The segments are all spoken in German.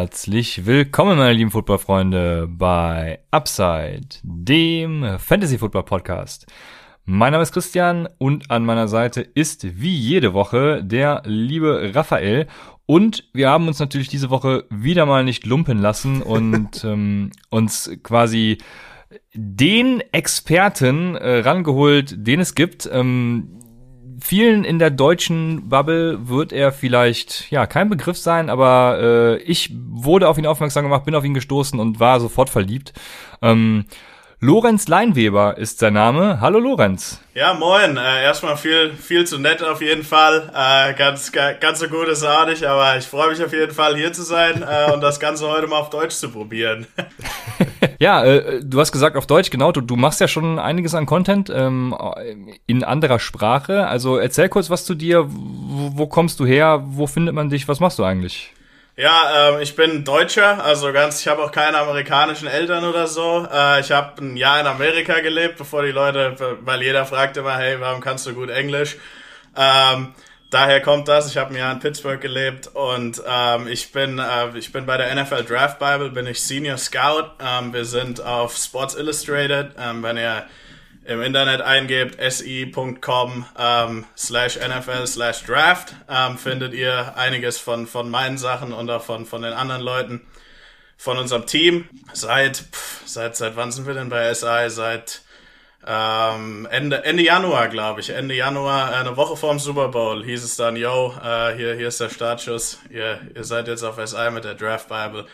Herzlich willkommen, meine lieben Footballfreunde, bei Upside, dem Fantasy Football Podcast. Mein Name ist Christian und an meiner Seite ist wie jede Woche der liebe Raphael. Und wir haben uns natürlich diese Woche wieder mal nicht lumpen lassen und ähm, uns quasi den Experten äh, rangeholt, den es gibt. Ähm, vielen in der deutschen Bubble wird er vielleicht ja kein Begriff sein, aber äh, ich wurde auf ihn aufmerksam gemacht, bin auf ihn gestoßen und war sofort verliebt. Ähm, Lorenz Leinweber ist sein Name. Hallo Lorenz. Ja, moin. Äh, erstmal viel, viel zu nett auf jeden Fall. Äh, ganz, ganz so gut ist auch nicht, aber ich freue mich auf jeden Fall hier zu sein äh, und das Ganze heute mal auf Deutsch zu probieren. ja, äh, du hast gesagt auf Deutsch, genau. Du, du machst ja schon einiges an Content ähm, in anderer Sprache. Also erzähl kurz was zu dir. Wo, wo kommst du her? Wo findet man dich? Was machst du eigentlich? Ja, ähm, ich bin Deutscher, also ganz, ich habe auch keine amerikanischen Eltern oder so. Äh, ich habe ein Jahr in Amerika gelebt, bevor die Leute, weil jeder fragt immer, hey, warum kannst du gut Englisch? Ähm, daher kommt das. Ich habe ein Jahr in Pittsburgh gelebt und ähm, ich bin äh, ich bin bei der NFL Draft Bible, bin ich Senior Scout. Ähm, wir sind auf Sports Illustrated. Ähm, wenn ihr im Internet eingebt, si.com ähm, slash NFL slash Draft, ähm, findet ihr einiges von, von meinen Sachen und auch von, von den anderen Leuten von unserem Team. Seit, pff, seit, seit wann sind wir denn bei SI? Seit ähm, Ende, Ende Januar, glaube ich. Ende Januar, eine Woche vorm Super Bowl, hieß es dann, yo, äh, hier, hier ist der Startschuss. Ihr, ihr seid jetzt auf SI mit der Draft Bible.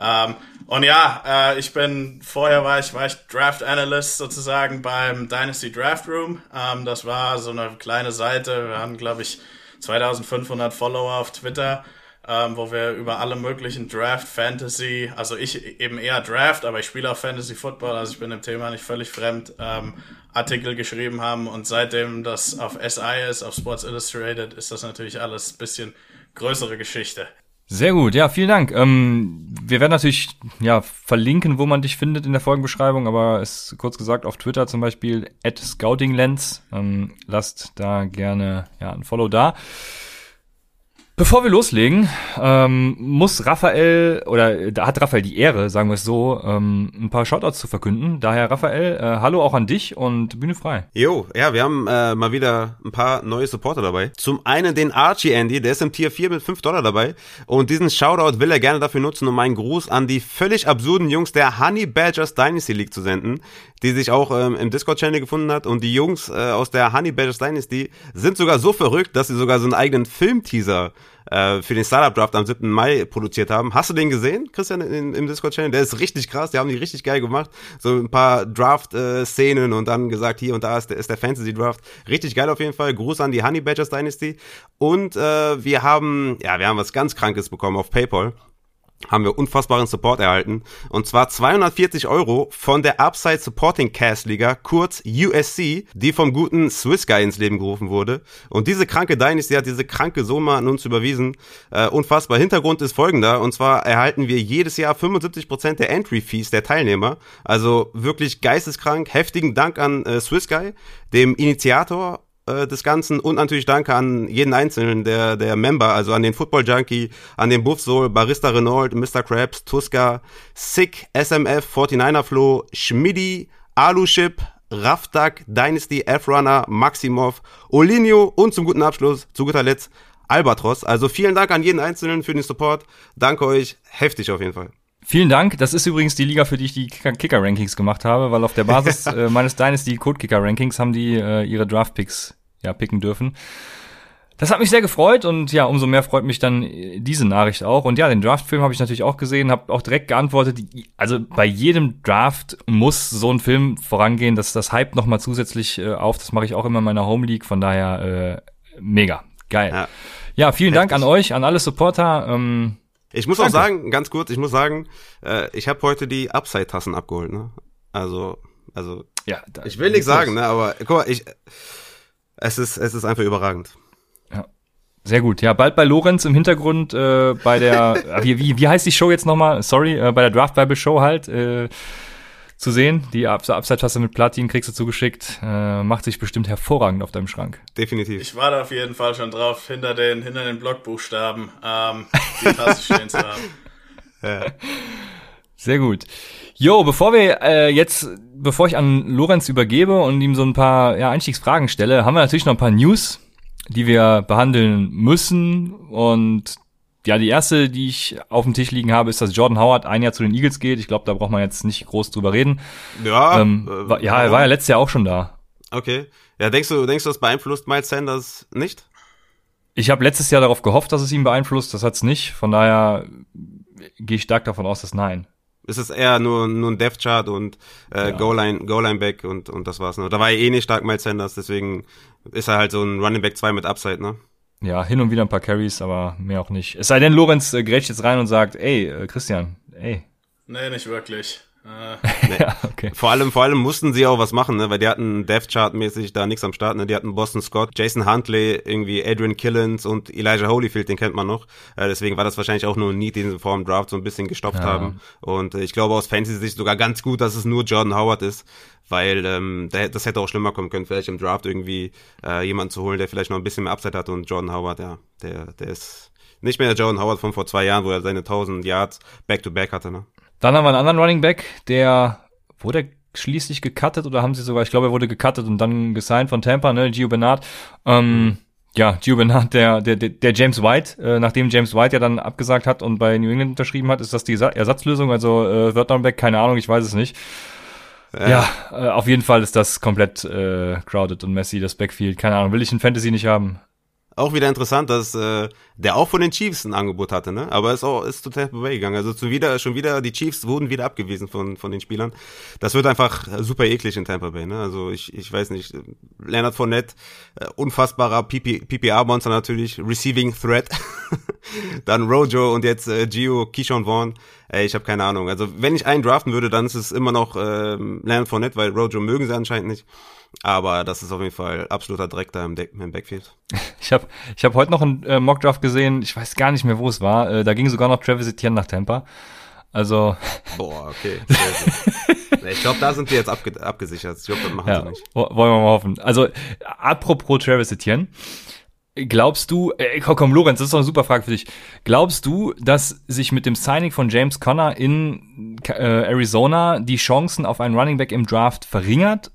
Ähm, und ja, äh, ich bin, vorher war ich, war ich Draft Analyst sozusagen beim Dynasty Draft Room. Ähm, das war so eine kleine Seite. Wir haben, glaube ich, 2500 Follower auf Twitter, ähm, wo wir über alle möglichen Draft, Fantasy, also ich eben eher Draft, aber ich spiele auch Fantasy Football, also ich bin dem Thema nicht völlig fremd, ähm, Artikel geschrieben haben. Und seitdem das auf SI ist, auf Sports Illustrated, ist das natürlich alles bisschen größere Geschichte. Sehr gut, ja, vielen Dank. Ähm, wir werden natürlich ja verlinken, wo man dich findet in der Folgenbeschreibung, aber ist kurz gesagt auf Twitter zum Beispiel at scoutinglens. Ähm, lasst da gerne ja ein Follow da. Bevor wir loslegen, ähm, muss Raphael, oder da hat Raphael die Ehre, sagen wir es so, ähm, ein paar Shoutouts zu verkünden. Daher, Raphael, äh, hallo auch an dich und Bühne frei. Jo, ja, wir haben äh, mal wieder ein paar neue Supporter dabei. Zum einen den Archie Andy, der ist im Tier 4 mit 5 Dollar dabei. Und diesen Shoutout will er gerne dafür nutzen, um einen Gruß an die völlig absurden Jungs der Honey Badgers Dynasty League zu senden, die sich auch ähm, im Discord-Channel gefunden hat. Und die Jungs äh, aus der Honey Badgers Dynasty sind sogar so verrückt, dass sie sogar so einen eigenen Filmteaser äh, für den Startup Draft am 7. Mai produziert haben. Hast du den gesehen, Christian, in, im Discord-Channel? Der ist richtig krass, die haben die richtig geil gemacht. So ein paar Draft-Szenen und dann gesagt, hier und da ist der, ist der Fantasy-Draft. Richtig geil auf jeden Fall. Gruß an die Honey Badgers Dynasty. Und äh, wir haben, ja, wir haben was ganz Krankes bekommen auf PayPal haben wir unfassbaren Support erhalten. Und zwar 240 Euro von der Upside Supporting Cast Liga, kurz USC, die vom guten Swiss Guy ins Leben gerufen wurde. Und diese kranke Dynasty hat diese kranke Summe an uns überwiesen. Äh, unfassbar. Hintergrund ist folgender. Und zwar erhalten wir jedes Jahr 75% der Entry Fees der Teilnehmer. Also wirklich geisteskrank. Heftigen Dank an äh, Swiss Guy, dem Initiator äh, des Ganzen und natürlich danke an jeden einzelnen der, der Member, also an den Football Junkie, an den Buff Soul, Barista Renault, Mr. Krabs, Tuska, Sick, SMF, 49er Flo, Schmiddy, Aluship, Raftak, Dynasty, F-Runner, Maximov, Olinio und zum guten Abschluss, zu guter Letzt, Albatros. Also vielen Dank an jeden Einzelnen für den Support. Danke euch. Heftig auf jeden Fall. Vielen Dank. Das ist übrigens die Liga, für die ich die Kicker-Rankings gemacht habe, weil auf der Basis äh, meines Dynasty Code-Kicker-Rankings haben die äh, ihre Draft-Picks ja picken dürfen. Das hat mich sehr gefreut und ja, umso mehr freut mich dann äh, diese Nachricht auch. Und ja, den Draft-Film habe ich natürlich auch gesehen, habe auch direkt geantwortet. Also bei jedem Draft muss so ein Film vorangehen, dass das Hype nochmal zusätzlich äh, auf. Das mache ich auch immer in meiner Home League. Von daher äh, mega geil. Ja, ja vielen Heftig. Dank an euch, an alle Supporter. Ähm, Ich muss Danke. auch sagen, ganz kurz, ich muss sagen, äh, ich habe heute die Upside-Tassen abgeholt. Ne? Also, also, ja, ich will nichts sagen, ne, aber guck mal, ich, es ist, es ist einfach überragend. Ja. Sehr gut. Ja, bald bei Lorenz im Hintergrund äh, bei der, wie, wie, wie heißt die Show jetzt nochmal? Sorry, äh, bei der Draft Bible Show halt. Äh, zu sehen. Die Upside-Tasse mit Platin kriegst du zugeschickt. Äh, macht sich bestimmt hervorragend auf deinem Schrank. Definitiv. Ich war da auf jeden Fall schon drauf, hinter den, hinter den Blockbuchstaben ähm, die Tasse stehen zu haben. Ja. Sehr gut. Jo, bevor wir äh, jetzt, bevor ich an Lorenz übergebe und ihm so ein paar ja, Einstiegsfragen stelle, haben wir natürlich noch ein paar News, die wir behandeln müssen. Und ja, die erste, die ich auf dem Tisch liegen habe, ist, dass Jordan Howard ein Jahr zu den Eagles geht. Ich glaube, da braucht man jetzt nicht groß drüber reden. Ja, ähm, äh, war, ja, er war ja letztes Jahr auch schon da. Okay. Ja, denkst du, denkst du, das beeinflusst Miles Sanders nicht? Ich habe letztes Jahr darauf gehofft, dass es ihn beeinflusst. Das hat's nicht. Von daher gehe ich stark davon aus, dass nein. Es ist eher nur, nur ein Death Chart und äh, ja. Goal-Line Goal -Line Back und, und das war's. Ne? Da war er eh nicht stark Miles Sanders, deswegen ist er halt so ein Running Back 2 mit Upside, ne? Ja, hin und wieder ein paar Carries, aber mehr auch nicht. Es sei denn, Lorenz äh, grätscht jetzt rein und sagt, ey, äh, Christian, ey. Nee, nicht wirklich. Äh. Nee. ja, okay. Vor allem, vor allem mussten sie auch was machen, ne? weil die hatten Death Chart mäßig da nichts am Start. Ne? Die hatten Boston Scott, Jason Huntley, irgendwie Adrian Killens und Elijah Holyfield, den kennt man noch. Äh, deswegen war das wahrscheinlich auch nur ein Need, den sie vor dem Draft so ein bisschen gestopft ja. haben. Und äh, ich glaube aus Fantasy-Sicht sogar ganz gut, dass es nur Jordan Howard ist, weil ähm, das hätte auch schlimmer kommen können, vielleicht im Draft irgendwie äh, jemanden zu holen, der vielleicht noch ein bisschen mehr Upside hat und Jordan Howard, ja, der, der ist nicht mehr der Jordan Howard von vor zwei Jahren, wo er seine 1000 Yards back-to-back -back hatte. Ne? Dann haben wir einen anderen Running Back, der wurde schließlich gecuttet oder haben sie sogar, ich glaube, er wurde gecuttet und dann gesigned von Tampa, ne, Gio Bernard. Ähm, ja, Gio Bernard, der, der, der James White, äh, nachdem James White ja dann abgesagt hat und bei New England unterschrieben hat, ist das die Ersatzlösung, also äh, Third Down Back, keine Ahnung, ich weiß es nicht. Ja, ja äh, auf jeden Fall ist das komplett äh, crowded und Messi, das Backfield, keine Ahnung, will ich in Fantasy nicht haben. Auch wieder interessant, dass äh, der auch von den Chiefs ein Angebot hatte, ne? Aber ist auch ist total vorbeigegangen. Also zu wieder schon wieder die Chiefs wurden wieder abgewiesen von von den Spielern. Das wird einfach super eklig in Tampa Bay, ne? Also ich ich weiß nicht. Leonard Fournette, äh, unfassbarer PPA Monster natürlich, Receiving Threat. dann Rojo und jetzt äh, Gio Kishon Vaughn. Ey, ich habe keine Ahnung. Also wenn ich einen draften würde, dann ist es immer noch äh, Leonard Fournette, weil Rojo mögen sie anscheinend nicht. Aber das ist auf jeden Fall absoluter Dreck da im, im Backfield. Ich habe ich hab heute noch einen äh, Mockdraft gesehen, ich weiß gar nicht mehr, wo es war. Äh, da ging sogar noch Travis Etienne nach Tampa. Also. Boah, okay. ich glaube, da sind wir jetzt abge abgesichert. Ich glaube, das machen ja, sie nicht. Wollen wir mal hoffen. Also, apropos Travis Etienne. Glaubst du, äh, komm, Lorenz, das ist doch eine super Frage für dich. Glaubst du, dass sich mit dem Signing von James Conner in äh, Arizona die Chancen auf einen Running Back im Draft verringert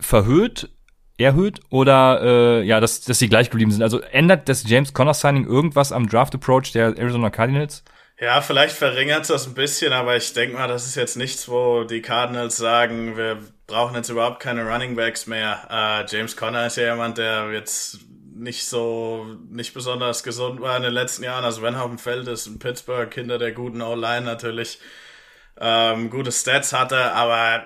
verhöht, erhöht oder äh, ja, dass, dass sie gleich geblieben sind? Also ändert das James Conner Signing irgendwas am Draft Approach der Arizona Cardinals? Ja, vielleicht verringert das ein bisschen, aber ich denke mal, das ist jetzt nichts, wo die Cardinals sagen, wir brauchen jetzt überhaupt keine Running Backs mehr. Äh, James Conner ist ja jemand, der jetzt nicht so, nicht besonders gesund war in den letzten Jahren. Also wenn er auf dem Feld ist in Pittsburgh, hinter der guten O-Line natürlich ähm, gute Stats hatte, aber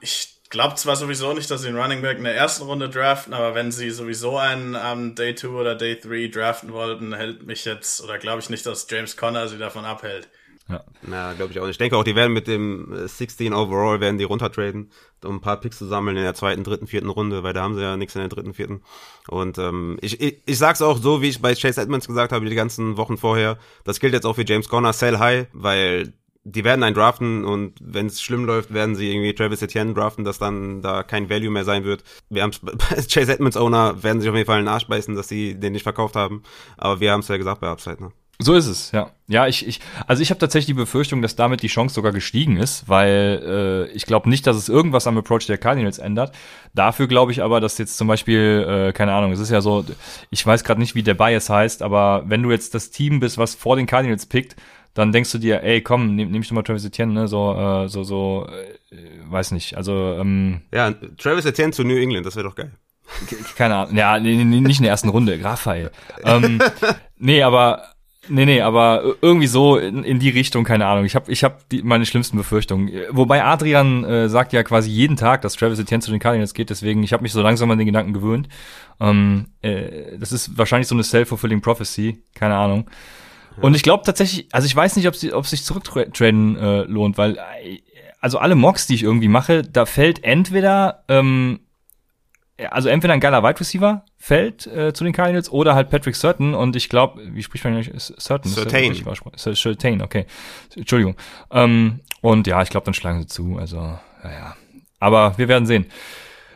ich glaube zwar sowieso nicht, dass sie einen Running Back in der ersten Runde draften, aber wenn sie sowieso einen am Day 2 oder Day 3 draften wollten, hält mich jetzt, oder glaube ich nicht, dass James Conner sie davon abhält. Ja, Na, glaube ich auch nicht. Ich denke auch, die werden mit dem 16 Overall werden die runtertraden, um ein paar Picks zu sammeln in der zweiten, dritten, vierten Runde, weil da haben sie ja nichts in der dritten, vierten. Und ähm, ich, ich, ich sag's auch so, wie ich bei Chase Edmonds gesagt habe, die ganzen Wochen vorher. Das gilt jetzt auch für James Conner, sell high, weil die werden einen draften und wenn es schlimm läuft, werden sie irgendwie Travis Etienne draften, dass dann da kein Value mehr sein wird. Wir haben Chase Edmonds Owner werden sich auf jeden Fall in Arsch beißen, dass sie den nicht verkauft haben. Aber wir haben es ja gesagt bei Upside, ne? So ist es, ja. Ja, ich, ich also ich habe tatsächlich die Befürchtung, dass damit die Chance sogar gestiegen ist, weil äh, ich glaube nicht, dass es irgendwas am Approach der Cardinals ändert. Dafür glaube ich aber, dass jetzt zum Beispiel, äh, keine Ahnung, es ist ja so, ich weiß gerade nicht, wie der Bias heißt, aber wenn du jetzt das Team bist, was vor den Cardinals pickt, dann denkst du dir, ey, komm, nehm, nehm ich doch mal Travis Etienne, ne, so, äh, so, so, äh, weiß nicht, also, ähm, Ja, Travis Etienne zu New England, das wäre doch geil. Keine Ahnung, ja, nee, nee, nicht in der ersten Runde, Raphael. ähm, nee, aber, nee, nee, aber irgendwie so in, in die Richtung, keine Ahnung. Ich habe ich hab die, meine schlimmsten Befürchtungen. Wobei Adrian äh, sagt ja quasi jeden Tag, dass Travis Etienne zu den Cardinals geht, deswegen, ich habe mich so langsam an den Gedanken gewöhnt. Ähm, äh, das ist wahrscheinlich so eine self-fulfilling prophecy, keine Ahnung. Und ich glaube tatsächlich, also ich weiß nicht, ob es sich zurücktraden äh, lohnt, weil äh, also alle Mocks, die ich irgendwie mache, da fällt entweder ähm, also entweder ein geiler Wide Receiver fällt äh, zu den Cardinals oder halt Patrick Certain und ich glaube, wie spricht man eigentlich? Certain? Certain. Certain, okay. Entschuldigung. Ähm, und ja, ich glaube, dann schlagen sie zu. Also, ja, ja. Aber wir werden sehen.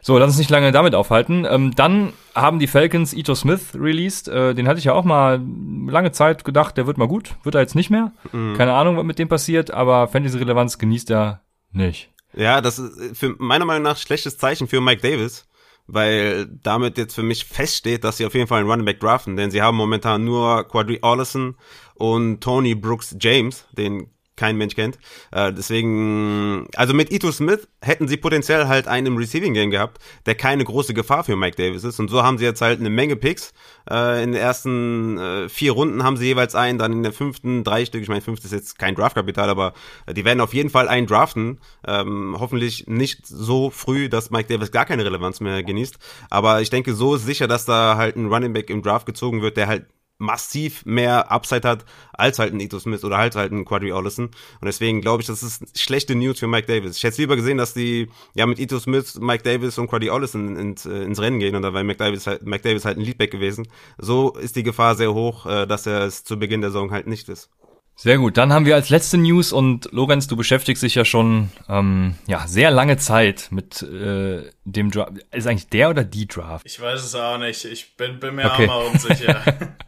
So, lass uns nicht lange damit aufhalten. Ähm, dann haben die Falcons Ito Smith released. Äh, den hatte ich ja auch mal lange Zeit gedacht, der wird mal gut. Wird er jetzt nicht mehr. Mhm. Keine Ahnung, was mit dem passiert, aber Fantasy-Relevanz genießt er nicht. Ja, das ist für meiner Meinung nach schlechtes Zeichen für Mike Davis weil damit jetzt für mich feststeht, dass sie auf jeden Fall einen Running Back draften, denn sie haben momentan nur Quadri Allison und Tony Brooks James, den kein Mensch kennt. Äh, deswegen, also mit Ito Smith hätten sie potenziell halt einen im Receiving Game gehabt, der keine große Gefahr für Mike Davis ist. Und so haben sie jetzt halt eine Menge Picks. Äh, in den ersten äh, vier Runden haben sie jeweils einen, dann in der fünften drei Stück. Ich meine, fünfte ist jetzt kein Draftkapital, aber die werden auf jeden Fall einen draften. Ähm, hoffentlich nicht so früh, dass Mike Davis gar keine Relevanz mehr genießt. Aber ich denke, so ist sicher, dass da halt ein Running Back im Draft gezogen wird, der halt massiv mehr Upside hat als halt ein Ito Smith oder halt halt ein Quadri Ollison. Und deswegen glaube ich, das ist schlechte News für Mike Davis. Ich hätte lieber gesehen, dass die ja mit Ito Smith, Mike Davis und Quadri Ollison ins, äh, ins Rennen gehen und da wäre Mike Davis halt, Mike Davis halt ein Leadback gewesen. So ist die Gefahr sehr hoch, äh, dass er es zu Beginn der Saison halt nicht ist. Sehr gut, dann haben wir als letzte News und Lorenz, du beschäftigst dich ja schon ähm, ja sehr lange Zeit mit äh, dem Draft. Ist eigentlich der oder die Draft? Ich weiß es auch nicht. Ich bin, bin mir okay. auch mal unsicher.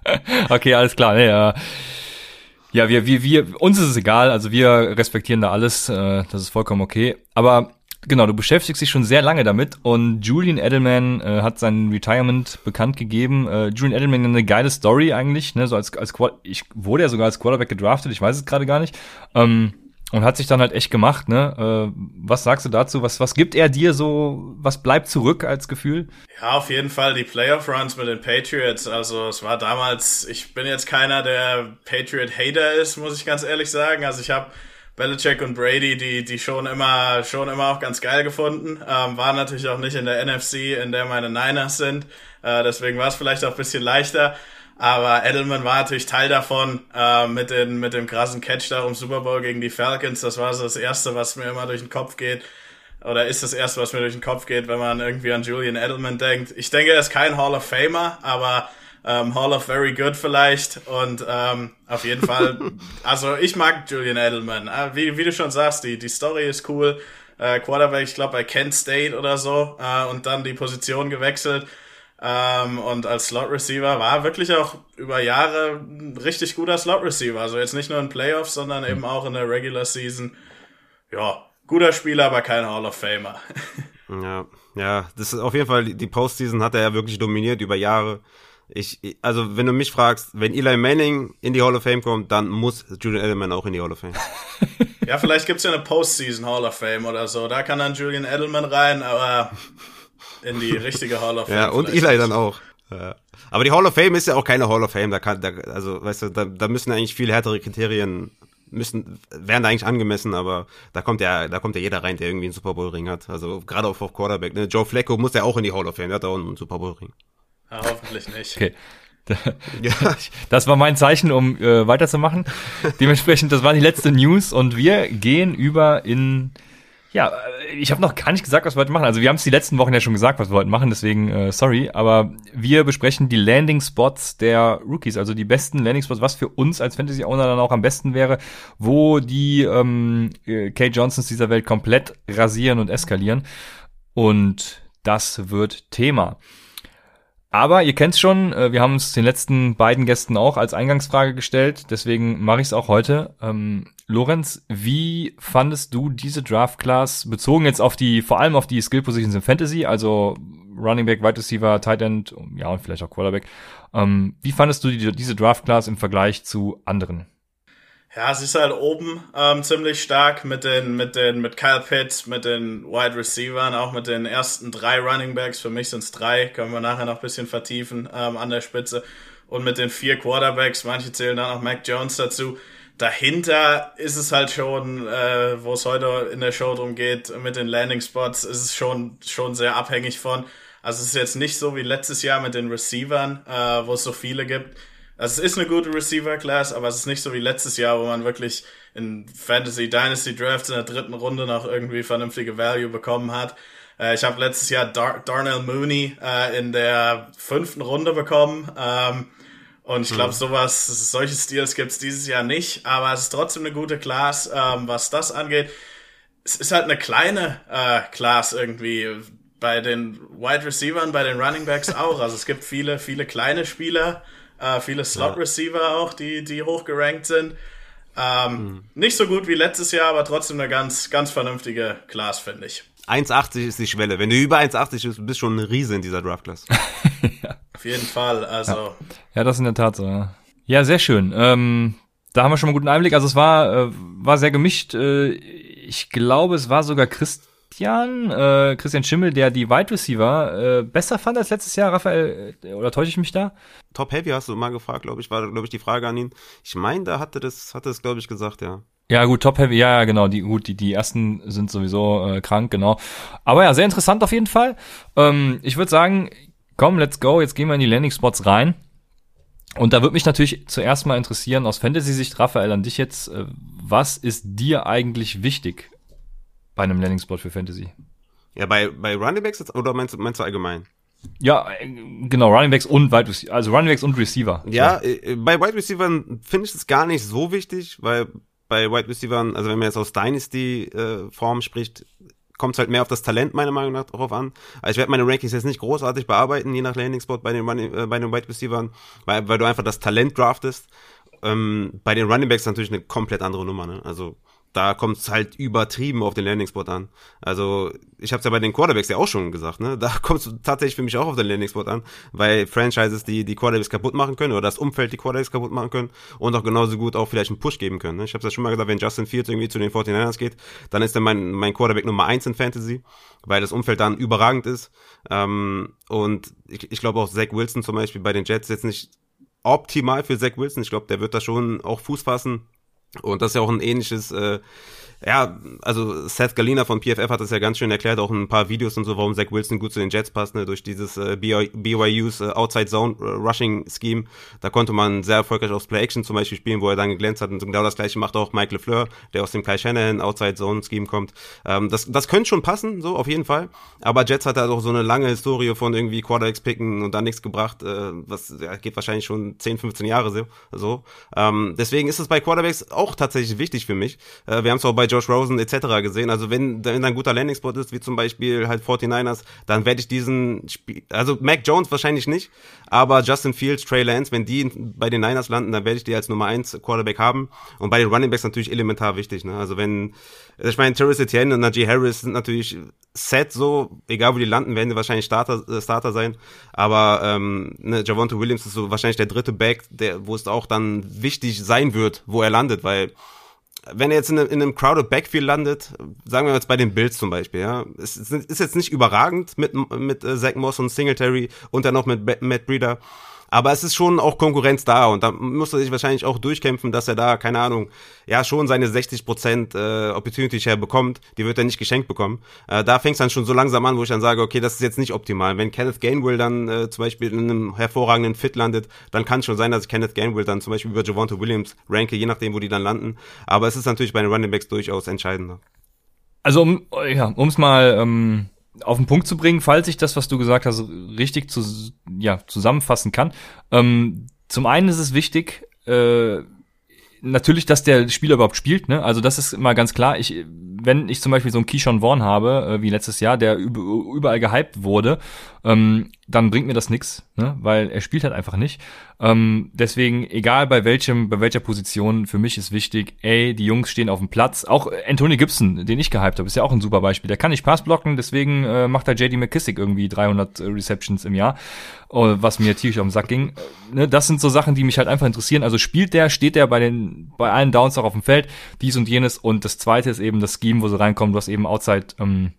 okay, alles klar. Ja, ja, wir, wir, wir, uns ist es egal. Also wir respektieren da alles. Äh, das ist vollkommen okay. Aber genau, du beschäftigst dich schon sehr lange damit und Julian Edelman äh, hat sein Retirement bekannt gegeben. Äh, Julian Edelman eine geile Story eigentlich, ne, so als als ich wurde ja sogar als Quarterback gedraftet, ich weiß es gerade gar nicht. Ähm, und hat sich dann halt echt gemacht, ne? Äh, was sagst du dazu? Was, was gibt er dir so, was bleibt zurück als Gefühl? Ja, auf jeden Fall die Playoff Runs mit den Patriots. Also es war damals, ich bin jetzt keiner, der Patriot-Hater ist, muss ich ganz ehrlich sagen. Also ich habe Belichick und Brady, die, die schon immer, schon immer auch ganz geil gefunden. Ähm, waren natürlich auch nicht in der NFC, in der meine Niners sind. Äh, deswegen war es vielleicht auch bisschen leichter. Aber Edelman war natürlich Teil davon, äh, mit, den, mit dem krassen Catch da im Super Bowl gegen die Falcons. Das war so das Erste, was mir immer durch den Kopf geht. Oder ist das Erste, was mir durch den Kopf geht, wenn man irgendwie an Julian Edelman denkt. Ich denke, er ist kein Hall of Famer, aber ähm, Hall of Very Good vielleicht und ähm, auf jeden Fall, also ich mag Julian Edelman. Äh, wie, wie du schon sagst, die, die Story ist cool. Äh, Quarterback, ich glaube bei Kent State oder so äh, und dann die Position gewechselt. Ähm, und als Slot Receiver war wirklich auch über Jahre ein richtig guter Slot Receiver. Also jetzt nicht nur in Playoffs, sondern eben auch in der Regular Season. Ja, guter Spieler, aber kein Hall of Famer. Ja, ja, das ist auf jeden Fall, die Postseason hat er ja wirklich dominiert über Jahre. Ich, also wenn du mich fragst, wenn Eli Manning in die Hall of Fame kommt, dann muss Julian Edelman auch in die Hall of Fame. ja, vielleicht gibt's ja eine Postseason Hall of Fame oder so. Da kann dann Julian Edelman rein, aber in die richtige Hall of Fame. ja, und Eli dann auch. Ja. Aber die Hall of Fame ist ja auch keine Hall of Fame. Da kann, da, also weißt du, da, da müssen eigentlich viel härtere Kriterien müssen wären da eigentlich angemessen, aber da kommt ja, da kommt ja jeder rein, der irgendwie einen Super Bowl Ring hat. Also gerade auf, auf Quarterback. Ne? Joe Flacco muss ja auch in die Hall of Fame. Der hat auch einen Super Bowl Ring. Ja, hoffentlich nicht. Okay. Das war mein Zeichen, um äh, weiterzumachen. Dementsprechend, das war die letzte News und wir gehen über in ja, äh, ich habe noch gar nicht gesagt, was wir heute machen. Also wir haben es die letzten Wochen ja schon gesagt, was wir heute machen, deswegen äh, sorry. Aber wir besprechen die Landing Spots der Rookies, also die besten Landing Spots, was für uns als Fantasy Owner dann auch am besten wäre, wo die ähm, äh, Kate Johnsons dieser Welt komplett rasieren und eskalieren. Und das wird Thema. Aber ihr kennt's schon, äh, wir haben uns den letzten beiden Gästen auch als Eingangsfrage gestellt, deswegen mache ich es auch heute. Ähm, Lorenz, wie fandest du diese Draft Class bezogen jetzt auf die, vor allem auf die Skill Positions im Fantasy, also Running Back, Wide Receiver, Tight End, ja und vielleicht auch Quarterback. Ähm, wie fandest du die, diese Draft Class im Vergleich zu anderen? Ja, es ist halt oben ähm, ziemlich stark mit den, mit den, mit Kyle Pitts, mit den Wide Receivers, auch mit den ersten drei Running Backs. Für mich sind es drei, können wir nachher noch ein bisschen vertiefen ähm, an der Spitze. Und mit den vier Quarterbacks, manche zählen dann auch Mac Jones dazu. Dahinter ist es halt schon, äh, wo es heute in der Show drum geht, mit den Landing Spots, ist es schon, schon sehr abhängig von. Also es ist jetzt nicht so wie letztes Jahr mit den Receivern, äh, wo es so viele gibt Also es ist eine gute Receiver-Class, aber es ist nicht so wie letztes Jahr, wo man wirklich in Fantasy Dynasty Drafts in der dritten Runde noch irgendwie vernünftige Value bekommen hat. Äh, ich habe letztes Jahr Dar Darnell Mooney äh, in der fünften Runde bekommen. Ähm, und ich glaube, hm. sowas, solche Steals gibt's dieses Jahr nicht, aber es ist trotzdem eine gute Class, ähm, was das angeht. Es ist halt eine kleine äh, Class irgendwie bei den Wide Receivers, bei den Running Backs auch. Also es gibt viele, viele kleine Spieler, äh, viele Slot Receiver ja. auch, die, die hoch gerankt sind. Ähm, hm. Nicht so gut wie letztes Jahr, aber trotzdem eine ganz, ganz vernünftige Class, finde ich. 1,80 ist die Schwelle. Wenn du über 1,80 bist, bist du schon ein Riese in dieser Draft-Class. ja. Auf jeden Fall, also. Ja. ja, das ist in der Tat so, ja. Ja, sehr schön. Ähm, da haben wir schon mal einen guten Einblick. Also es war, äh, war sehr gemischt. Äh, ich glaube, es war sogar Christian, äh, Christian Schimmel, der die Wide Receiver äh, besser fand als letztes Jahr. Raphael, äh, oder täusche ich mich da? Top Heavy hast du mal gefragt, glaube ich, war, glaube ich, die Frage an ihn. Ich meine, da hatte das, hatte das, glaube ich, gesagt, ja. Ja, gut, Top Heavy, ja, genau, die, gut, die, die ersten sind sowieso äh, krank, genau. Aber ja, sehr interessant auf jeden Fall. Ähm, ich würde sagen, komm, let's go, jetzt gehen wir in die Landing Spots rein. Und da würde mich natürlich zuerst mal interessieren, aus Fantasy-Sicht, Raphael, an dich jetzt, äh, was ist dir eigentlich wichtig bei einem Landing Spot für Fantasy? Ja, bei, bei Running Backs oder meinst du, meinst du allgemein? Ja, äh, genau, Running Backs und Wide Receiver, also Running Backs und Receiver. Ja, so. Äh, bei Wide Receivern finde ich es gar nicht so wichtig, weil bei Wide Receivers, also wenn man jetzt aus Dynasty-Form äh, spricht, kommt es halt mehr auf das Talent meiner Meinung nach drauf an. Also ich werde meine Rankings jetzt nicht großartig bearbeiten, je nach Landing Spot bei den, Running, äh, bei den Wide Receivers, weil, weil du einfach das Talent draftest. Ähm, bei den Running Backs natürlich eine komplett andere Nummer. Ne? Also da kommt es halt übertrieben auf den Landing-Spot an. Also, ich habe es ja bei den Quarterbacks ja auch schon gesagt, ne? Da kommt es tatsächlich für mich auch auf den Landing-Spot an, weil Franchises, die die Quarterbacks kaputt machen können oder das Umfeld die Quarterbacks kaputt machen können und auch genauso gut auch vielleicht einen Push geben können. Ne? Ich habe ja schon mal gesagt, wenn Justin Fields irgendwie zu den 49ers geht, dann ist er mein, mein Quarterback Nummer eins in Fantasy, weil das Umfeld dann überragend ist. Ähm, und ich, ich glaube auch Zach Wilson zum Beispiel bei den Jets jetzt nicht optimal für Zach Wilson. Ich glaube, der wird da schon auch Fuß fassen und das ist ja auch ein ähnliches äh, ja, also Seth Galina von PFF hat das ja ganz schön erklärt, auch in ein paar Videos und so, warum Zach Wilson gut zu den Jets passt, ne, durch dieses äh, BYU's äh, Outside Zone äh, Rushing Scheme. Da konnte man sehr erfolgreich aufs Play Action zum Beispiel spielen, wo er dann geglänzt hat. Und genau das gleiche macht auch Mike LeFleur, der aus dem Kai Shanahan Outside Zone Scheme kommt. Ähm, das, das könnte schon passen, so auf jeden Fall. Aber Jets hat halt auch so eine lange Historie von irgendwie Quarterbacks picken und dann nichts gebracht, äh, was ja, geht wahrscheinlich schon 10, 15 Jahre so. so. Ähm, deswegen ist es bei Quarterbacks auch tatsächlich wichtig für mich. Äh, wir haben es auch bei Josh Rosen etc. gesehen. Also wenn, wenn ein guter Landing-Spot ist, wie zum Beispiel halt 49ers, dann werde ich diesen Spiel, also Mac Jones wahrscheinlich nicht, aber Justin Fields, Trey Lance, wenn die bei den Niners landen, dann werde ich die als Nummer 1 Quarterback haben. Und bei den Running Backs natürlich elementar wichtig. Ne? Also wenn, ich meine, Terrence Etienne und Najee Harris sind natürlich set so, egal wo die landen, werden die wahrscheinlich Starter, äh, Starter sein. Aber ähm, ne, Javonte Williams ist so wahrscheinlich der dritte Back, der, wo es auch dann wichtig sein wird, wo er landet, weil wenn er jetzt in einem, in einem crowded Backfield landet, sagen wir jetzt bei den Bills zum Beispiel, ja, es ist jetzt nicht überragend mit, mit äh, Zach Moss und Singletary und dann noch mit Matt Breeder. Aber es ist schon auch Konkurrenz da und da muss er sich wahrscheinlich auch durchkämpfen, dass er da, keine Ahnung, ja, schon seine 60% äh, Opportunity Share bekommt. Die wird er nicht geschenkt bekommen. Äh, da fängt es dann schon so langsam an, wo ich dann sage, okay, das ist jetzt nicht optimal. Wenn Kenneth Gainwell dann äh, zum Beispiel in einem hervorragenden Fit landet, dann kann es schon sein, dass ich Kenneth Gainwell dann zum Beispiel über Javonte Williams ranke, je nachdem, wo die dann landen. Aber es ist natürlich bei den Running Backs durchaus entscheidender. Also um ja, um's mal ähm, auf den Punkt zu bringen, falls ich das, was du gesagt hast, richtig zu, ja, zusammenfassen kann. Ähm, zum einen ist es wichtig, äh, natürlich, dass der Spieler überhaupt spielt, ne? Also das ist immer ganz klar. Ich, wenn ich zum Beispiel so einen Keyshawn Vaughn habe, äh, wie letztes Jahr, der überall gehypt wurde, ähm, dann bringt mir das nix, ne? weil er spielt halt einfach nicht. Ähm, deswegen, egal bei welchem, bei welcher Position, für mich ist wichtig, ey, die Jungs stehen auf dem Platz. Auch Anthony Gibson, den ich gehypt habe, ist ja auch ein super Beispiel. Der kann nicht Pass blocken, deswegen äh, macht da JD McKissick irgendwie 300 äh, Receptions im Jahr, oh, was mir tierisch auf den Sack ging. Äh, ne? Das sind so Sachen, die mich halt einfach interessieren. Also spielt der, steht der bei den, bei allen Downs auch auf dem Feld, dies und jenes. Und das zweite ist eben das Scheme, wo sie reinkommen, du hast eben Outside, ähm,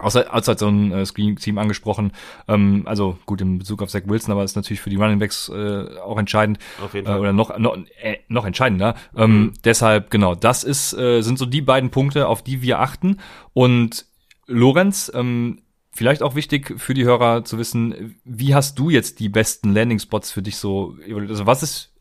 Außer, außer so ein äh, Screen-Team angesprochen, ähm, also gut in Bezug auf Zach Wilson, aber ist natürlich für die Running Backs äh, auch entscheidend auf jeden Fall. Äh, oder noch noch, äh, noch entscheidender. Ähm, mhm. Deshalb genau, das ist äh, sind so die beiden Punkte, auf die wir achten. Und Lorenz, ähm, Vielleicht auch wichtig für die Hörer zu wissen, wie hast du jetzt die besten Landing-Spots für dich so, also was ist,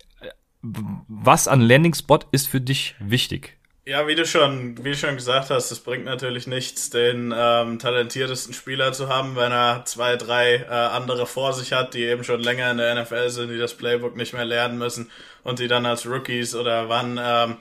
was an Landing-Spot ist für dich wichtig? Ja, wie du schon, wie du schon gesagt hast, es bringt natürlich nichts, den ähm, talentiertesten Spieler zu haben, wenn er zwei, drei äh, andere vor sich hat, die eben schon länger in der NFL sind, die das Playbook nicht mehr lernen müssen und die dann als Rookies oder wann ähm,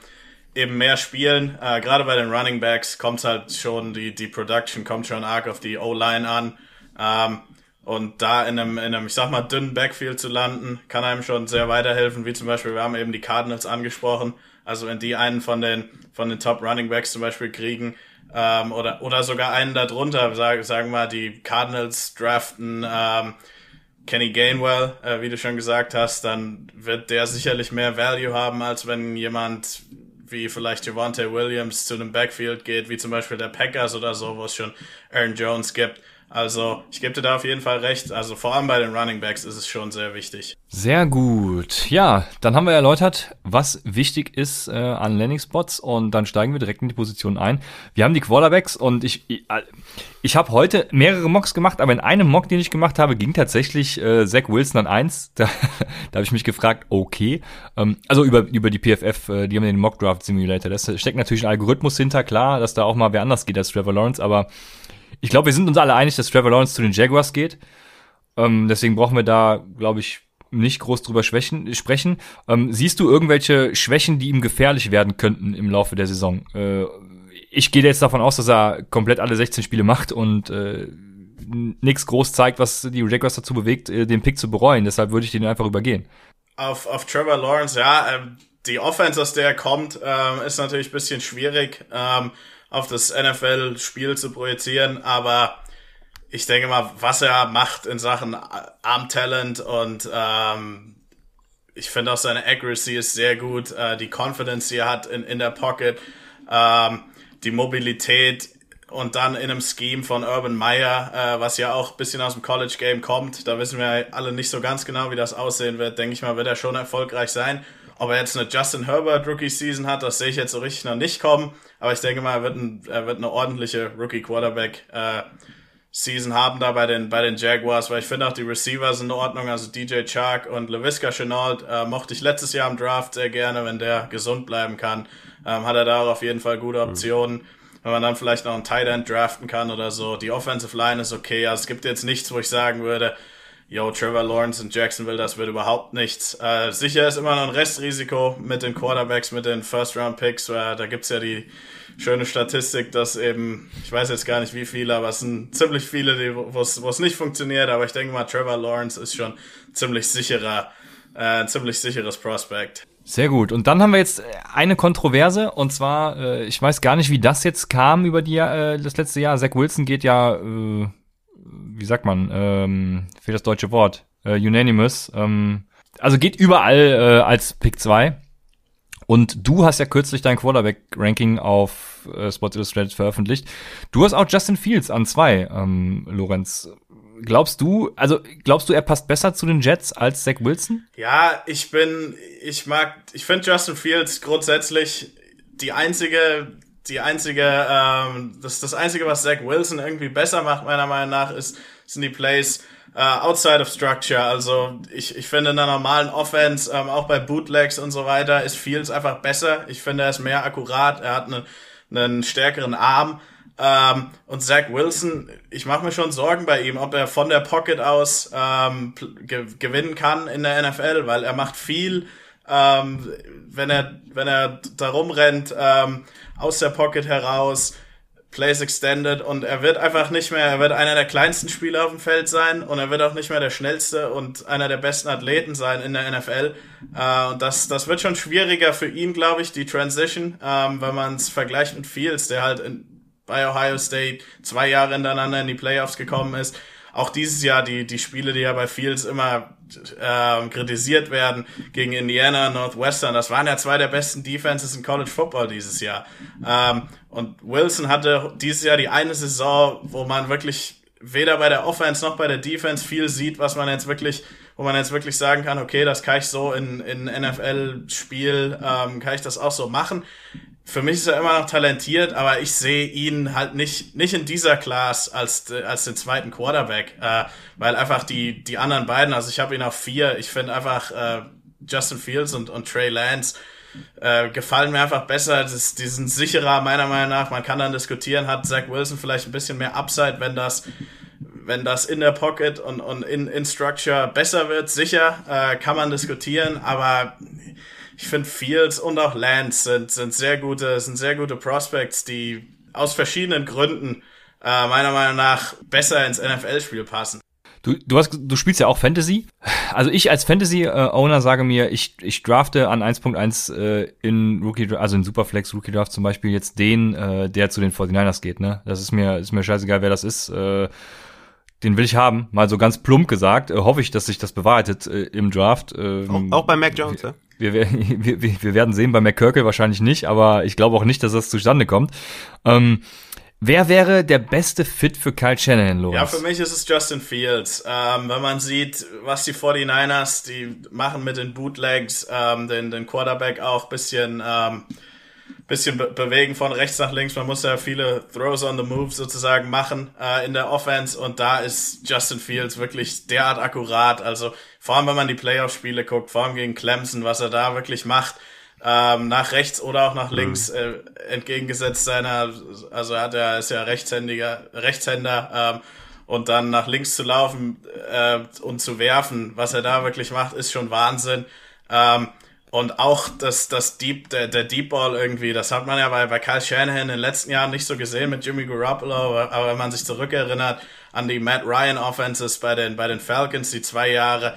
eben mehr spielen. Äh, Gerade bei den Running Backs kommt halt schon, die, die Production kommt schon arg auf die O-Line an. Ähm, und da in einem, in einem, ich sag mal, dünnen Backfield zu landen, kann einem schon sehr weiterhelfen, wie zum Beispiel, wir haben eben die Cardinals angesprochen. Also wenn die einen von den, von den Top Running Backs zum Beispiel kriegen, ähm, oder, oder sogar einen darunter, sag, sagen wir mal, die Cardinals draften ähm, Kenny Gainwell, äh, wie du schon gesagt hast, dann wird der sicherlich mehr Value haben, als wenn jemand wie vielleicht Javante Williams zu einem Backfield geht, wie zum Beispiel der Packers oder so, wo es schon Aaron Jones gibt. Also ich gebe dir da auf jeden Fall recht. Also vor allem bei den Running Backs ist es schon sehr wichtig. Sehr gut. Ja, dann haben wir erläutert, was wichtig ist äh, an Landing Spots und dann steigen wir direkt in die Position ein. Wir haben die Quarterbacks und ich ich, ich habe heute mehrere Mocks gemacht, aber in einem Mock, den ich gemacht habe, ging tatsächlich äh, Zach Wilson an eins. Da, da habe ich mich gefragt, okay. Ähm, also über über die PFF, äh, die haben den Mock Draft Simulator. Das steckt natürlich ein Algorithmus hinter, klar, dass da auch mal wer anders geht als Trevor Lawrence, aber ich glaube, wir sind uns alle einig, dass Trevor Lawrence zu den Jaguars geht. Ähm, deswegen brauchen wir da, glaube ich, nicht groß drüber schwächen, sprechen. Ähm, siehst du irgendwelche Schwächen, die ihm gefährlich werden könnten im Laufe der Saison? Äh, ich gehe jetzt davon aus, dass er komplett alle 16 Spiele macht und äh, nichts groß zeigt, was die Jaguars dazu bewegt, äh, den Pick zu bereuen. Deshalb würde ich den einfach übergehen. Auf, auf Trevor Lawrence, ja, ähm, die Offense, aus der er kommt, ähm, ist natürlich bisschen schwierig. Ähm, auf das NFL-Spiel zu projizieren, aber ich denke mal, was er macht in Sachen Arm-Talent und ähm, ich finde auch seine Accuracy ist sehr gut, äh, die Confidence, die er hat in, in der Pocket, ähm, die Mobilität und dann in einem Scheme von Urban Meyer, äh, was ja auch bisschen aus dem College Game kommt. Da wissen wir alle nicht so ganz genau, wie das aussehen wird. Denke ich mal, wird er schon erfolgreich sein. Ob er jetzt eine Justin Herbert Rookie Season hat, das sehe ich jetzt so richtig noch nicht kommen. Aber ich denke mal, er wird, ein, er wird eine ordentliche Rookie Quarterback äh, Season haben da bei den, bei den Jaguars, weil ich finde auch die Receiver sind in Ordnung, also DJ Chark und LaVisca Chenault äh, mochte ich letztes Jahr im Draft sehr gerne, wenn der gesund bleiben kann, ähm, hat er da auf jeden Fall gute Optionen. Mhm. Wenn man dann vielleicht noch einen Tight End draften kann oder so. Die Offensive Line ist okay, also es gibt jetzt nichts, wo ich sagen würde, yo, Trevor Lawrence in Jacksonville, das wird überhaupt nichts. Äh, sicher ist immer noch ein Restrisiko mit den Quarterbacks, mit den First-Round-Picks. Äh, da gibt's ja die schöne Statistik, dass eben, ich weiß jetzt gar nicht wie viele, aber es sind ziemlich viele, wo es nicht funktioniert. Aber ich denke mal, Trevor Lawrence ist schon ziemlich sicherer, äh, ziemlich sicheres Prospect. Sehr gut. Und dann haben wir jetzt eine Kontroverse und zwar, äh, ich weiß gar nicht, wie das jetzt kam über die äh, das letzte Jahr. Zach Wilson geht ja äh, wie sagt man, ähm, für das deutsche Wort, äh, unanimous, ähm, also geht überall äh, als Pick 2. Und du hast ja kürzlich dein Quarterback-Ranking auf äh, Sports Illustrated veröffentlicht. Du hast auch Justin Fields an zwei, ähm, Lorenz. Glaubst du, also glaubst du, er passt besser zu den Jets als Zach Wilson? Ja, ich bin, ich mag, ich finde Justin Fields grundsätzlich die einzige die einzige, ähm, das, das einzige, was Zach Wilson irgendwie besser macht, meiner Meinung nach, ist, sind die Plays äh, outside of structure. Also ich, ich finde in einer normalen Offense, ähm, auch bei Bootlegs und so weiter, ist Fields einfach besser. Ich finde, er ist mehr akkurat, er hat einen, einen stärkeren Arm. Ähm, und Zach Wilson, ich mache mir schon Sorgen bei ihm, ob er von der Pocket aus ähm, ge gewinnen kann in der NFL, weil er macht viel, ähm, wenn er wenn er da rumrennt. Ähm, aus der Pocket heraus, Plays extended und er wird einfach nicht mehr, er wird einer der kleinsten Spieler auf dem Feld sein und er wird auch nicht mehr der schnellste und einer der besten Athleten sein in der NFL. Äh, und das, das wird schon schwieriger für ihn, glaube ich, die Transition, ähm, wenn man es vergleicht mit Fields, der halt in, bei Ohio State zwei Jahre hintereinander in die Playoffs gekommen ist auch dieses Jahr die, die Spiele, die ja bei Fields immer äh, kritisiert werden, gegen Indiana, Northwestern, das waren ja zwei der besten Defenses in College Football dieses Jahr. Ähm, und Wilson hatte dieses Jahr die eine Saison, wo man wirklich weder bei der Offense noch bei der Defense viel sieht, was man jetzt wirklich, wo man jetzt wirklich sagen kann, okay, das kann ich so in, in NFL-Spiel, ähm, kann ich das auch so machen für mich ist er immer noch talentiert, aber ich sehe ihn halt nicht, nicht in dieser Class als, als den zweiten Quarterback, äh, weil einfach die, die anderen beiden, also ich habe ihn auf vier, ich finde einfach äh, Justin Fields und, und Trey Lance äh, gefallen mir einfach besser, das, die sind sicherer meiner Meinung nach, man kann dann diskutieren, hat Zach Wilson vielleicht ein bisschen mehr Upside, wenn das wenn das in der Pocket und, und in, in Structure besser wird, sicher, äh, kann man diskutieren, aber ich finde Fields und auch Lance sind, sind sehr gute, sind sehr gute Prospects, die aus verschiedenen Gründen äh, meiner Meinung nach besser ins NFL-Spiel passen. Du, du, hast, du spielst ja auch Fantasy. Also ich als Fantasy-Owner sage mir, ich, ich drafte an 1.1 äh, in Rookie, also in Superflex Rookie Draft zum Beispiel jetzt den, äh, der zu den 49ers geht. Ne, das ist mir ist mir scheißegal, wer das ist. Äh, den will ich haben. Mal so ganz plump gesagt. Äh, hoffe ich, dass sich das bewahrheitet äh, im Draft. Ähm, auch, auch bei Mac Jones, ja? Wir, wir, wir, werden sehen, bei McKirkle wahrscheinlich nicht, aber ich glaube auch nicht, dass das zustande kommt. Ähm, Wer wäre der beste Fit für Kyle Shanahan, los? Ja, für mich ist es Justin Fields. Ähm, wenn man sieht, was die 49ers, die machen mit den Bootlegs, ähm, den, den Quarterback auch bisschen, ähm, bisschen be bewegen von rechts nach links. Man muss ja viele Throws on the move sozusagen machen äh, in der Offense und da ist Justin Fields wirklich derart akkurat. Also vor allem, wenn man die Playoff-Spiele guckt, vor allem gegen Clemson, was er da wirklich macht ähm, nach rechts oder auch nach mhm. links äh, entgegengesetzt seiner, also hat er ist ja Rechtshändiger, Rechtshänder ähm, und dann nach links zu laufen äh, und zu werfen, was er da wirklich macht, ist schon Wahnsinn. Ähm, und auch das, das Deep, der, der Deep Ball irgendwie, das hat man ja bei, bei Kyle Shanahan in den letzten Jahren nicht so gesehen mit Jimmy Garoppolo, aber, aber wenn man sich zurückerinnert an die Matt Ryan Offenses bei den, bei den Falcons, die zwei Jahre,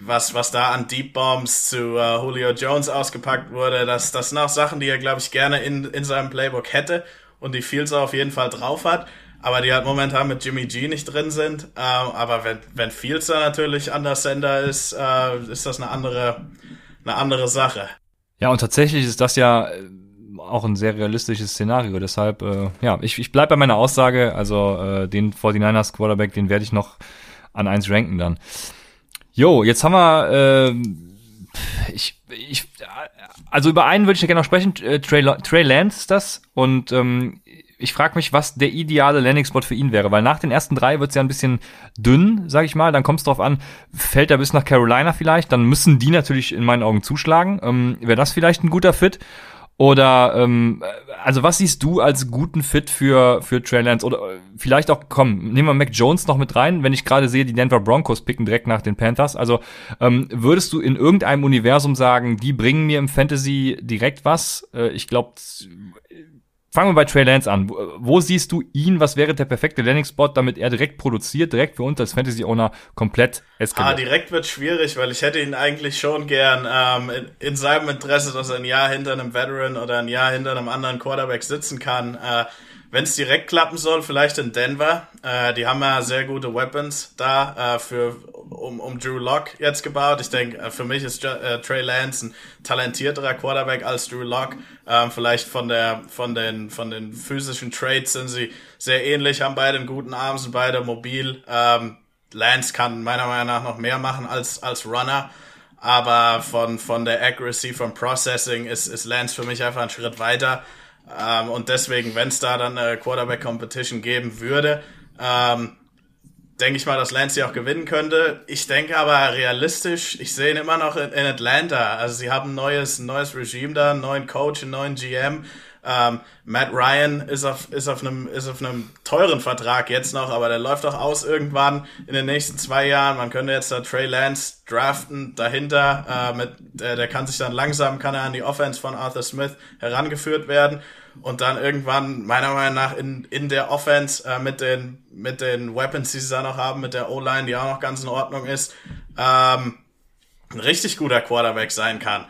was, was da an Deep Bombs zu uh, Julio Jones ausgepackt wurde, das, das sind auch Sachen, die er, glaube ich, gerne in, in seinem Playbook hätte und die Fields auf jeden Fall drauf hat, aber die halt momentan mit Jimmy G nicht drin sind. Uh, aber wenn, wenn Fields da natürlich an der Sender ist, uh, ist das eine andere, eine andere Sache. Ja, und tatsächlich ist das ja äh, auch ein sehr realistisches Szenario. Deshalb, äh, ja, ich, ich bleibe bei meiner Aussage. Also äh, den 49ers Quarterback, den werde ich noch an eins ranken dann. Jo, jetzt haben wir, äh, ich, ich, also über einen würde ich ja gerne noch sprechen. Äh, Trey, Trey Lance ist das. Und ähm, ich frage mich, was der ideale Landing-Spot für ihn wäre, weil nach den ersten drei wird es ja ein bisschen dünn, sag ich mal. Dann kommt es drauf an, fällt er bis nach Carolina vielleicht, dann müssen die natürlich in meinen Augen zuschlagen. Ähm, Wäre das vielleicht ein guter Fit? Oder ähm, also was siehst du als guten Fit für für Trey Lance oder äh, vielleicht auch komm nehmen wir Mac Jones noch mit rein, wenn ich gerade sehe die Denver Broncos picken direkt nach den Panthers. Also ähm, würdest du in irgendeinem Universum sagen, die bringen mir im Fantasy direkt was? Äh, ich glaube Fangen wir bei Trey Lance an. Wo, wo siehst du ihn? Was wäre der perfekte Landing-Spot, damit er direkt produziert, direkt für uns als Fantasy-Owner komplett eskaliert? Ah, direkt wird schwierig, weil ich hätte ihn eigentlich schon gern ähm, in, in, seinem Interesse, dass er ein Jahr hinter einem Veteran oder ein Jahr hinter einem anderen Quarterback sitzen kann. Äh, wenn es direkt klappen soll, vielleicht in Denver. Äh, die haben ja sehr gute Weapons da äh, für um, um Drew Lock jetzt gebaut. Ich denke, äh, für mich ist äh, Trey Lance ein talentierterer Quarterback als Drew Lock. Ähm, vielleicht von der von den von den physischen Traits sind sie sehr ähnlich, haben beide einen guten Arm, sind beide mobil. Ähm, Lance kann meiner Meinung nach noch mehr machen als als Runner. Aber von, von der Accuracy, vom Processing ist, ist Lance für mich einfach einen Schritt weiter. Ähm, und deswegen, wenn es da dann eine Quarterback-Competition geben würde, ähm, denke ich mal, dass Lance sie auch gewinnen könnte. Ich denke aber realistisch, ich sehe ihn immer noch in, in Atlanta. Also sie haben ein neues, neues Regime da, einen neuen Coach, einen neuen GM. Ähm, Matt Ryan ist auf, ist, auf einem, ist auf einem teuren Vertrag jetzt noch, aber der läuft auch aus irgendwann in den nächsten zwei Jahren. Man könnte jetzt da Trey Lance draften dahinter. Äh, mit, der, der kann sich dann langsam, kann er an die Offense von Arthur Smith herangeführt werden und dann irgendwann meiner Meinung nach in, in der Offense äh, mit den mit den Weapons, die sie da noch haben, mit der O-Line, die auch noch ganz in Ordnung ist, ähm, ein richtig guter Quarterback sein kann.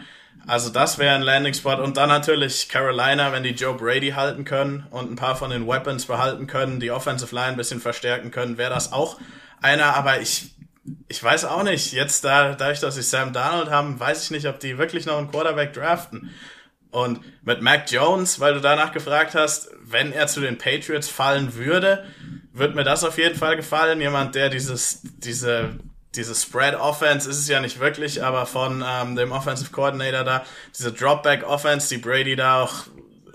Also das wäre ein Landing Spot und dann natürlich Carolina, wenn die Joe Brady halten können und ein paar von den Weapons behalten können, die Offensive Line ein bisschen verstärken können, wäre das auch einer. Aber ich ich weiß auch nicht. Jetzt da dadurch, dass sie Sam Darnold haben, weiß ich nicht, ob die wirklich noch einen Quarterback draften. Und mit Mac Jones, weil du danach gefragt hast, wenn er zu den Patriots fallen würde, wird mir das auf jeden Fall gefallen. Jemand, der dieses, diese, diese Spread Offense ist es ja nicht wirklich, aber von ähm, dem Offensive Coordinator da, diese Dropback Offense, die Brady da auch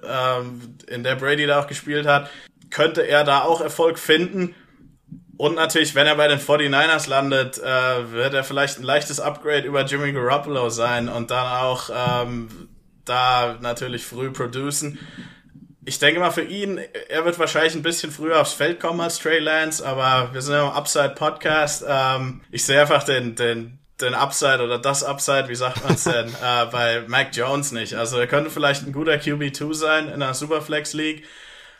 ähm, in der Brady da auch gespielt hat, könnte er da auch Erfolg finden. Und natürlich, wenn er bei den 49ers landet, äh, wird er vielleicht ein leichtes Upgrade über Jimmy Garoppolo sein und dann auch ähm, da natürlich früh producen. Ich denke mal für ihn, er wird wahrscheinlich ein bisschen früher aufs Feld kommen als Trey Lance, aber wir sind ja im Upside Podcast. Ähm, ich sehe einfach den, den, den Upside oder das Upside, wie sagt man es denn, äh, bei Mac Jones nicht. Also er könnte vielleicht ein guter QB2 sein in einer Superflex League.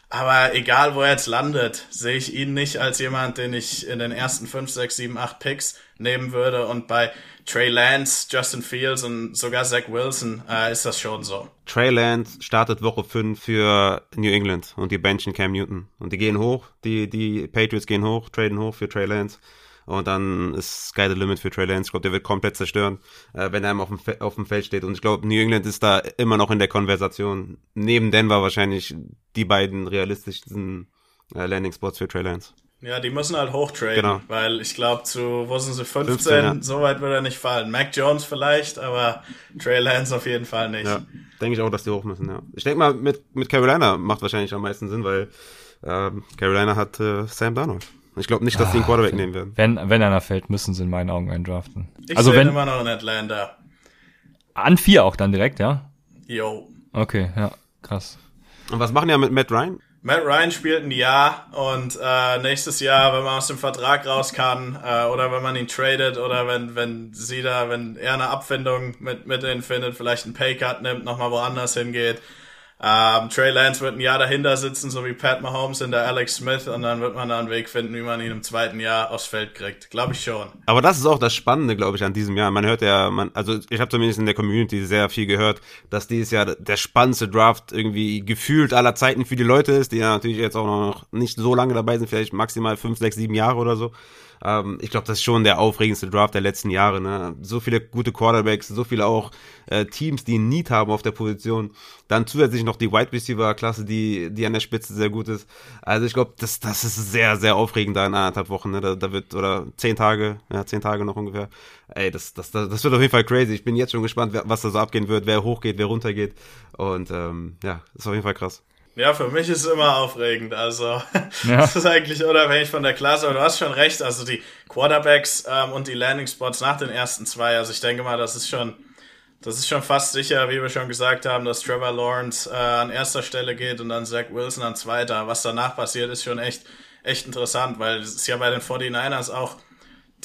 Aber egal, wo er jetzt landet, sehe ich ihn nicht als jemand, den ich in den ersten 5, 6, 7, 8 Picks nehmen würde. Und bei Trey Lance, Justin Fields und sogar Zach Wilson äh, ist das schon so. Trey Lance startet Woche 5 für New England und die benchen Cam Newton. Und die gehen hoch, die, die Patriots gehen hoch, traden hoch für Trey Lance. Und dann ist Sky the Limit für Trey Lance. Ich glaube, der wird komplett zerstören, äh, wenn er auf dem, auf dem Feld steht. Und ich glaube, New England ist da immer noch in der Konversation. Neben Denver wahrscheinlich die beiden realistischsten äh, Landing Spots für Trey Lance. Ja, die müssen halt hochtraden, genau. weil ich glaube, zu, wo sind sie, 15, 15 ja. so weit wird er nicht fallen. Mac Jones vielleicht, aber Trey Lance auf jeden Fall nicht. Ja, denke ich auch, dass die hoch müssen, ja. Ich denke mal, mit, mit Carolina macht wahrscheinlich am meisten Sinn, weil ähm, Carolina hat äh, Sam Darnold. Ich glaube nicht, dass ah, die einen Quarterback nehmen werden. Wenn, wenn einer fällt, müssen sie in meinen Augen einen draften. Ich also wenn immer noch in Atlanta. An vier auch dann direkt, ja? Jo. Okay, ja, krass. Und was machen die ja mit Matt Ryan? Matt Ryan spielt ein Jahr und äh, nächstes Jahr, wenn man aus dem Vertrag raus kann äh, oder wenn man ihn tradet oder wenn wenn sie da, wenn er eine Abfindung mit mit denen findet, vielleicht einen Paycut nimmt, nochmal woanders hingeht, ähm, Trey Lance wird ein Jahr dahinter sitzen, so wie Pat Mahomes in der Alex Smith, und dann wird man da einen Weg finden, wie man ihn im zweiten Jahr aufs Feld kriegt. Glaube ich schon. Aber das ist auch das Spannende, glaube ich, an diesem Jahr. Man hört ja, man, also ich habe zumindest in der Community sehr viel gehört, dass dieses Jahr der spannendste Draft irgendwie gefühlt aller Zeiten für die Leute ist, die ja natürlich jetzt auch noch nicht so lange dabei sind, vielleicht maximal fünf, sechs, sieben Jahre oder so. Ähm, ich glaube, das ist schon der aufregendste Draft der letzten Jahre. Ne? So viele gute Quarterbacks, so viele auch äh, Teams, die einen Need haben auf der Position. Dann zusätzlich noch die Wide Receiver-Klasse, die, die an der Spitze sehr gut ist. Also ich glaube, das, das ist sehr, sehr aufregend da in anderthalb Wochen. Ne? Da, da wird, oder zehn Tage, ja, zehn Tage noch ungefähr. Ey, das, das, das, das wird auf jeden Fall crazy. Ich bin jetzt schon gespannt, was da so abgehen wird, wer hochgeht, wer runtergeht. Und ähm, ja, ist auf jeden Fall krass. Ja, für mich ist es immer aufregend. Also, ja. das ist eigentlich unabhängig von der Klasse. Aber du hast schon recht. Also, die Quarterbacks ähm, und die Landing Spots nach den ersten zwei. Also, ich denke mal, das ist schon, das ist schon fast sicher, wie wir schon gesagt haben, dass Trevor Lawrence äh, an erster Stelle geht und dann Zach Wilson an zweiter. Was danach passiert, ist schon echt, echt interessant, weil es ist ja bei den 49ers auch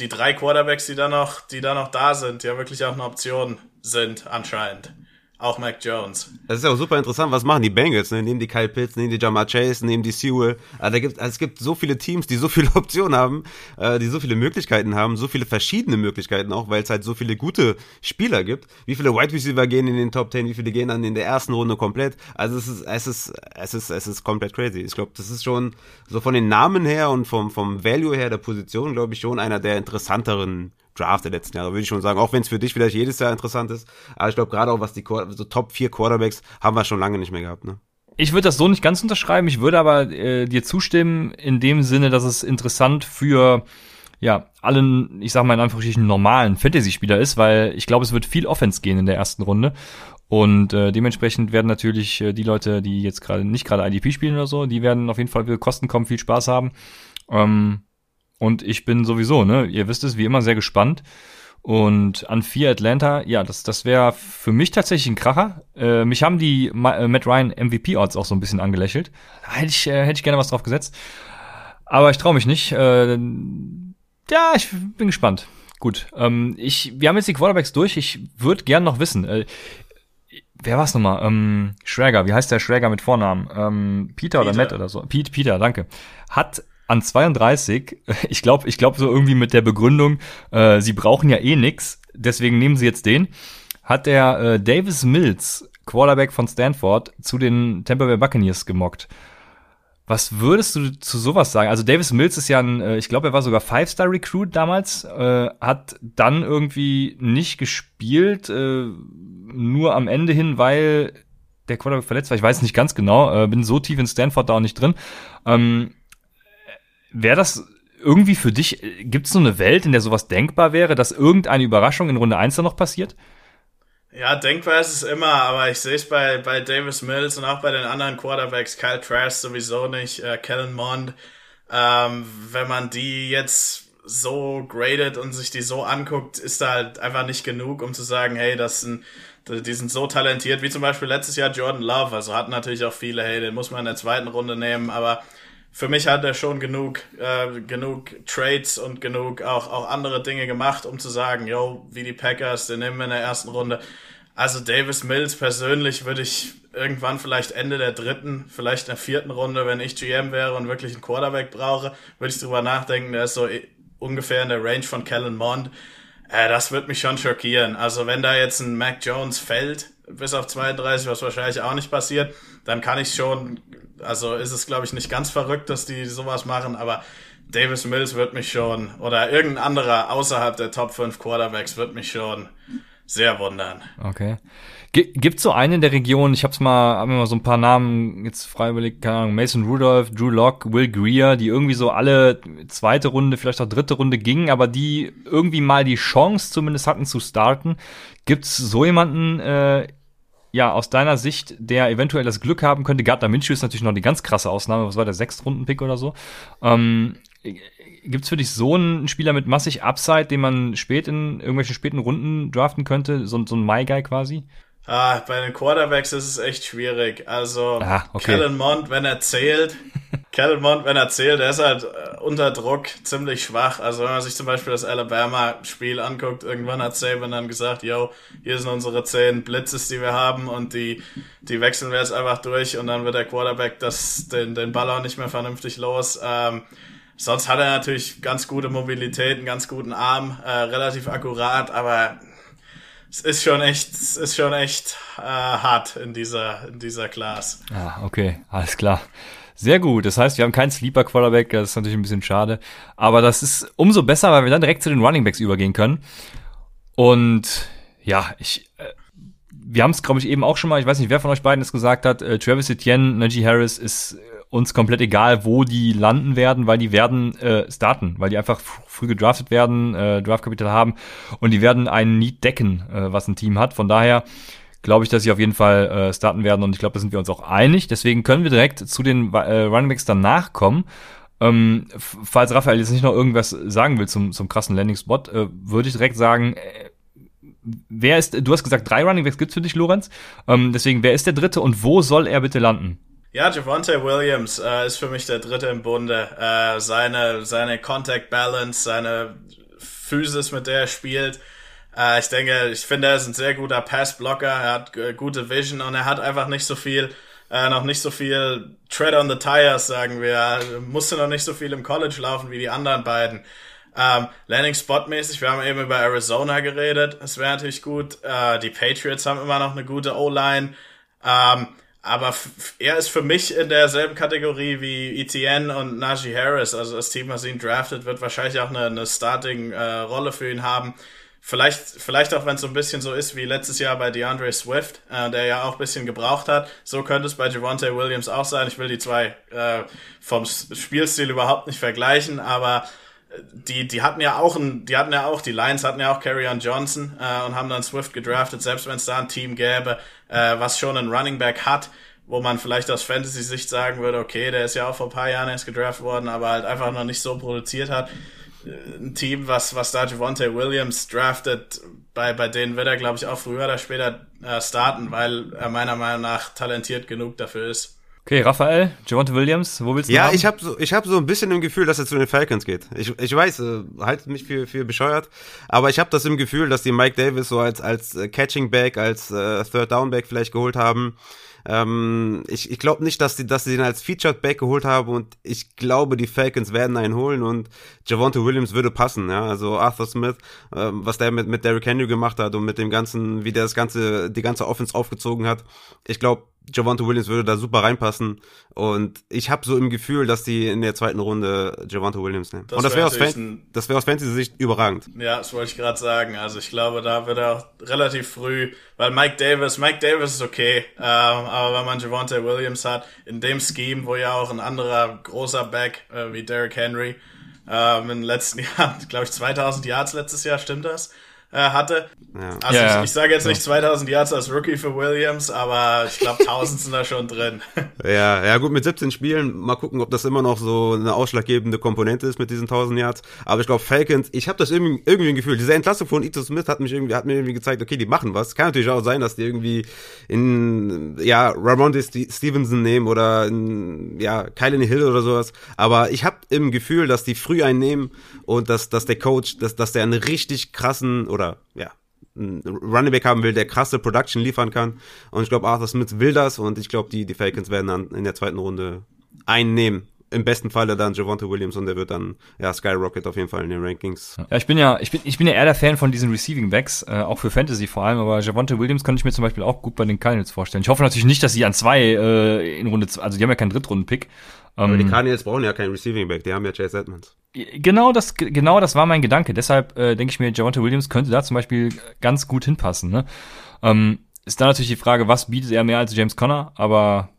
die drei Quarterbacks, die da noch, die da noch da sind, ja wirklich auch eine Option sind, anscheinend. Auch Mac Jones. Das ist ja auch super interessant. Was machen die Bengals? Ne? Nehmen die Kyle Pitts, nehmen die Jamar Chase, nehmen die Sewell. Also, gibt, also es gibt so viele Teams, die so viele Optionen haben, äh, die so viele Möglichkeiten haben, so viele verschiedene Möglichkeiten auch, weil es halt so viele gute Spieler gibt. Wie viele Wide Receiver gehen in den Top 10, wie viele gehen dann in der ersten Runde komplett? Also es ist, es ist, es ist, es ist komplett crazy. Ich glaube, das ist schon so von den Namen her und vom, vom Value her der Position, glaube ich, schon einer der interessanteren Draft der letzten Jahre, würde ich schon sagen. Auch wenn es für dich vielleicht jedes Jahr interessant ist. Aber ich glaube, gerade auch was die so Top 4 Quarterbacks haben wir schon lange nicht mehr gehabt. Ne? Ich würde das so nicht ganz unterschreiben. Ich würde aber äh, dir zustimmen in dem Sinne, dass es interessant für ja, allen, ich sag mal in Anführungsstrichen, normalen Fantasy-Spieler ist, weil ich glaube, es wird viel Offense gehen in der ersten Runde. Und äh, dementsprechend werden natürlich äh, die Leute, die jetzt gerade nicht gerade IDP spielen oder so, die werden auf jeden Fall für Kosten kommen, viel Spaß haben. Ähm, und ich bin sowieso, ne, ihr wisst es, wie immer sehr gespannt. Und an vier Atlanta, ja, das, das wäre für mich tatsächlich ein Kracher. Äh, mich haben die Ma äh, Matt Ryan MVP-Odds auch so ein bisschen angelächelt. Da hätte ich, äh, hätte ich gerne was drauf gesetzt. Aber ich traue mich nicht. Äh, ja, ich bin gespannt. Gut, ähm, ich, wir haben jetzt die Quarterbacks durch. Ich würde gern noch wissen, äh, wer war's nochmal? Ähm, Schräger, wie heißt der Schräger mit Vornamen? Ähm, Peter, Peter, oder Matt oder so? Pete, Peter, danke. Hat an 32, ich glaube, ich glaube so irgendwie mit der Begründung, äh, sie brauchen ja eh nix, deswegen nehmen sie jetzt den, hat der äh, Davis Mills, Quarterback von Stanford, zu den Tampa Bay Buccaneers gemockt. Was würdest du zu sowas sagen? Also Davis Mills ist ja ein, äh, ich glaube, er war sogar Five-Star-Recruit damals, äh, hat dann irgendwie nicht gespielt, äh, nur am Ende hin, weil der Quarterback verletzt war. Ich weiß nicht ganz genau, äh, bin so tief in Stanford da auch nicht drin. Ähm, Wäre das irgendwie für dich, gibt es so eine Welt, in der sowas denkbar wäre, dass irgendeine Überraschung in Runde 1 dann noch passiert? Ja, denkbar ist es immer, aber ich sehe es bei, bei Davis Mills und auch bei den anderen Quarterbacks, Kyle Trask sowieso nicht, äh, Kellen Mond. Ähm, wenn man die jetzt so gradet und sich die so anguckt, ist da halt einfach nicht genug, um zu sagen, hey, das sind, die sind so talentiert, wie zum Beispiel letztes Jahr Jordan Love. Also hatten natürlich auch viele, hey, den muss man in der zweiten Runde nehmen, aber für mich hat er schon genug, äh, genug Trades und genug auch, auch andere Dinge gemacht, um zu sagen, yo, wie die Packers, den nehmen wir in der ersten Runde. Also Davis Mills persönlich würde ich irgendwann vielleicht Ende der dritten, vielleicht in der vierten Runde, wenn ich GM wäre und wirklich einen Quarterback brauche, würde ich drüber nachdenken, der ist so ungefähr in der Range von Kellen Mond. Äh, das wird mich schon schockieren. Also wenn da jetzt ein Mac Jones fällt, bis auf 32, was wahrscheinlich auch nicht passiert, dann kann ich schon also ist es, glaube ich, nicht ganz verrückt, dass die sowas machen, aber Davis Mills wird mich schon, oder irgendein anderer außerhalb der Top 5 Quarterbacks wird mich schon sehr wundern. Okay. Gibt so einen in der Region, ich hab's mal, hab mir mal so ein paar Namen jetzt frei überlegt, keine Ahnung, Mason Rudolph, Drew Locke, Will Greer, die irgendwie so alle zweite Runde, vielleicht auch dritte Runde gingen, aber die irgendwie mal die Chance zumindest hatten zu starten. Gibt's so jemanden äh, ja, aus deiner Sicht, der eventuell das Glück haben könnte, Gardner Minshew ist natürlich noch die ganz krasse Ausnahme, was war der, Sechstrunden-Pick oder so. Ähm, Gibt es für dich so einen Spieler mit massig Upside, den man spät in irgendwelchen späten Runden draften könnte? So, so ein My-Guy quasi? Ah, bei den Quarterbacks ist es echt schwierig. Also, ah, okay. Kellen Mond, wenn er zählt, Kellen Mond, wenn er zählt, der ist halt äh, unter Druck ziemlich schwach. Also, wenn man sich zum Beispiel das Alabama-Spiel anguckt, irgendwann hat Saban dann gesagt, yo, hier sind unsere zehn Blitzes, die wir haben und die, die wechseln wir jetzt einfach durch und dann wird der Quarterback das, den, den Ball auch nicht mehr vernünftig los. Ähm, sonst hat er natürlich ganz gute Mobilität, einen ganz guten Arm, äh, relativ akkurat, aber es ist schon echt, es ist schon echt äh, hart in dieser, in dieser Class. Ah, okay, alles klar. Sehr gut. Das heißt, wir haben keinen Sleeper Quarterback. Das ist natürlich ein bisschen schade. Aber das ist umso besser, weil wir dann direkt zu den Running Backs übergehen können. Und ja, ich, äh, wir haben es, glaube ich, eben auch schon mal, ich weiß nicht, wer von euch beiden es gesagt hat, äh, Travis Etienne, Najee Harris ist uns komplett egal, wo die landen werden, weil die werden äh, starten, weil die einfach früh gedraftet werden, äh, Draftkapital haben und die werden einen Need decken, äh, was ein Team hat. Von daher glaube ich, dass sie auf jeden Fall äh, starten werden und ich glaube, da sind wir uns auch einig. Deswegen können wir direkt zu den äh, Runningbacks danach kommen. Ähm, falls Raphael jetzt nicht noch irgendwas sagen will zum, zum krassen Landing-Spot, äh, würde ich direkt sagen, äh, wer ist, du hast gesagt, drei Runningbacks gibt's für dich, Lorenz. Ähm, deswegen, wer ist der dritte und wo soll er bitte landen? Ja, Javante Williams äh, ist für mich der Dritte im Bunde. Äh, seine, seine Contact Balance, seine Physis, mit der er spielt. Äh, ich denke, ich finde, er ist ein sehr guter Passblocker. Er hat äh, gute Vision und er hat einfach nicht so viel, äh, noch nicht so viel Tread on the Tires, sagen wir. Er musste noch nicht so viel im College laufen wie die anderen beiden. Ähm, Landing Spot mäßig, wir haben eben über Arizona geredet. Es wäre natürlich gut. Äh, die Patriots haben immer noch eine gute O-Line. Ähm, aber er ist für mich in derselben Kategorie wie Etienne und Najee Harris. Also das Team, was ihn draftet, wird wahrscheinlich auch eine, eine Starting-Rolle äh, für ihn haben. Vielleicht, vielleicht auch, wenn es so ein bisschen so ist wie letztes Jahr bei DeAndre Swift, äh, der ja auch ein bisschen gebraucht hat. So könnte es bei Javante Williams auch sein. Ich will die zwei äh, vom Spielstil überhaupt nicht vergleichen, aber die, die hatten ja auch ein, die hatten ja auch, die Lions hatten ja auch Carrion Johnson äh, und haben dann Swift gedraftet, selbst wenn es da ein Team gäbe, äh, was schon einen Running Back hat, wo man vielleicht aus Fantasy-Sicht sagen würde, okay, der ist ja auch vor ein paar Jahren erst gedraft worden, aber halt einfach noch nicht so produziert hat. Äh, ein Team, was, was da Javante Williams draftet, bei, bei denen wird er, glaube ich, auch früher oder später äh, starten, weil er meiner Meinung nach talentiert genug dafür ist. Okay, Raphael, Javante Williams, wo willst du Ja, haben? ich habe so, ich hab so ein bisschen im Gefühl, dass er zu den Falcons geht. Ich, ich weiß, äh, haltet mich für, für bescheuert, aber ich habe das im Gefühl, dass die Mike Davis so als, als äh, Catching Back, als äh, Third Down Back vielleicht geholt haben. Ähm, ich ich glaube nicht, dass sie, dass sie ihn als Featured Back geholt haben und ich glaube, die Falcons werden einen holen und Javonte Williams würde passen. Ja, also Arthur Smith, ähm, was der mit mit Derrick Henry gemacht hat und mit dem ganzen, wie der das ganze die ganze Offense aufgezogen hat. Ich glaube, Javante Williams würde da super reinpassen. Und ich habe so im Gefühl, dass die in der zweiten Runde Javante Williams nehmen. Das und das wäre wär aus, das wär aus Fantasy-Sicht überragend. Ja, das wollte ich gerade sagen. Also ich glaube, da wird er auch relativ früh, weil Mike Davis, Mike Davis ist okay, ähm, aber wenn man Javante Williams hat, in dem Scheme, wo ja auch ein anderer großer Back äh, wie Derrick Henry ähm, in den letzten Jahren, glaube ich, 2000 Yards letztes Jahr, stimmt das? Äh, hatte. Ja. Also ja, ich, ich sage jetzt nicht 2000 Yards als Rookie für Williams, aber ich glaube 1000 sind da schon drin. Ja, ja gut, mit 17 Spielen, mal gucken, ob das immer noch so eine ausschlaggebende Komponente ist mit diesen 1000 Yards. Aber ich glaube Falcons, ich habe das irgendwie, irgendwie ein Gefühl, diese Entlassung von Ito Smith hat mich irgendwie, hat mir irgendwie gezeigt, okay, die machen was. Kann natürlich auch sein, dass die irgendwie in, ja, Ramonde Stevenson nehmen oder in, ja, Kylan Hill oder sowas. Aber ich habe im Gefühl, dass die früh einnehmen und dass, dass der Coach, dass, dass der einen richtig krassen oder, ja, einen Running Back haben will, der krasse Production liefern kann. Und ich glaube, Arthur Smith will das und ich glaube, die, die Falcons werden dann in der zweiten Runde einnehmen. Im besten Falle dann Javonte Williams und der wird dann ja Skyrocket auf jeden Fall in den Rankings. Ja, ich bin ja ich bin ich bin ja eher der Fan von diesen Receiving Backs, äh, auch für Fantasy vor allem, aber Javonte Williams könnte ich mir zum Beispiel auch gut bei den Cardinals vorstellen. Ich hoffe natürlich nicht, dass sie an zwei äh, in Runde, also die haben ja keinen Drittrunden-Pick. Aber die ähm, Cardinals brauchen ja keinen Receiving Back, die haben ja Chase Edmonds. Genau das, genau das war mein Gedanke. Deshalb äh, denke ich mir, Javonte Williams könnte da zum Beispiel ganz gut hinpassen. Ne? Ähm, ist da natürlich die Frage, was bietet er mehr als James Conner, aber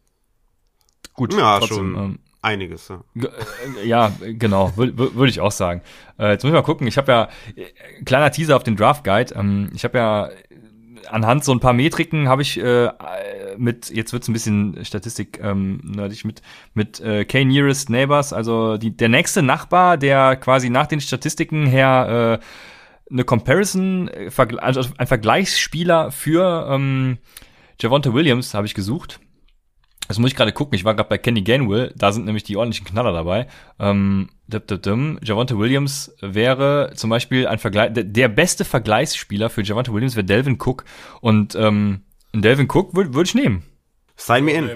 gut. Ja, trotzdem, schon ähm, einiges. Ja, äh, ja genau, würde würd ich auch sagen. Äh, jetzt muss ich mal gucken, ich habe ja, äh, kleiner Teaser auf den Draft Guide, ähm, ich habe ja anhand so ein paar Metriken habe ich äh, mit, jetzt wird's ein bisschen Statistik ähm, nerdig, mit, mit äh, K-Nearest Neighbors, also die, der nächste Nachbar, der quasi nach den Statistiken her äh, eine Comparison, äh, also ein Vergleichsspieler für ähm, Javonte Williams habe ich gesucht. Das muss ich gerade gucken. Ich war gerade bei Kenny Gainwell. Da sind nämlich die ordentlichen Knaller dabei. Ähm, Javonte Williams wäre zum Beispiel ein Vergleich, der, beste Vergleichsspieler für Javonte Williams wäre Delvin Cook. Und ähm, Delvin Cook würde würd ich nehmen. Sign me in.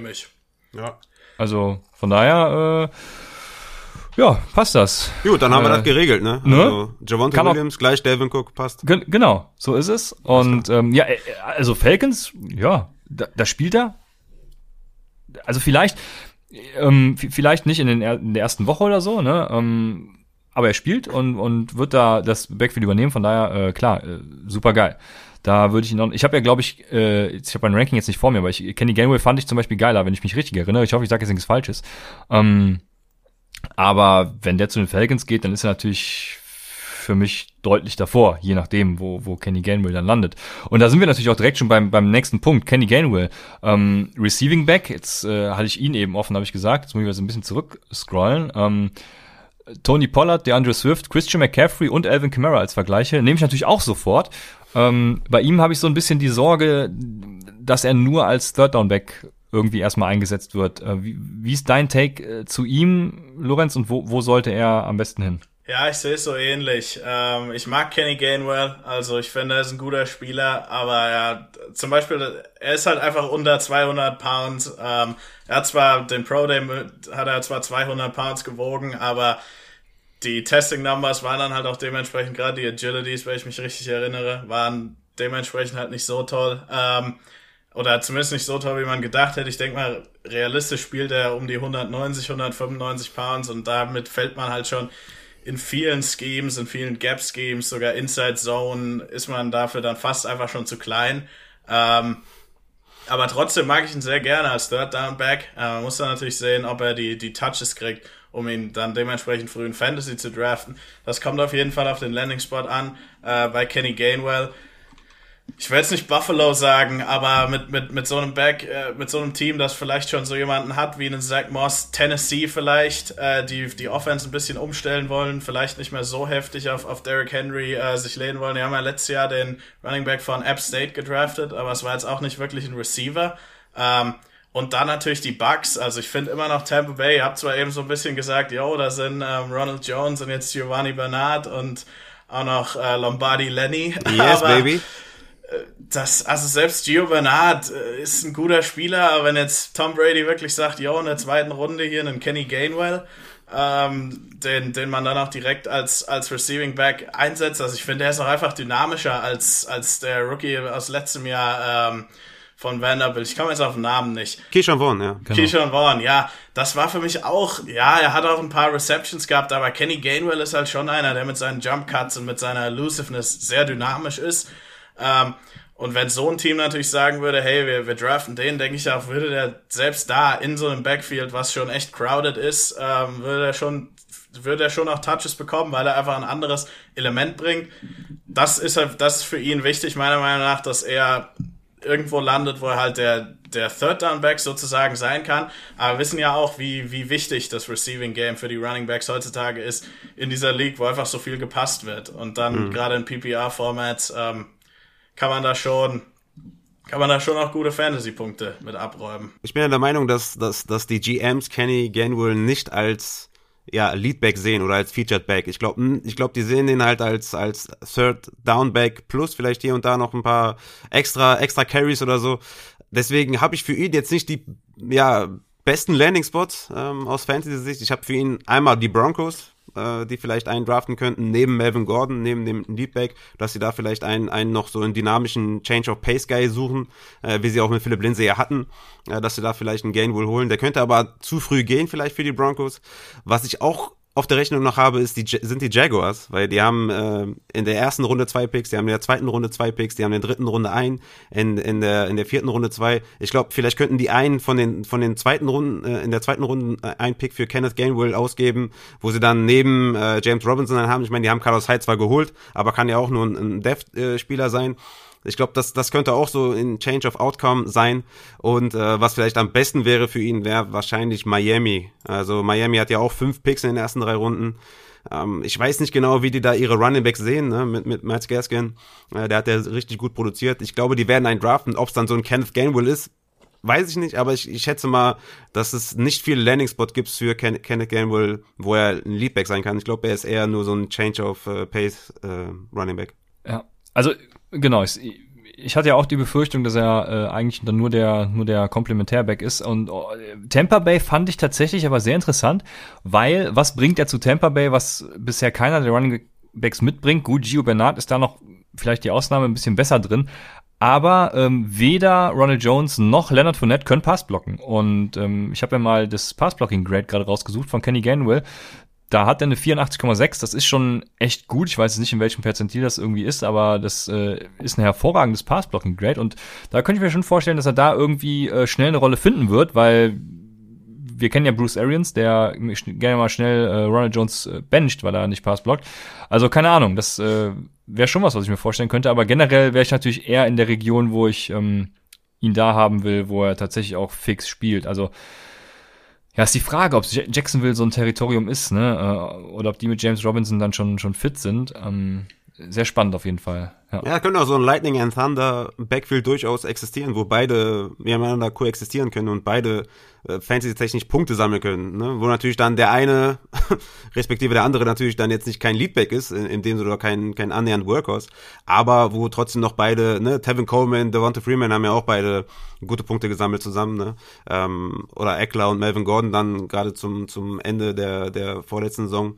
Ja. Also von daher, äh, ja, passt das. Gut, dann haben äh, wir das geregelt, ne? ne? Also Javonte Kann Williams auch, gleich Delvin Cook passt. Genau, so ist es. Und ähm, ja, äh, also Falcons, ja, da, da spielt er also vielleicht, ähm, vielleicht nicht in, den, in der ersten Woche oder so, ne? Ähm, aber er spielt und, und wird da das Backfield übernehmen, von daher, äh, klar, äh, super geil. Da würde ich ihn noch, ich habe ja, glaube ich, äh, ich habe mein Ranking jetzt nicht vor mir, aber ich Kenny Gainwell fand ich zum Beispiel geiler, wenn ich mich richtig erinnere. Ich hoffe, ich sage jetzt nichts Falsches. Ähm, aber wenn der zu den Falcons geht, dann ist er natürlich für mich deutlich davor, je nachdem, wo, wo Kenny Gainwell dann landet. Und da sind wir natürlich auch direkt schon beim, beim nächsten Punkt. Kenny Gainwell, ähm, Receiving Back, jetzt äh, hatte ich ihn eben offen, habe ich gesagt, jetzt muss ich mal so ein bisschen zurückscrollen. Ähm, Tony Pollard, DeAndre Swift, Christian McCaffrey und Alvin Kamara als Vergleiche nehme ich natürlich auch sofort. Ähm, bei ihm habe ich so ein bisschen die Sorge, dass er nur als Third Down Back irgendwie erstmal eingesetzt wird. Äh, wie, wie, ist dein Take äh, zu ihm, Lorenz, und wo, wo sollte er am besten hin? Ja, ich sehe es so ähnlich. Ähm, ich mag Kenny Gainwell, also ich finde, er ist ein guter Spieler, aber ja, zum Beispiel, er ist halt einfach unter 200 Pounds. Ähm, er hat zwar den Pro Day, hat er zwar 200 Pounds gewogen, aber die Testing Numbers waren dann halt auch dementsprechend, gerade die Agilities, wenn ich mich richtig erinnere, waren dementsprechend halt nicht so toll. Ähm, oder zumindest nicht so toll, wie man gedacht hätte. Ich denke mal, realistisch spielt er um die 190, 195 Pounds und damit fällt man halt schon in vielen Schemes, in vielen Gap-Schemes, sogar Inside Zone, ist man dafür dann fast einfach schon zu klein. Ähm, aber trotzdem mag ich ihn sehr gerne als Third Down Back. Äh, man muss dann natürlich sehen, ob er die, die Touches kriegt, um ihn dann dementsprechend früh in Fantasy zu draften. Das kommt auf jeden Fall auf den Landing Spot an äh, bei Kenny Gainwell ich will jetzt nicht Buffalo sagen, aber mit, mit, mit so einem Back, äh, mit so einem Team, das vielleicht schon so jemanden hat wie einen Zach Moss, Tennessee vielleicht, äh, die die Offense ein bisschen umstellen wollen, vielleicht nicht mehr so heftig auf, auf Derrick Henry äh, sich lehnen wollen. Die haben ja letztes Jahr den Running Back von App State gedraftet, aber es war jetzt auch nicht wirklich ein Receiver. Ähm, und dann natürlich die Bucks. Also ich finde immer noch Tampa Bay. Ihr habt zwar eben so ein bisschen gesagt, yo, da sind ähm, Ronald Jones und jetzt Giovanni Bernard und auch noch äh, Lombardi Lenny. Yes, aber, baby das, also selbst Gio Bernard äh, ist ein guter Spieler, aber wenn jetzt Tom Brady wirklich sagt, jo, in der zweiten Runde hier einen Kenny Gainwell, ähm, den, den man dann auch direkt als, als Receiving Back einsetzt, also ich finde, er ist auch einfach dynamischer als, als der Rookie aus letztem Jahr, ähm, von Vanderbilt. Ich komme jetzt auf den Namen nicht. Keyshawn Vaughn, ja. Genau. Keyshawn Vaughn, ja. Das war für mich auch, ja, er hat auch ein paar Receptions gehabt, aber Kenny Gainwell ist halt schon einer, der mit seinen Jump Cuts und mit seiner Elusiveness sehr dynamisch ist. Ähm, Und wenn so ein Team natürlich sagen würde, hey, wir, wir draften den, denke ich auch, würde der selbst da in so einem Backfield, was schon echt crowded ist, ähm, würde er schon würde er schon auch Touches bekommen, weil er einfach ein anderes Element bringt. Das ist halt, das ist für ihn wichtig, meiner Meinung nach, dass er irgendwo landet, wo er halt der, der Third Down Back sozusagen sein kann. Aber wir wissen ja auch, wie, wie wichtig das Receiving Game für die Running Backs heutzutage ist in dieser League, wo einfach so viel gepasst wird. Und dann mhm. gerade in PPR-Formats ähm, kann man da schon kann man da schon auch gute Fantasy-Punkte mit abräumen. Ich bin ja der Meinung, dass, dass, dass die GMs Kenny Gainwell nicht als ja, Leadback sehen oder als Featured Back. Ich glaube, hm, ich glaube, die sehen den halt als als Third Down Back plus vielleicht hier und da noch ein paar extra extra Carries oder so. Deswegen habe ich für ihn jetzt nicht die ja besten Landing Spots ähm, aus Fantasy Sicht. Ich habe für ihn einmal die Broncos, äh, die vielleicht einen draften könnten, neben Melvin Gordon, neben dem Leadback, dass sie da vielleicht einen, einen noch so einen dynamischen Change of Pace Guy suchen, äh, wie sie auch mit Philipp Lindsay ja hatten, äh, dass sie da vielleicht einen Gain wohl holen. Der könnte aber zu früh gehen vielleicht für die Broncos. Was ich auch auf der Rechnung noch habe, ist die, sind die Jaguars, weil die haben äh, in der ersten Runde zwei Picks, die haben in der zweiten Runde zwei Picks, die haben in der dritten Runde ein, in, in, der, in der vierten Runde zwei. Ich glaube, vielleicht könnten die einen von den, von den zweiten Runden, äh, in der zweiten Runde äh, ein Pick für Kenneth Gainwell ausgeben, wo sie dann neben äh, James Robinson dann haben. Ich meine, die haben Carlos Hyde zwar geholt, aber kann ja auch nur ein, ein Dev-Spieler äh, sein. Ich glaube, das, das könnte auch so ein Change of Outcome sein. Und äh, was vielleicht am besten wäre für ihn, wäre wahrscheinlich Miami. Also Miami hat ja auch fünf Picks in den ersten drei Runden. Ähm, ich weiß nicht genau, wie die da ihre Running Backs sehen, ne? mit, mit Miles Gaskin. Äh, der hat ja richtig gut produziert. Ich glaube, die werden einen draften. Ob es dann so ein Kenneth Gainwell ist, weiß ich nicht, aber ich, ich schätze mal, dass es nicht viele Landing-Spot gibt für Ken, Kenneth Gainwell, wo er ein Leadback sein kann. Ich glaube, er ist eher nur so ein Change of uh, Pace uh, Running Back. Ja, also Genau, ich, ich hatte ja auch die Befürchtung, dass er äh, eigentlich dann nur der nur der Komplementärback ist. Und oh, Tampa Bay fand ich tatsächlich aber sehr interessant, weil was bringt er zu Tampa Bay, was bisher keiner der Running Backs mitbringt? Gut, Gio Bernard ist da noch vielleicht die Ausnahme ein bisschen besser drin, aber ähm, weder Ronald Jones noch Leonard Fournette können Pass blocken und ähm, ich habe ja mal das Pass Blocking Grade gerade rausgesucht von Kenny Gainwell da hat er eine 84,6. Das ist schon echt gut. Ich weiß jetzt nicht, in welchem Perzentil das irgendwie ist, aber das äh, ist ein hervorragendes Pass-Blocking-Grade. Und da könnte ich mir schon vorstellen, dass er da irgendwie äh, schnell eine Rolle finden wird, weil wir kennen ja Bruce Arians, der gerne mal schnell äh, Ronald Jones äh, bencht, weil er nicht Pass blockt. Also keine Ahnung, das äh, wäre schon was, was ich mir vorstellen könnte. Aber generell wäre ich natürlich eher in der Region, wo ich ähm, ihn da haben will, wo er tatsächlich auch fix spielt. Also ja, ist die Frage, ob Jacksonville so ein Territorium ist, ne? Äh, oder ob die mit James Robinson dann schon, schon fit sind. Ähm, sehr spannend auf jeden Fall. Ja, ja könnte auch so ein Lightning and Thunder Backfield durchaus existieren, wo beide miteinander koexistieren können und beide äh, fantasy-technisch Punkte sammeln können. Ne? Wo natürlich dann der eine, respektive der andere natürlich dann jetzt nicht kein Leadback ist, in, in dem Sinne oder kein, kein annähernd Workhorse, aber wo trotzdem noch beide, ne, Tevin Coleman, Devonta Freeman haben ja auch beide gute Punkte gesammelt zusammen, ne? Ähm, oder Eckler und Melvin Gordon dann gerade zum, zum Ende der, der vorletzten Saison.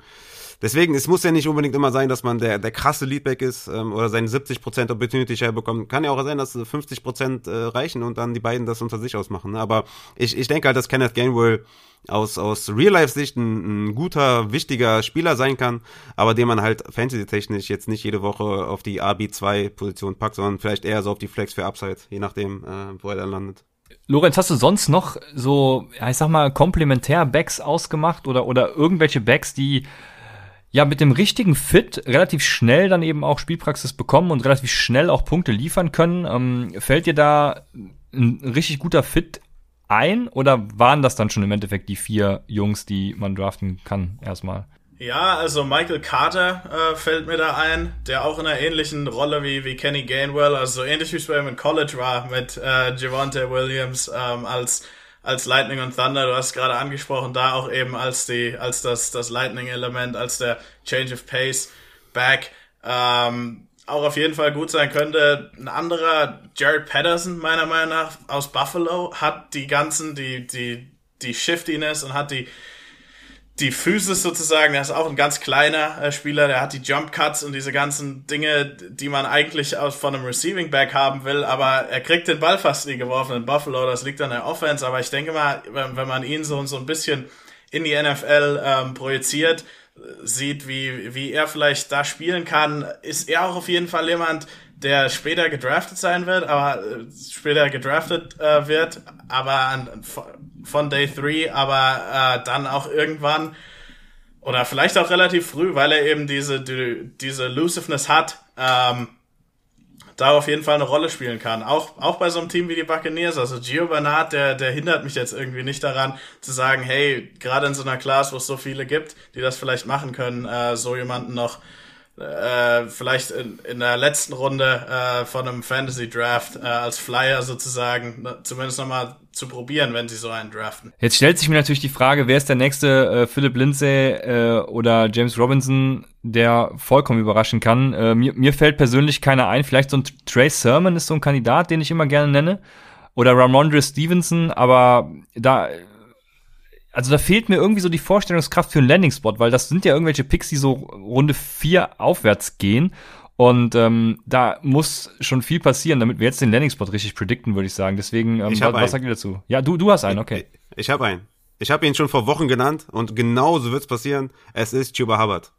Deswegen, es muss ja nicht unbedingt immer sein, dass man der, der krasse Leadback ist ähm, oder seine 70% Opportunity Share bekommt. Kann ja auch sein, dass 50% äh, reichen und dann die beiden das unter sich ausmachen. Ne? Aber ich, ich denke halt, dass Kenneth Gainwell aus, aus Real-Life-Sicht ein, ein guter, wichtiger Spieler sein kann, aber den man halt fantasy-technisch jetzt nicht jede Woche auf die RB2-Position packt, sondern vielleicht eher so auf die Flex für Upside, je nachdem, äh, wo er dann landet. Lorenz, hast du sonst noch so, ja, ich sag mal, komplementär Backs ausgemacht oder, oder irgendwelche Backs, die ja mit dem richtigen Fit relativ schnell dann eben auch Spielpraxis bekommen und relativ schnell auch Punkte liefern können. Ähm, fällt dir da ein richtig guter Fit ein oder waren das dann schon im Endeffekt die vier Jungs, die man draften kann erstmal? Ja, also Michael Carter äh, fällt mir da ein, der auch in einer ähnlichen Rolle wie, wie Kenny Gainwell, also so ähnlich wie es bei ihm in College war mit äh, Javante Williams ähm, als als Lightning und Thunder, du hast gerade angesprochen, da auch eben als die, als das, das Lightning-Element, als der Change of Pace Back, ähm, auch auf jeden Fall gut sein könnte. Ein anderer, Jared Patterson, meiner Meinung nach, aus Buffalo, hat die ganzen, die, die, die Shiftiness und hat die, die Physis sozusagen, der ist auch ein ganz kleiner äh, Spieler, der hat die Jump Cuts und diese ganzen Dinge, die man eigentlich aus, von einem Receiving Back haben will, aber er kriegt den Ball fast nie geworfen in Buffalo, das liegt an der Offense, aber ich denke mal, wenn, wenn man ihn so, so ein bisschen in die NFL ähm, projiziert, sieht, wie, wie er vielleicht da spielen kann, ist er auch auf jeden Fall jemand, der später gedraftet sein wird, aber äh, später gedraftet äh, wird, aber an, von Day 3, aber äh, dann auch irgendwann oder vielleicht auch relativ früh, weil er eben diese die, diese Elusiveness hat, ähm, da auf jeden Fall eine Rolle spielen kann. Auch, auch bei so einem Team wie die Buccaneers. Also Gio Bernard, der, der hindert mich jetzt irgendwie nicht daran, zu sagen, hey, gerade in so einer Class, wo es so viele gibt, die das vielleicht machen können, äh, so jemanden noch äh, vielleicht in, in der letzten Runde äh, von einem Fantasy Draft äh, als Flyer sozusagen ne, zumindest nochmal zu probieren, wenn sie so einen draften. Jetzt stellt sich mir natürlich die Frage, wer ist der nächste äh, Philip Lindsay äh, oder James Robinson, der vollkommen überraschen kann. Äh, mir, mir fällt persönlich keiner ein. Vielleicht so ein Trey Sermon ist so ein Kandidat, den ich immer gerne nenne. Oder Ramondre Stevenson, aber da also da fehlt mir irgendwie so die Vorstellungskraft für einen Landing-Spot, weil das sind ja irgendwelche Picks, die so Runde 4 aufwärts gehen. Und ähm, da muss schon viel passieren, damit wir jetzt den Landing-Spot richtig predikten, würde ich sagen. Deswegen, ähm, was, was sagt ihr dazu? Ja, du, du hast einen, okay. Ich, ich habe einen. Ich habe ihn schon vor Wochen genannt und genau so wird's passieren. Es ist Chuba Hubbard.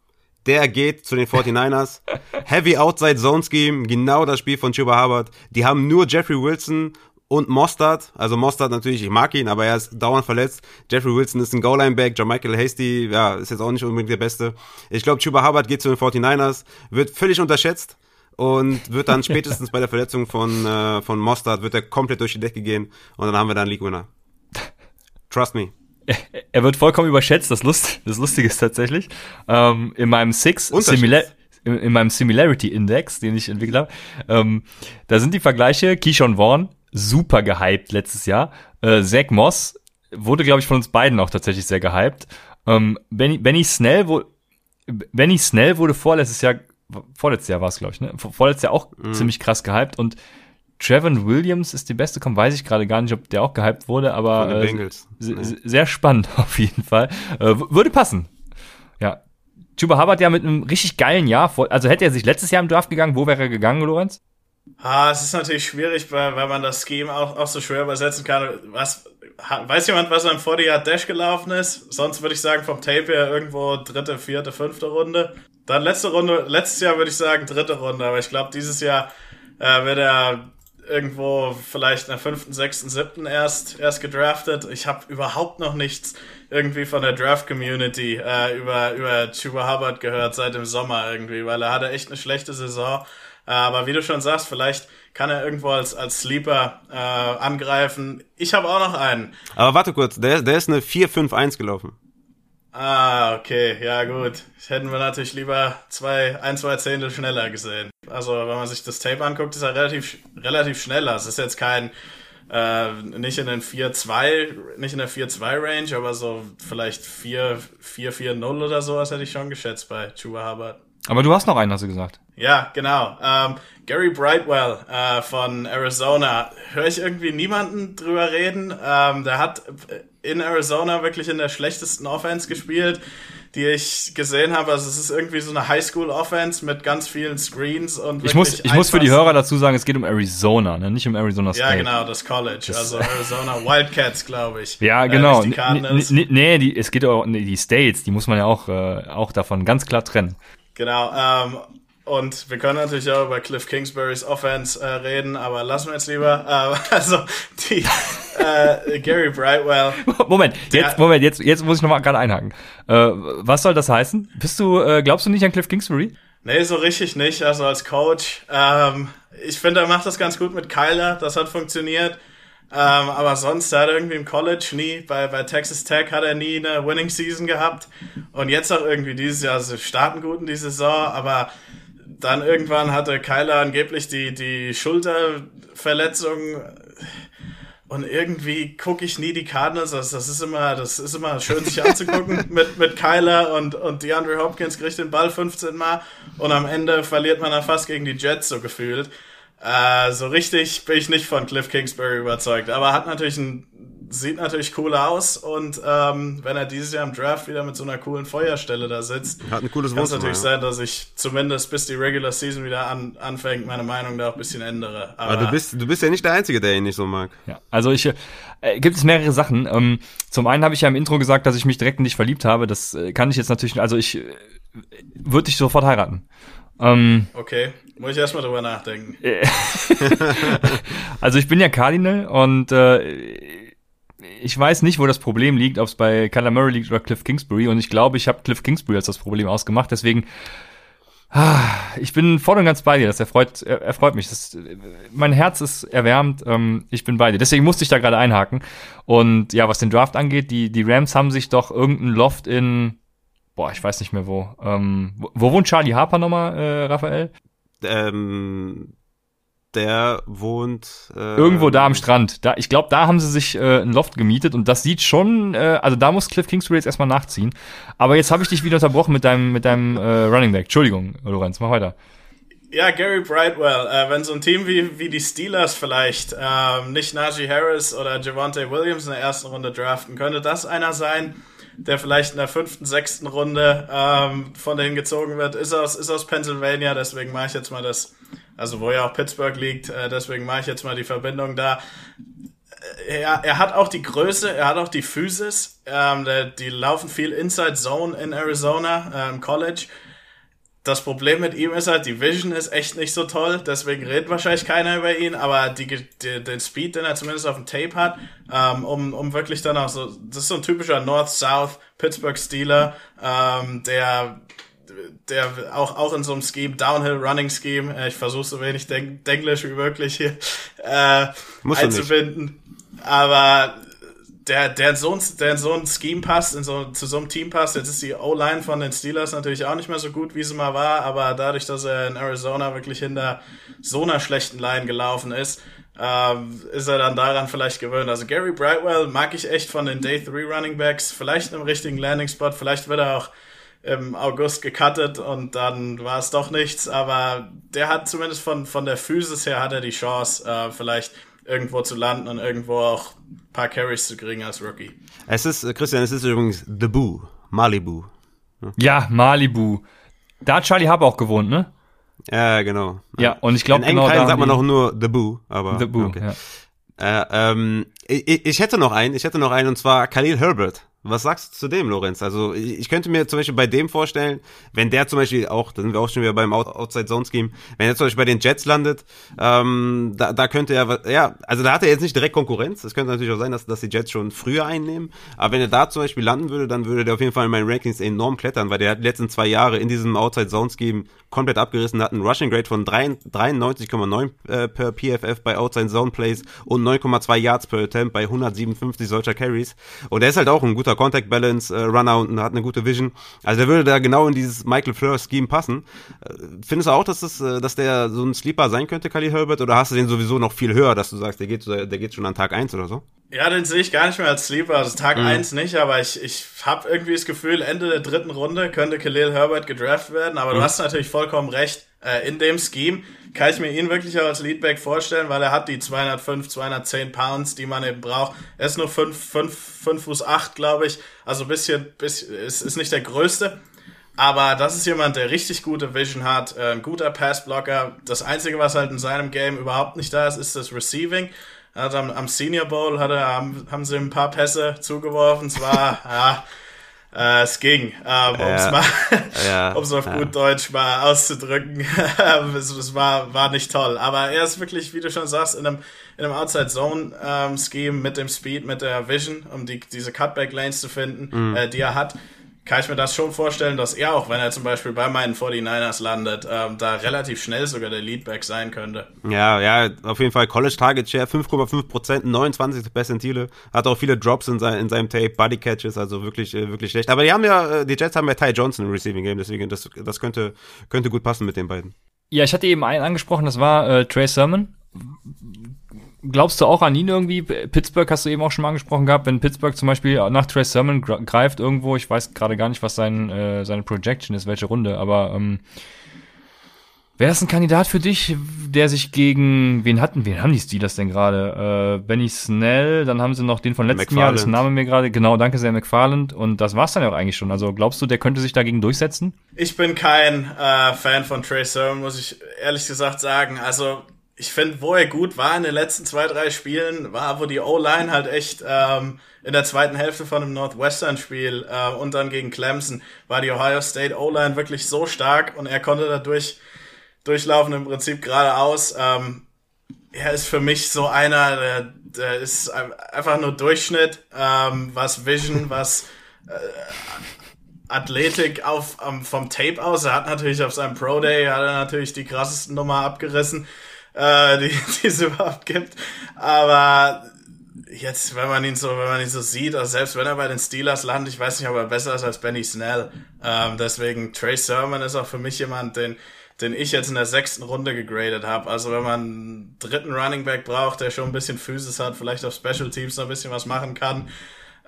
Der geht zu den 49ers. Heavy Outside Zone Scheme, genau das Spiel von Chuba Hubbard. Die haben nur Jeffrey Wilson und Mostard. Also Mostard natürlich, ich mag ihn, aber er ist dauernd verletzt. Jeffrey Wilson ist ein Goal-Line-Back. John Michael Hasty, ja, ist jetzt auch nicht unbedingt der Beste. Ich glaube, Chuba Hubbard geht zu den 49ers, wird völlig unterschätzt und wird dann spätestens bei der Verletzung von, äh, von Mostard, wird er komplett durch die Decke gehen und dann haben wir dann League-Winner. Trust me. Er wird vollkommen überschätzt, das, Lust, das Lustige ist tatsächlich. Ähm, in meinem Six Similar in, in meinem Similarity Index, den ich entwickelt habe, ähm, da sind die Vergleiche Keyshawn Vaughn, super gehypt letztes Jahr. Äh, Zach Moss wurde, glaube ich, von uns beiden auch tatsächlich sehr gehypt. Ähm, Benny, Benny Snell, wo, Benny Snell wurde vorletztes Jahr, vorletztes Jahr war es, glaube ich, ne? Vorletztes Jahr auch mhm. ziemlich krass gehypt und Trevor Williams ist die beste, komm, weiß ich gerade gar nicht, ob der auch gehypt wurde, aber äh, nee. sehr spannend auf jeden Fall. Äh, würde passen. Ja. Chuba Hubbard ja mit einem richtig geilen Jahr, also hätte er sich letztes Jahr im Draft gegangen, wo wäre er gegangen, Lorenz? Ah, es ist natürlich schwierig, weil, weil man das Scheme auch, auch so schwer übersetzen kann. Was, weiß jemand, was am 40 Yard Dash gelaufen ist? Sonst würde ich sagen, vom Tape her irgendwo dritte, vierte, fünfte Runde. Dann letzte Runde, letztes Jahr würde ich sagen dritte Runde, aber ich glaube, dieses Jahr äh, wird er irgendwo vielleicht in der fünften, sechsten, siebten erst, erst gedraftet. Ich habe überhaupt noch nichts irgendwie von der Draft-Community äh, über, über Chuba Hubbard gehört seit dem Sommer irgendwie, weil er hatte echt eine schlechte Saison. Aber wie du schon sagst, vielleicht kann er irgendwo als, als Sleeper äh, angreifen. Ich habe auch noch einen. Aber warte kurz, der, der ist eine 4-5-1 gelaufen. Ah, okay, ja gut. Hätten wir natürlich lieber zwei, ein, zwei Zehntel schneller gesehen. Also wenn man sich das Tape anguckt, ist er relativ, relativ schneller. Es ist jetzt kein, äh, nicht in den 4-2, nicht in der 4-2-Range, aber so vielleicht 4-4-0 oder sowas hätte ich schon geschätzt bei Chuba Hubbard. Aber du hast noch einen, hast du gesagt. Ja, genau. Ähm, Gary Brightwell äh, von Arizona. Höre ich irgendwie niemanden drüber reden. Ähm, der hat in Arizona wirklich in der schlechtesten Offense gespielt, die ich gesehen habe. Also es ist irgendwie so eine Highschool-Offense mit ganz vielen Screens und Ich muss, ich muss für die Hörer dazu sagen, es geht um Arizona, ne? nicht um Arizona State. Ja, genau, das College. Das also Arizona Wildcats, glaube ich. Ja, genau. Äh, nee, die, es geht auch, nee, die States, die muss man ja auch, äh, auch davon ganz klar trennen. Genau, ähm, und wir können natürlich auch über Cliff Kingsburys Offense äh, reden, aber lassen wir jetzt lieber. Äh, also die äh, Gary Brightwell. Moment, jetzt, Moment, jetzt, jetzt muss ich nochmal gerade einhaken. Äh, was soll das heißen? Bist du, äh, glaubst du nicht an Cliff Kingsbury? Nee, so richtig nicht. Also als Coach. Ähm, ich finde, er macht das ganz gut mit Kyler. Das hat funktioniert. Ähm, aber sonst hat er irgendwie im College nie, bei, bei Texas Tech hat er nie eine Winning Season gehabt. Und jetzt auch irgendwie dieses Jahr, also starten gut in die Saison, aber dann irgendwann hatte Kyler angeblich die, die Schulterverletzung. Und irgendwie gucke ich nie die Cardinals. Das, das, ist immer, das ist immer schön, sich anzugucken mit, mit Kyler und, und DeAndre Hopkins kriegt den Ball 15 Mal und am Ende verliert man dann fast gegen die Jets so gefühlt. Äh, so richtig bin ich nicht von Cliff Kingsbury überzeugt, aber hat natürlich ein, sieht natürlich cool aus und ähm, wenn er dieses Jahr im Draft wieder mit so einer coolen Feuerstelle da sitzt, hat ein cooles kann es natürlich ja. sein, dass ich zumindest bis die Regular Season wieder an, anfängt, meine Meinung da auch ein bisschen ändere. Aber, aber, du bist du bist ja nicht der Einzige, der ihn nicht so mag. Ja, also ich Äh, gibt es mehrere Sachen. Ähm, zum einen habe ich ja im Intro gesagt, dass ich mich direkt in dich verliebt habe. Das äh, kann ich jetzt natürlich, also ich äh, würde dich sofort heiraten. Ähm, okay, muss ich erstmal drüber nachdenken. also ich bin ja Cardinal und äh, ich weiß nicht, wo das Problem liegt, ob es bei Kyler Murray liegt oder Cliff Kingsbury. Und ich glaube, ich habe Cliff Kingsbury als das Problem ausgemacht. Deswegen, ah, ich bin voll und ganz bei dir. Das erfreut, er, erfreut mich. Das, mein Herz ist erwärmt. Ähm, ich bin bei dir. Deswegen musste ich da gerade einhaken. Und ja, was den Draft angeht, die, die Rams haben sich doch irgendein Loft in, boah, ich weiß nicht mehr wo. Ähm, wo, wo wohnt Charlie Harper nochmal, äh, Raphael? Ähm, der wohnt äh, irgendwo da am Strand. Da, ich glaube, da haben sie sich äh, ein Loft gemietet und das sieht schon, äh, also da muss Cliff Kingsbury jetzt erstmal nachziehen. Aber jetzt habe ich dich wieder unterbrochen mit deinem mit deinem äh, Running Back. Entschuldigung, Lorenz, mach weiter. Ja, Gary Brightwell. Äh, wenn so ein Team wie, wie die Steelers vielleicht ähm, nicht Najee Harris oder Javante Williams in der ersten Runde draften, könnte das einer sein, der vielleicht in der fünften, sechsten Runde ähm, von denen gezogen wird. Ist aus, ist aus Pennsylvania, deswegen mache ich jetzt mal das also wo ja auch Pittsburgh liegt, äh, deswegen mache ich jetzt mal die Verbindung da. Äh, er, er hat auch die Größe, er hat auch die Physis. Ähm, der, die laufen viel Inside Zone in Arizona äh, im College. Das Problem mit ihm ist halt, die Vision ist echt nicht so toll, deswegen redet wahrscheinlich keiner über ihn, aber die, die, den Speed, den er zumindest auf dem Tape hat, ähm, um, um wirklich dann auch so, das ist so ein typischer North-South Pittsburgh Steeler, ähm, der der auch, auch in so einem Scheme, Downhill Running Scheme, äh, ich versuche so wenig Denk Denglisch wie möglich hier äh, einzubinden. Aber der, der so ein, der in so ein Scheme passt, in so, zu so einem Team passt. Jetzt ist die O-Line von den Steelers natürlich auch nicht mehr so gut, wie sie mal war, aber dadurch, dass er in Arizona wirklich hinter so einer schlechten Line gelaufen ist, ähm, ist er dann daran vielleicht gewöhnt. Also Gary Brightwell mag ich echt von den Day 3 Running Backs, vielleicht im richtigen Landing Spot, vielleicht wird er auch im August gecuttet und dann war es doch nichts. Aber der hat zumindest von, von der Physis her hat er die Chance, äh, vielleicht irgendwo zu landen und irgendwo auch ein paar Carries zu kriegen als Rookie. Es ist, äh, Christian, es ist übrigens The Boo, Malibu. Ja, Malibu. Da hat Charlie Hub auch gewohnt, ne? Ja, genau. Ja, und ich glaube, In genau da sagt man auch nur The Boo, aber. The Boo, okay. ja. Äh, ähm, ich, ich hätte noch einen, ich hätte noch einen, und zwar Khalil Herbert. Was sagst du zu dem, Lorenz? Also ich könnte mir zum Beispiel bei dem vorstellen, wenn der zum Beispiel auch, da sind wir auch schon wieder beim Outside Zone Scheme, wenn er zum Beispiel bei den Jets landet, ähm, da, da könnte er, ja, also da hat er jetzt nicht direkt Konkurrenz. Es könnte natürlich auch sein, dass, dass die Jets schon früher einnehmen. Aber wenn er da zum Beispiel landen würde, dann würde der auf jeden Fall in meinen Rankings enorm klettern, weil der hat die letzten zwei Jahre in diesem Outside Zone Scheme komplett abgerissen, hat einen Rushing Grade von 93,9 äh, per PFF bei Outside Zone Plays und 9,2 Yards per Attempt bei 157 solcher Carries. Und er ist halt auch ein guter guter Contact Balance, äh, Runner und hat eine gute Vision. Also der würde da genau in dieses Michael Fleur Scheme passen. Äh, findest du auch, dass das, äh, dass der so ein Sleeper sein könnte, Kali Herbert, oder hast du den sowieso noch viel höher, dass du sagst, der geht, der geht schon an Tag 1 oder so? Ja, den sehe ich gar nicht mehr als Sleeper, also Tag mhm. 1 nicht, aber ich, ich habe irgendwie das Gefühl, Ende der dritten Runde könnte Khalil Herbert gedraft werden, aber mhm. du hast natürlich vollkommen recht, äh, in dem Scheme kann ich mir ihn wirklich auch als Leadback vorstellen, weil er hat die 205, 210 Pounds, die man eben braucht. Er ist nur 5, 5, 5 Fuß 8, glaube ich. Also bisschen, bisschen ist, ist nicht der größte. Aber das ist jemand, der richtig gute Vision hat, äh, ein guter Passblocker. Das Einzige, was halt in seinem Game überhaupt nicht da ist, ist das Receiving. Also am, am Senior Bowl hat er, haben, haben sie ein paar Pässe zugeworfen. Es war, ja, äh, es ging, ähm, um es mal, ja, um es auf ja. gut Deutsch mal auszudrücken. es, es, war, war nicht toll. Aber er ist wirklich, wie du schon sagst, in einem, in einem Outside Zone ähm, Scheme mit dem Speed, mit der Vision, um die, diese Cutback Lanes zu finden, mhm. äh, die er hat kann ich mir das schon vorstellen, dass er auch, wenn er zum Beispiel bei meinen 49ers landet, ähm, da relativ schnell sogar der Leadback sein könnte. Ja, ja, auf jeden Fall College Target Share 5,5 Prozent, 29 Percentile, hat auch viele Drops in, sein, in seinem Tape, Body Catches, also wirklich, äh, wirklich schlecht. Aber die haben ja, äh, die Jets haben ja Ty Johnson im Receiving Game, deswegen das, das könnte, könnte gut passen mit den beiden. Ja, ich hatte eben einen angesprochen, das war äh, Trey Sermon glaubst du auch an ihn irgendwie? Pittsburgh hast du eben auch schon mal angesprochen gehabt, wenn Pittsburgh zum Beispiel nach Trey Sermon greift irgendwo, ich weiß gerade gar nicht, was sein, äh, seine Projection ist, welche Runde, aber ähm, wäre das ein Kandidat für dich, der sich gegen, wen hatten, wen haben die Steelers denn gerade? Äh, Benny Snell, dann haben sie noch den von letztem McFarland. Jahr, das Name mir gerade, genau, danke sehr, McFarland, und das war's dann ja auch eigentlich schon. Also glaubst du, der könnte sich dagegen durchsetzen? Ich bin kein äh, Fan von Trey Sermon, muss ich ehrlich gesagt sagen. Also ich finde, wo er gut war in den letzten zwei, drei Spielen, war, wo die O-Line halt echt ähm, in der zweiten Hälfte von einem Northwestern-Spiel äh, und dann gegen Clemson war die Ohio State O-Line wirklich so stark und er konnte dadurch durchlaufen im Prinzip geradeaus. Ähm, er ist für mich so einer, der, der ist einfach nur Durchschnitt, ähm, was Vision, was äh, Athletik auf, um, vom Tape aus. Er hat natürlich auf seinem Pro Day hat er natürlich die krassesten Nummer abgerissen äh, die, die es überhaupt gibt. Aber jetzt, wenn man ihn so, wenn man ihn so sieht, also selbst wenn er bei den Steelers landet, ich weiß nicht, ob er besser ist als Benny Snell. Ähm, deswegen Trey Sermon ist auch für mich jemand, den den ich jetzt in der sechsten Runde gegradet habe. Also wenn man einen dritten Running Back braucht, der schon ein bisschen Physis hat, vielleicht auf Special Teams noch ein bisschen was machen kann.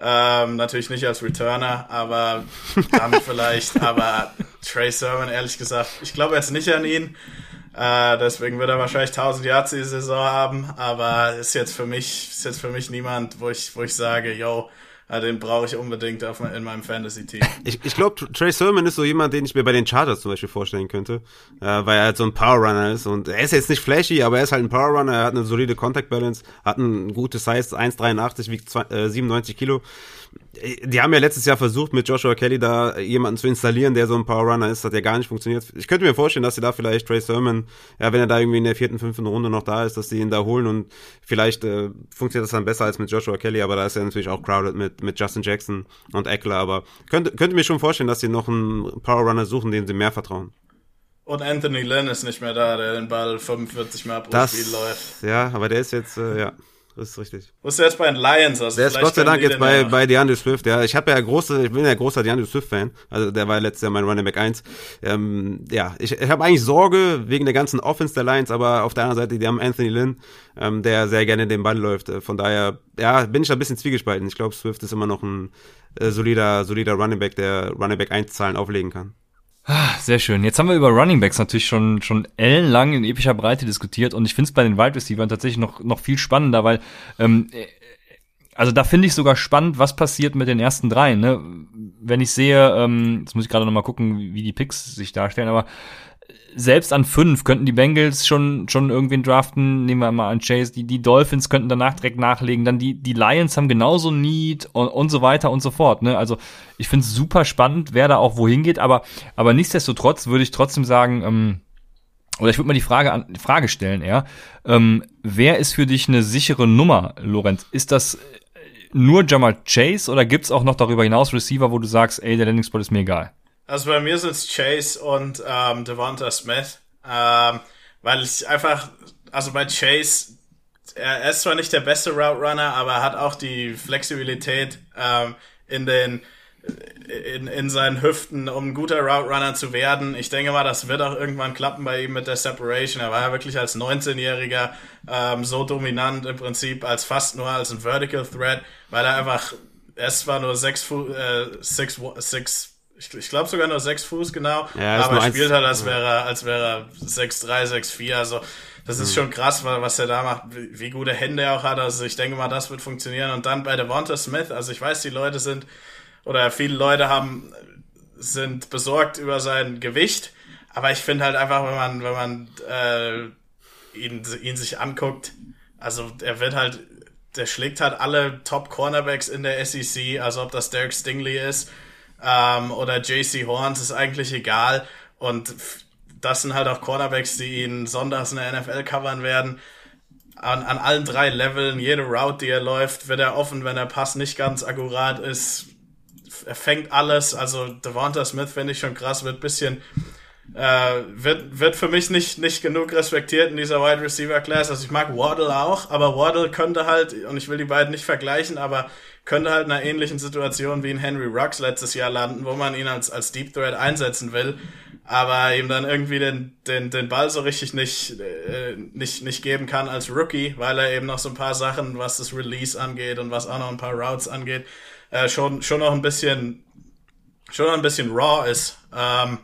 Ähm, natürlich nicht als Returner, aber dann vielleicht. Aber Trey Sermon, ehrlich gesagt, ich glaube jetzt nicht an ihn. Äh, deswegen wird er wahrscheinlich 1000 Yards die Saison haben, aber ist jetzt für mich, ist jetzt für mich niemand, wo ich, wo ich sage, yo, ja, den brauche ich unbedingt auf, in meinem Fantasy-Team. Ich, ich glaube, Trey Sermon ist so jemand, den ich mir bei den Chargers zum Beispiel vorstellen könnte, äh, weil er halt so ein Power-Runner ist und er ist jetzt nicht flashy, aber er ist halt ein Power-Runner, er hat eine solide Contact-Balance, hat ein gutes Size, 1,83, wiegt 2, äh, 97 Kilo die haben ja letztes Jahr versucht, mit Joshua Kelly da jemanden zu installieren, der so ein Power Runner ist, hat ja gar nicht funktioniert. Ich könnte mir vorstellen, dass sie da vielleicht Trey Sermon, ja, wenn er da irgendwie in der vierten, fünften Runde noch da ist, dass sie ihn da holen und vielleicht äh, funktioniert das dann besser als mit Joshua Kelly, aber da ist er natürlich auch crowded mit, mit Justin Jackson und Eckler, aber könnte, könnte mir schon vorstellen, dass sie noch einen Power Runner suchen, dem sie mehr vertrauen. Und Anthony Lynn ist nicht mehr da, der den Ball 45 Mal pro das, Spiel läuft. Ja, aber der ist jetzt, äh, ja. Das ist richtig. Wo ist der jetzt bei den Lions? Also der ist Gott sei Dank jetzt bei, bei DeAndre Swift. Ja, ich habe ja große, ich bin ja großer DeAndre Swift-Fan. Also der war letztes Jahr mein Running Back 1. Ähm, ja, ich, ich habe eigentlich Sorge wegen der ganzen Offense der Lions, aber auf der anderen Seite, die haben Anthony Lynn, ähm, der sehr gerne den Ball läuft. Äh, von daher, ja, bin ich da ein bisschen zwiegespalten. Ich glaube, Swift ist immer noch ein äh, solider, solider Running Back, der Running Back 1 Zahlen auflegen kann. Ah, sehr schön. Jetzt haben wir über Running Backs natürlich schon, schon ellenlang in epischer Breite diskutiert und ich finde es bei den Wide Receivers tatsächlich noch, noch viel spannender, weil, ähm, äh, also da finde ich sogar spannend, was passiert mit den ersten dreien. Ne? Wenn ich sehe, ähm, jetzt muss ich gerade noch mal gucken, wie die Picks sich darstellen, aber selbst an fünf könnten die Bengals schon, schon irgendwen draften. Nehmen wir mal an Chase. Die, die Dolphins könnten danach direkt nachlegen. Dann die, die Lions haben genauso Need und, und so weiter und so fort. Ne? Also ich finde es super spannend, wer da auch wohin geht. Aber, aber nichtsdestotrotz würde ich trotzdem sagen, ähm, oder ich würde mal die Frage, an, Frage stellen eher, ähm, wer ist für dich eine sichere Nummer, Lorenz? Ist das nur Jamal Chase oder gibt's auch noch darüber hinaus Receiver, wo du sagst, ey, der Landing Spot ist mir egal? Also bei mir sind es Chase und ähm, Devonta Smith, ähm, weil ich einfach, also bei Chase, er ist zwar nicht der beste Route Runner, aber er hat auch die Flexibilität ähm, in den in, in seinen Hüften, um ein guter Route Runner zu werden. Ich denke mal, das wird auch irgendwann klappen bei ihm mit der Separation. Er war ja wirklich als 19-Jähriger ähm, so dominant im Prinzip als fast nur als ein Vertical Threat, weil er einfach, er ist zwar nur 6 Fuß, äh, 6, 6 ich, ich glaube sogar nur sechs Fuß genau, ja, aber er spielt halt, als wäre er, als wäre er 6'3, 6'4, also das ist mhm. schon krass, was er da macht, wie, wie gute Hände er auch hat, also ich denke mal, das wird funktionieren. Und dann bei Devonta Smith, also ich weiß, die Leute sind, oder viele Leute haben, sind besorgt über sein Gewicht, aber ich finde halt einfach, wenn man, wenn man äh, ihn, ihn sich anguckt, also er wird halt, der schlägt halt alle Top Cornerbacks in der SEC, also ob das Derek Stingley ist ähm, oder JC Horns, ist eigentlich egal. Und das sind halt auch Cornerbacks, die ihn sonntags in der NFL covern werden. An, an allen drei Leveln, jede Route, die er läuft, wird er offen, wenn der Pass nicht ganz akkurat ist. Er fängt alles. Also Devonta Smith finde ich schon krass, wird bisschen äh, wird, wird für mich nicht, nicht genug respektiert in dieser Wide Receiver Class. Also ich mag Waddle auch, aber Waddle könnte halt, und ich will die beiden nicht vergleichen, aber könnte halt in einer ähnlichen Situation wie in Henry Rux letztes Jahr landen, wo man ihn als, als Deep Threat einsetzen will, aber ihm dann irgendwie den, den, den Ball so richtig nicht, äh, nicht, nicht geben kann als Rookie, weil er eben noch so ein paar Sachen, was das Release angeht und was auch noch ein paar Routes angeht, äh, schon, schon noch ein bisschen, schon noch ein bisschen raw ist. Ähm,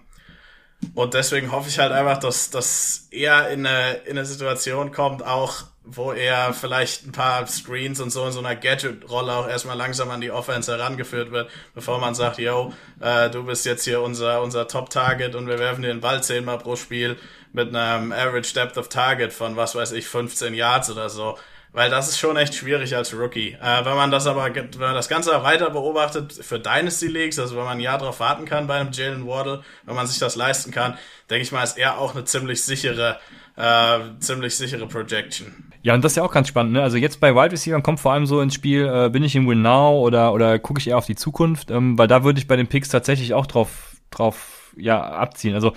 und deswegen hoffe ich halt einfach, dass, dass er in eine, in eine Situation kommt, auch wo er vielleicht ein paar Screens und so in so einer Gadget-Rolle auch erstmal langsam an die Offense herangeführt wird, bevor man sagt, yo, äh, du bist jetzt hier unser, unser Top-Target und wir werfen dir den Ball zehnmal pro Spiel mit einem Average Depth of Target von, was weiß ich, 15 Yards oder so. Weil das ist schon echt schwierig als Rookie. Äh, wenn man das aber, wenn man das Ganze weiter beobachtet für Dynasty Leagues, also wenn man ein Jahr drauf warten kann bei einem Jalen Waddle, wenn man sich das leisten kann, denke ich mal, ist er auch eine ziemlich sichere, äh, ziemlich sichere Projection. Ja, und das ist ja auch ganz spannend. Ne? Also jetzt bei Wide Receiver kommt vor allem so ins Spiel, äh, bin ich im Win Now oder, oder gucke ich eher auf die Zukunft, ähm, weil da würde ich bei den Picks tatsächlich auch drauf, drauf ja, abziehen. Also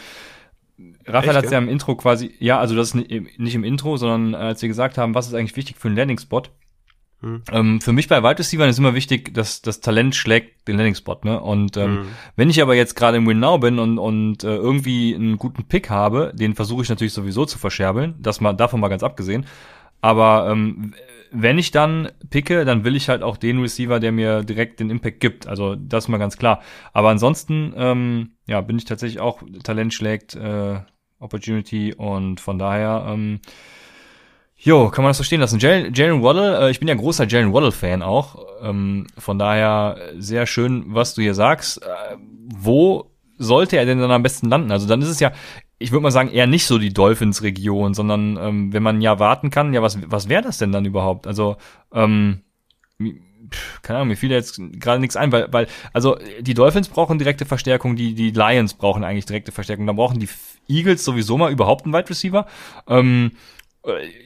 Raphael hat es ja? ja im Intro quasi, ja, also das ist nicht im Intro, sondern äh, als wir gesagt haben, was ist eigentlich wichtig für einen Landing-Spot. Hm. Ähm, für mich bei Wide Receiver ist immer wichtig, dass das Talent schlägt den Landing-Spot, ne? Und ähm, hm. wenn ich aber jetzt gerade im Win Now bin und, und äh, irgendwie einen guten Pick habe, den versuche ich natürlich sowieso zu verscherbeln, das mal davon mal ganz abgesehen. Aber ähm, wenn ich dann picke, dann will ich halt auch den Receiver, der mir direkt den Impact gibt. Also das ist mal ganz klar. Aber ansonsten, ähm, ja, bin ich tatsächlich auch Talent schlägt äh, Opportunity und von daher, ähm, jo, kann man das so stehen lassen. Jalen, Waddle, äh, ich bin ja großer Jalen Waddle-Fan auch. Ähm, von daher sehr schön, was du hier sagst. Äh, wo sollte er denn dann am besten landen? Also dann ist es ja, ich würde mal sagen, eher nicht so die Dolphins-Region, sondern ähm, wenn man ja warten kann, ja, was, was wäre das denn dann überhaupt? Also, ähm, keine Ahnung, mir fiel jetzt gerade nichts ein, weil, weil, also die Dolphins brauchen direkte Verstärkung, die, die Lions brauchen eigentlich direkte Verstärkung, dann brauchen die Eagles sowieso mal überhaupt einen Wide Receiver. Ähm, äh,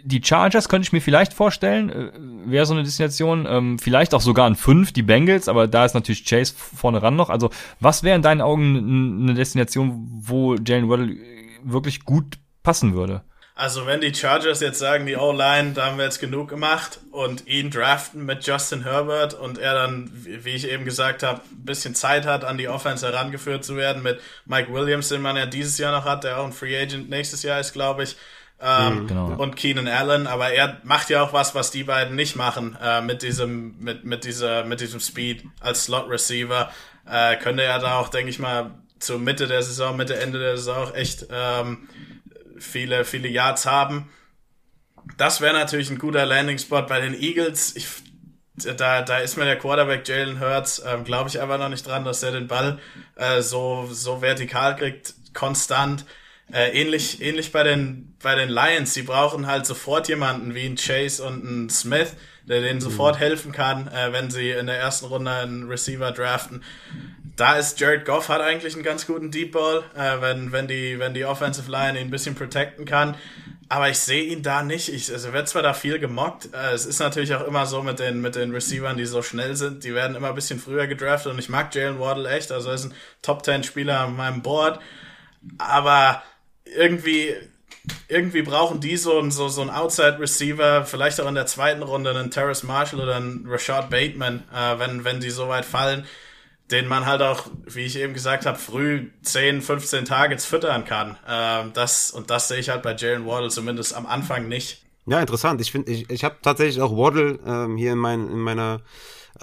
die Chargers könnte ich mir vielleicht vorstellen, äh, wäre so eine Destination, ähm, vielleicht auch sogar ein 5, die Bengals, aber da ist natürlich Chase vorne ran noch. Also, was wäre in deinen Augen eine Destination, wo Jalen Waddle wirklich gut passen würde. Also wenn die Chargers jetzt sagen, die O-Line, da haben wir jetzt genug gemacht und ihn draften mit Justin Herbert und er dann, wie ich eben gesagt habe, ein bisschen Zeit hat, an die Offense herangeführt zu werden mit Mike Williams, den man ja dieses Jahr noch hat, der auch ein Free Agent nächstes Jahr ist, glaube ich. Ähm, mhm, genau. und Keenan Allen, aber er macht ja auch was, was die beiden nicht machen, äh, mit diesem, mit, mit dieser, mit diesem Speed als Slot Receiver, äh, könnte er da auch, denke ich mal, zur Mitte der Saison, Mitte, Ende der Saison echt ähm, viele, viele Yards haben. Das wäre natürlich ein guter Landing-Spot bei den Eagles. Ich, da, da ist mir der Quarterback Jalen Hurts, ähm, glaube ich einfach noch nicht dran, dass er den Ball äh, so, so vertikal kriegt, konstant. Äh, ähnlich, ähnlich bei den, bei den Lions. Sie brauchen halt sofort jemanden wie ein Chase und ein Smith, der denen sofort mhm. helfen kann, äh, wenn sie in der ersten Runde einen Receiver draften da ist Jared Goff hat eigentlich einen ganz guten Deep Ball, äh, wenn, wenn, die, wenn die Offensive Line ihn ein bisschen protecten kann. Aber ich sehe ihn da nicht. Ich, also wird zwar da viel gemockt. Äh, es ist natürlich auch immer so mit den, mit den Receivern, die so schnell sind. Die werden immer ein bisschen früher gedraftet und ich mag Jalen Waddle echt. Also er ist ein Top 10 Spieler an meinem Board. Aber irgendwie, irgendwie brauchen die so, einen, so, so einen Outside Receiver, vielleicht auch in der zweiten Runde einen Terrace Marshall oder einen Rashad Bateman, äh, wenn, wenn die so weit fallen den man halt auch, wie ich eben gesagt habe, früh 10, 15 Targets füttern kann. Ähm, das, und das sehe ich halt bei Jalen Waddle zumindest am Anfang nicht. Ja, interessant. Ich finde, ich, ich habe tatsächlich auch Waddle ähm, hier in, mein, in meiner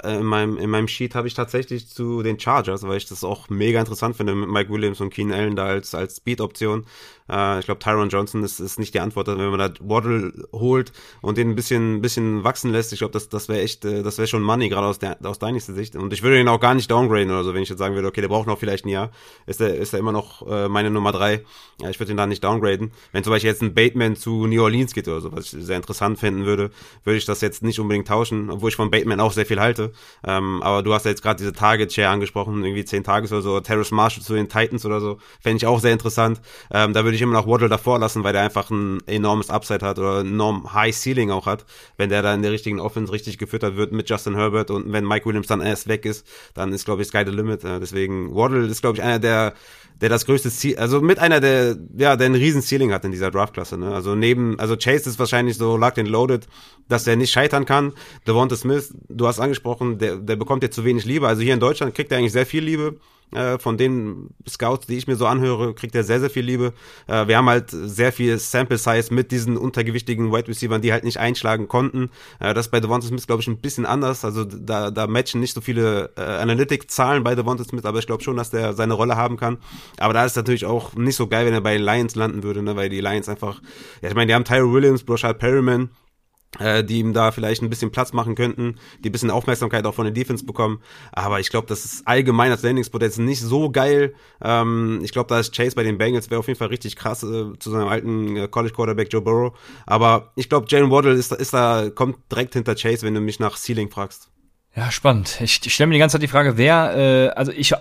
äh, in meinem, in meinem Sheet habe ich tatsächlich zu den Chargers, weil ich das auch mega interessant finde mit Mike Williams und Keenan Allen da als, als Speed-Option. Äh, ich glaube, Tyron Johnson ist, ist nicht die Antwort, wenn man da Waddle holt und den ein bisschen, bisschen wachsen lässt. Ich glaube, das, das wäre echt, äh, das wäre schon Money, gerade aus, der, aus deiner Sicht. Und ich würde ihn auch gar nicht downgraden oder so, wenn ich jetzt sagen würde, okay, der braucht noch vielleicht ein Jahr, ist er ist er immer noch äh, meine Nummer drei. Ja, ich würde ihn da nicht downgraden. Wenn zum Beispiel jetzt ein Bateman zu New Orleans geht oder so, was ich sehr interessant finden würde, würde ich das jetzt nicht unbedingt tauschen, obwohl ich von Bateman auch sehr viel halte. Ähm, aber du hast ja jetzt gerade diese Target Share angesprochen, irgendwie zehn Tages oder so, Terrace Marshall zu den Titans oder so, fände ich auch sehr interessant. Ähm, da würde würde ich immer noch Waddle davor lassen, weil der einfach ein enormes Upside hat oder ein enorm High Ceiling auch hat. Wenn der da in der richtigen Offense richtig gefüttert wird mit Justin Herbert und wenn Mike Williams dann erst weg ist, dann ist, glaube ich, Sky the Limit. Deswegen, Waddle ist, glaube ich, einer der, der das größte Ziel, also mit einer der, ja, der ein riesen Ceiling hat in dieser Draftklasse, ne? Also neben, also Chase ist wahrscheinlich so locked and loaded, dass der nicht scheitern kann. Devonta Smith, du hast angesprochen, der, der bekommt jetzt zu wenig Liebe. Also hier in Deutschland kriegt er eigentlich sehr viel Liebe. Äh, von den Scouts, die ich mir so anhöre, kriegt er sehr, sehr viel Liebe. Äh, wir haben halt sehr viel Sample Size mit diesen untergewichtigen Wide Receivers, die halt nicht einschlagen konnten. Äh, das bei Devonta Smith, glaube ich, ein bisschen anders. Also da, da matchen nicht so viele äh, Analytic-Zahlen bei Devonta Smith, aber ich glaube schon, dass der seine Rolle haben kann. Aber da ist natürlich auch nicht so geil, wenn er bei Lions landen würde, ne? weil die Lions einfach, ja, ich meine, die haben Tyre Williams, Broshard Perryman, äh, die ihm da vielleicht ein bisschen Platz machen könnten, die ein bisschen Aufmerksamkeit auch von der Defense bekommen. Aber ich glaube, das ist allgemein das Landingspodenzial nicht so geil. Ähm, ich glaube, da ist Chase bei den Bengals wäre auf jeden Fall richtig krass äh, zu seinem alten äh, College Quarterback Joe Burrow. Aber ich glaube, Jalen Waddle ist, ist da, kommt direkt hinter Chase, wenn du mich nach Ceiling fragst. Ja, spannend. Ich, ich stelle mir die ganze Zeit die Frage, wer, äh, also ich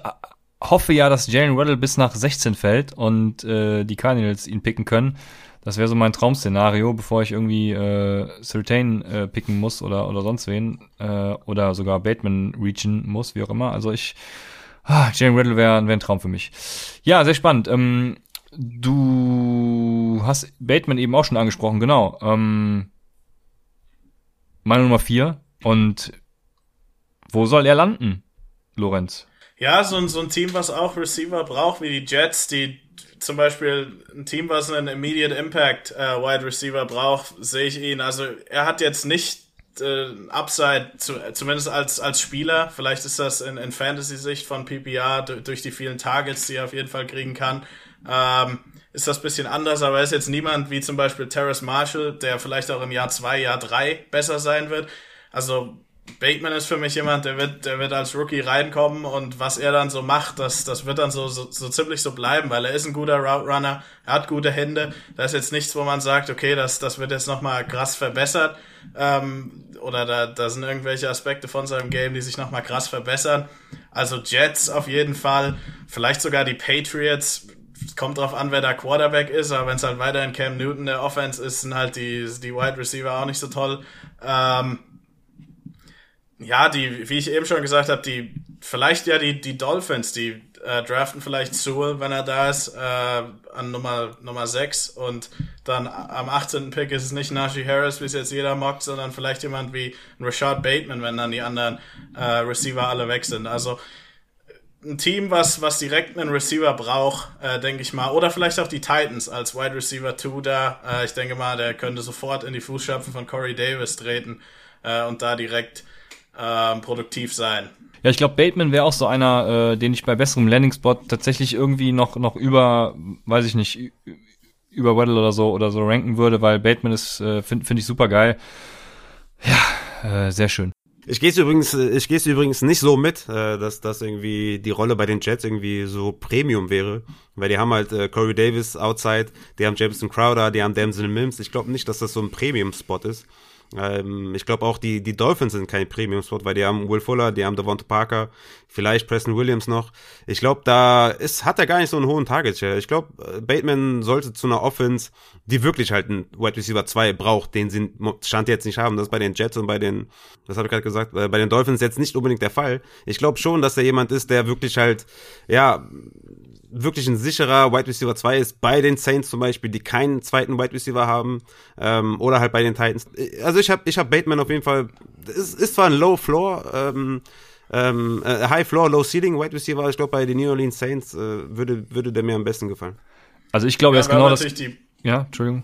hoffe ja, dass Jalen Waddle bis nach 16 fällt und äh, die Cardinals ihn picken können. Das wäre so mein Traum-Szenario, bevor ich irgendwie äh, Certain äh, picken muss oder, oder sonst wen. Äh, oder sogar Bateman reachen muss, wie auch immer. Also ich. Ah, Jane Riddle wäre wär ein Traum für mich. Ja, sehr spannend. Ähm, du hast Bateman eben auch schon angesprochen, genau. Ähm, meine Nummer vier. Und wo soll er landen, Lorenz? Ja, so, so ein Team, was auch Receiver braucht, wie die Jets, die zum Beispiel ein Team, was einen Immediate Impact äh, Wide Receiver braucht, sehe ich ihn. Also er hat jetzt nicht äh, Upside, zu, zumindest als, als Spieler. Vielleicht ist das in, in Fantasy-Sicht von PPR durch die vielen Targets, die er auf jeden Fall kriegen kann. Ähm, ist das bisschen anders, aber er ist jetzt niemand wie zum Beispiel Terrace Marshall, der vielleicht auch im Jahr zwei, Jahr drei besser sein wird. Also Bateman ist für mich jemand, der wird, der wird als Rookie reinkommen und was er dann so macht, das, das wird dann so, so, so ziemlich so bleiben, weil er ist ein guter Route Runner, er hat gute Hände. Da ist jetzt nichts, wo man sagt, okay, das, das wird jetzt nochmal krass verbessert. Ähm, oder da, da sind irgendwelche Aspekte von seinem Game, die sich nochmal krass verbessern. Also Jets auf jeden Fall, vielleicht sogar die Patriots. Kommt drauf an, wer da Quarterback ist, aber wenn es halt weiter in Cam Newton der Offense ist, sind halt die, die Wide Receiver auch nicht so toll. Ähm, ja, die, wie ich eben schon gesagt habe, die, vielleicht ja die, die Dolphins, die äh, draften vielleicht Sewell, wenn er da ist, äh, an Nummer, Nummer 6 und dann am 18. Pick ist es nicht Najee Harris, wie es jetzt jeder mockt, sondern vielleicht jemand wie Rashad Bateman, wenn dann die anderen äh, Receiver alle weg sind. Also ein Team, was, was direkt einen Receiver braucht, äh, denke ich mal. Oder vielleicht auch die Titans als Wide Receiver 2 da. Äh, ich denke mal, der könnte sofort in die Fußstapfen von Corey Davis treten äh, und da direkt ähm, produktiv sein. Ja, ich glaube, Bateman wäre auch so einer, äh, den ich bei besserem Landing-Spot tatsächlich irgendwie noch, noch über, weiß ich nicht, über Weddle oder so oder so ranken würde, weil Bateman ist, äh, finde find ich super geil. Ja, äh, sehr schön. Ich gehe übrigens, ich gehe übrigens nicht so mit, äh, dass das irgendwie die Rolle bei den Jets irgendwie so Premium wäre, weil die haben halt äh, Corey Davis outside, die haben Jameson Crowder, die haben Damson Mims. Ich glaube nicht, dass das so ein Premium-Spot ist. Ähm, ich glaube auch die, die Dolphins sind kein Premium-Spot, weil die haben Will Fuller, die haben Devonta Parker, vielleicht Preston Williams noch. Ich glaube, da ist, hat er gar nicht so einen hohen Target Share. Ich glaube, äh, Bateman sollte zu einer Offense, die wirklich halt einen Wide Receiver 2 braucht, den sie Stand jetzt nicht haben. Das ist bei den Jets und bei den, das habe ich gerade gesagt, äh, bei den Dolphins jetzt nicht unbedingt der Fall. Ich glaube schon, dass er jemand ist, der wirklich halt, ja, wirklich ein sicherer Wide Receiver 2 ist, bei den Saints zum Beispiel, die keinen zweiten Wide Receiver haben, ähm, oder halt bei den Titans. Also ich habe ich hab Bateman auf jeden Fall, es ist zwar ein Low Floor, ähm, ähm, äh, High Floor, Low Ceiling Wide Receiver, ich glaube bei den New Orleans Saints äh, würde, würde der mir am besten gefallen. Also ich glaube, ja, er ist genau das. Die, ja, Entschuldigung.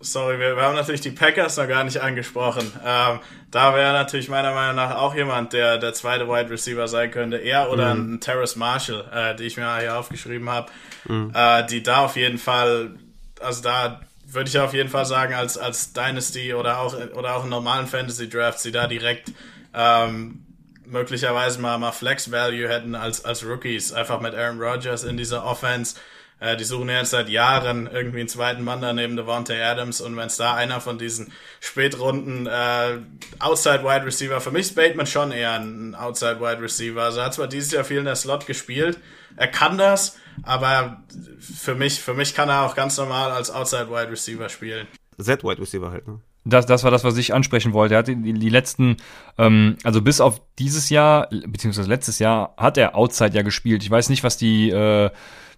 Sorry, wir, wir, haben natürlich die Packers noch gar nicht angesprochen. Ähm, da wäre natürlich meiner Meinung nach auch jemand, der der zweite Wide Receiver sein könnte. Er oder mhm. ein Terrace Marshall, äh, die ich mir hier aufgeschrieben habe. Mhm. Äh, die da auf jeden Fall, also da würde ich auf jeden Fall sagen, als, als Dynasty oder auch, oder auch in normalen Fantasy Drafts, die da direkt ähm, möglicherweise mal, mal Flex Value hätten als, als Rookies. Einfach mit Aaron Rodgers in dieser Offense äh, die suchen jetzt seit Jahren irgendwie einen zweiten Mann daneben Devontae Adams und wenn es da einer von diesen Spätrunden äh, Outside Wide Receiver, für mich ist Bateman schon eher ein Outside Wide Receiver. Also er hat zwar dieses Jahr viel in der Slot gespielt, er kann das, aber für mich, für mich kann er auch ganz normal als Outside Wide Receiver spielen. Z Wide Receiver halt, ne? Das, das war das, was ich ansprechen wollte. Er hat die, die letzten, ähm, also bis auf dieses Jahr, beziehungsweise letztes Jahr, hat er Outside ja gespielt. Ich weiß nicht, was die äh,